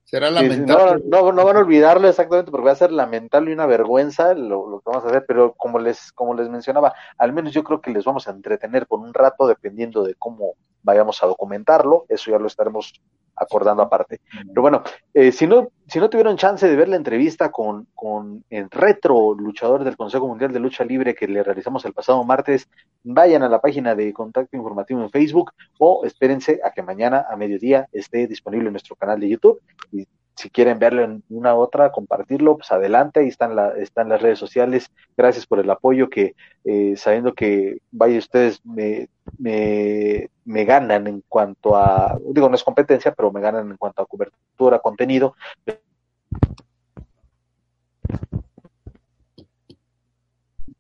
Será lamentable. no, no, van a olvidarlo exactamente porque va a ser lamentable y una vergüenza lo, lo, que vamos a hacer, pero como les, como les mencionaba, al menos yo creo que les vamos a entretener por un rato dependiendo de cómo vayamos a documentarlo, eso ya lo estaremos acordando aparte. Pero bueno, eh, si, no, si no tuvieron chance de ver la entrevista con, con el retro luchador del Consejo Mundial de Lucha Libre que le realizamos el pasado martes, vayan a la página de Contacto Informativo en Facebook o espérense a que mañana a mediodía esté disponible en nuestro canal de YouTube. Y si quieren verlo en una otra, compartirlo, pues adelante, ahí están, la, están las redes sociales. Gracias por el apoyo que, eh, sabiendo que, vaya, ustedes me, me, me, ganan en cuanto a, digo, no es competencia, pero me ganan en cuanto a cobertura, contenido.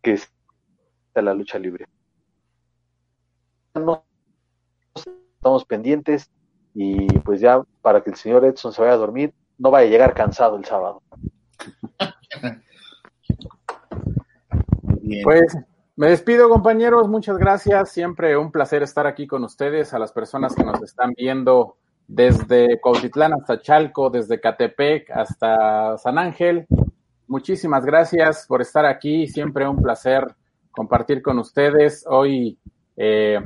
Que es la lucha libre. Estamos pendientes y pues ya para que el señor Edson se vaya a dormir, no vaya a llegar cansado el sábado. Pues me despido compañeros, muchas gracias, siempre un placer estar aquí con ustedes, a las personas que nos están viendo desde Cuautitlán hasta Chalco, desde Catepec hasta San Ángel. Muchísimas gracias por estar aquí, siempre un placer compartir con ustedes. Hoy eh,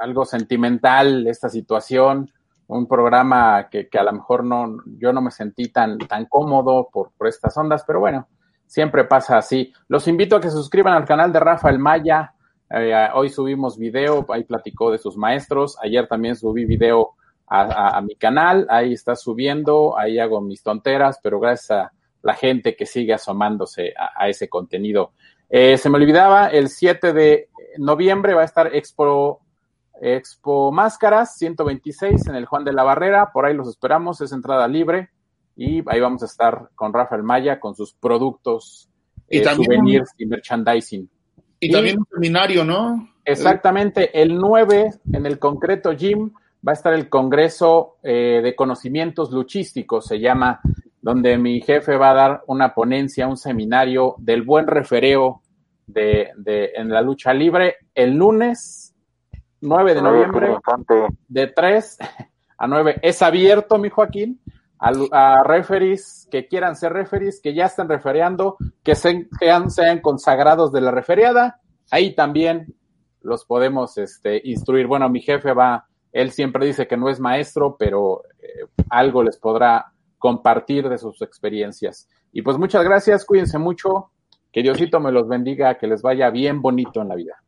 algo sentimental esta situación, un programa que, que, a lo mejor no, yo no me sentí tan, tan cómodo por, por estas ondas, pero bueno, siempre pasa así. Los invito a que se suscriban al canal de Rafael Maya. Eh, hoy subimos video, ahí platicó de sus maestros. Ayer también subí video a, a, mi canal, ahí está subiendo, ahí hago mis tonteras, pero gracias a la gente que sigue asomándose a, a ese contenido. Eh, se me olvidaba, el 7 de noviembre va a estar Expo Expo Máscaras 126 en el Juan de la Barrera, por ahí los esperamos, es entrada libre y ahí vamos a estar con Rafael Maya con sus productos, y eh, souvenirs y merchandising. Y, también un seminario, ¿no? Exactamente, el 9 en el concreto gym va a estar el Congreso eh, de Conocimientos Luchísticos, se llama, donde mi jefe va a dar una ponencia, un seminario del buen refereo de, de en la lucha libre el lunes 9 de noviembre, de 3 a 9. Es abierto, mi Joaquín, a, a referees que quieran ser referees, que ya estén refereando, que sean, sean consagrados de la referiada. Ahí también los podemos este, instruir. Bueno, mi jefe va, él siempre dice que no es maestro, pero eh, algo les podrá compartir de sus experiencias. Y pues muchas gracias, cuídense mucho, que Diosito me los bendiga, que les vaya bien bonito en la vida.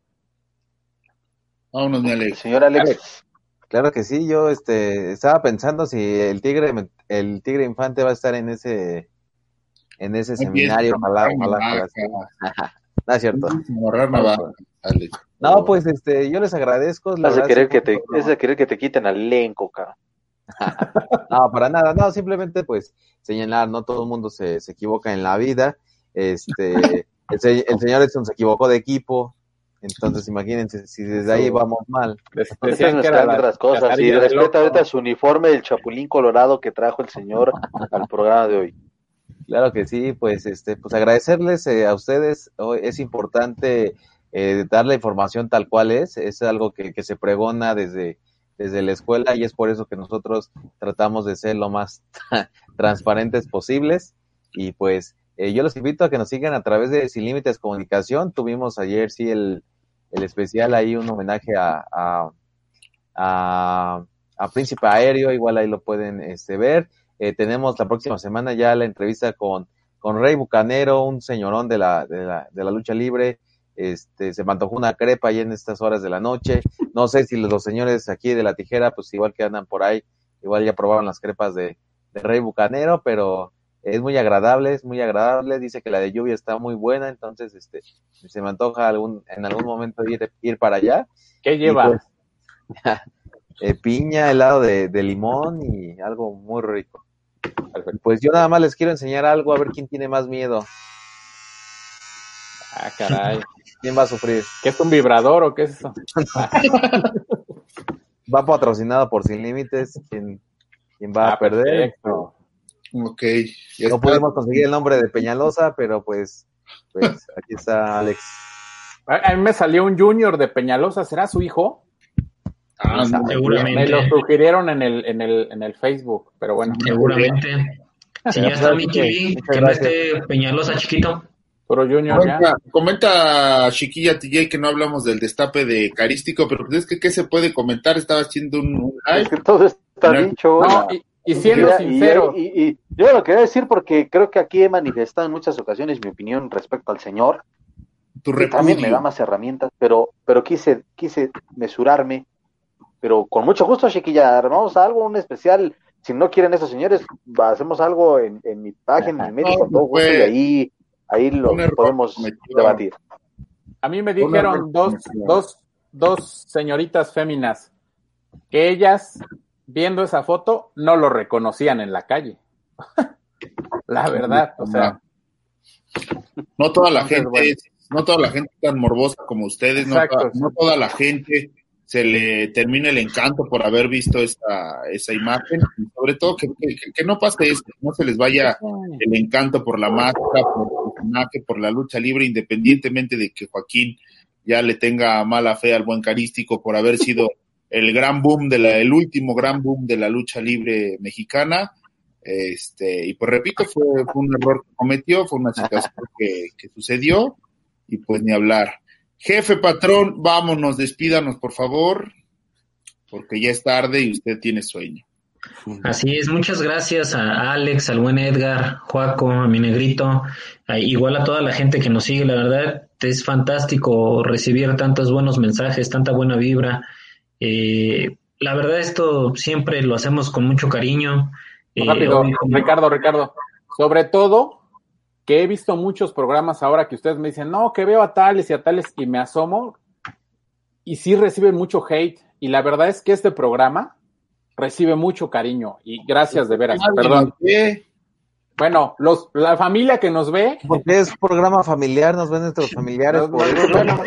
Vámonos, mi Alex. Señor Alex. Claro que sí, yo este, estaba pensando si el tigre, el tigre infante va a estar en ese, en ese seminario. Ojalá, ojalá, no es cierto. No, pues este, yo les agradezco. Es de querer que te, es de querer que te quiten al elenco, cabrón. no, para nada, no, simplemente pues señalar, no todo el mundo se, se equivoca en la vida. Este, el, el señor Edson se equivocó de equipo, entonces, imagínense, si desde ahí vamos mal. Decían que otras cosas. Y respeta ahorita su uniforme del chapulín colorado que trajo el señor al programa de hoy. Claro que sí, pues este, pues agradecerles eh, a ustedes. Hoy es importante eh, dar la información tal cual es. Es algo que, que se pregona desde, desde la escuela y es por eso que nosotros tratamos de ser lo más transparentes posibles. Y pues eh, yo los invito a que nos sigan a través de Sin Límites Comunicación. Tuvimos ayer, sí, el, el especial ahí, un homenaje a, a, a, Príncipe Aéreo, igual ahí lo pueden este, ver. Eh, tenemos la próxima semana ya la entrevista con, con Rey Bucanero, un señorón de la, de la, de la lucha libre. Este, se me una crepa ahí en estas horas de la noche. No sé si los, señores aquí de la tijera, pues igual que andan por ahí, igual ya probaron las crepas de, de Rey Bucanero, pero es muy agradable, es muy agradable, dice que la de lluvia está muy buena, entonces este se me antoja algún en algún momento ir, ir para allá. ¿Qué lleva? Pues, eh, piña, helado de, limón y algo muy rico. Pues yo nada más les quiero enseñar algo, a ver quién tiene más miedo. Ah, caray. ¿Quién va a sufrir? ¿Qué es un vibrador o qué es eso? va patrocinado por Sin Límites, ¿quién, va a ah, perder? Ok. no pudimos conseguir el nombre de Peñalosa, pero pues, pues aquí está Alex. A, mí me salió un junior de Peñalosa, ¿será su hijo? Ah, seguramente. Me lo sugirieron en el, en el, en el Facebook, pero bueno. Seguramente. Si ya está mi TV, que no esté Peñalosa chiquito. Pero Junior comenta, comenta Chiquilla TJ que no hablamos del destape de Carístico, pero pues es que ¿qué se puede comentar? Estaba haciendo un, Es que todo está dicho. No, y siendo sincero. Y, yo lo quería decir porque creo que aquí he manifestado en muchas ocasiones mi opinión respecto al Señor. Tu también me da más herramientas, pero, pero quise, quise mesurarme. Pero con mucho gusto, Chiquilla, armamos algo, un especial. Si no quieren esos señores, hacemos algo en, mi página, en mi medio, todo gusto, y ahí, ahí lo podemos debatir. A mí me dijeron dos, dos, dos señoritas féminas que ellas viendo esa foto, no lo reconocían en la calle. la verdad, o sea. No. Toda la gente, no toda la gente tan morbosa como ustedes, no toda, la gente se le termina el encanto por haber visto esa, esa imagen, y sobre todo que, que, no pase eso, no se les vaya el encanto por la máscara, por el por la lucha libre, independientemente de que Joaquín ya le tenga mala fe al buen carístico por haber sido el gran boom de la, el último gran boom de la lucha libre mexicana. Este, y pues repito, fue, un error que cometió, fue una situación que, que, sucedió, y pues ni hablar. Jefe patrón, vámonos, despídanos por favor, porque ya es tarde y usted tiene sueño. Así es, muchas gracias a Alex, al buen Edgar, Joaco, a mi negrito, igual a toda la gente que nos sigue, la verdad es fantástico recibir tantos buenos mensajes, tanta buena vibra, eh, la verdad esto siempre lo hacemos con mucho cariño. Eh, Rápido, Ricardo, Ricardo, sobre todo que he visto muchos programas ahora que ustedes me dicen, no, que veo a tales y a tales y me asomo y sí reciben mucho hate y la verdad es que este programa recibe mucho cariño y gracias de veras, perdón. Bueno, los, la familia que nos ve. Porque es programa familiar, nos ven nuestros familiares. por bueno,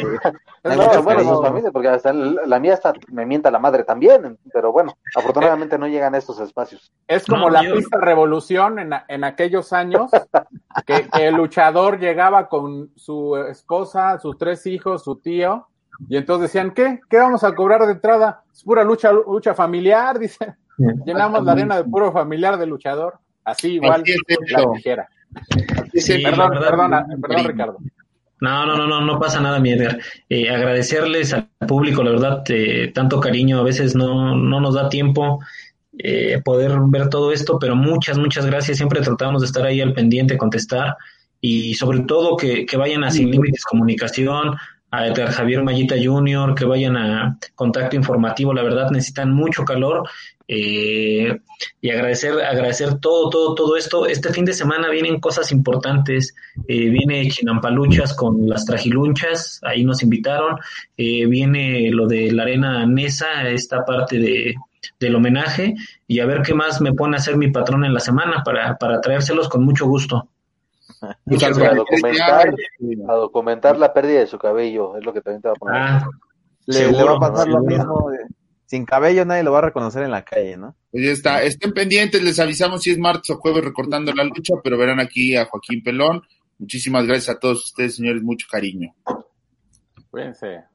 no, bueno, familias, porque hasta la mía está, me mienta la madre también, pero bueno, afortunadamente no llegan a estos espacios. Es como la pista revolución en, en aquellos años, que, que, el luchador llegaba con su esposa, sus tres hijos, su tío, y entonces decían, ¿qué? ¿Qué vamos a cobrar de entrada? Es pura lucha, lucha familiar, dice. Llenamos la arena de puro familiar de luchador. Así igual la ligera. perdón, perdona, perdón, Ricardo. No, no, no, no, no pasa nada, mi eh, agradecerles al público, la verdad, eh, tanto cariño, a veces no, no nos da tiempo eh, poder ver todo esto, pero muchas, muchas gracias. Siempre tratamos de estar ahí al pendiente, contestar y sobre todo que, que vayan a Sin Límites Comunicación, a Edgar Javier Mayita Jr., que vayan a Contacto Informativo, la verdad necesitan mucho calor eh, y agradecer, agradecer todo, todo, todo esto. Este fin de semana vienen cosas importantes, eh, viene Chinampaluchas con las trajilunchas, ahí nos invitaron, eh, viene lo de la arena Nesa, esta parte de, del homenaje, y a ver qué más me pone a hacer mi patrón en la semana para, para traérselos con mucho gusto. Muchas a, documentar, a documentar la pérdida de su cabello, es lo que también te va a poner. Ah, le, va a pasar lo mismo. sin cabello nadie lo va a reconocer en la calle, ¿no? Pues ya está. Estén pendientes, les avisamos si es martes o jueves recortando la lucha, pero verán aquí a Joaquín Pelón. Muchísimas gracias a todos ustedes, señores, mucho cariño. Cuídense.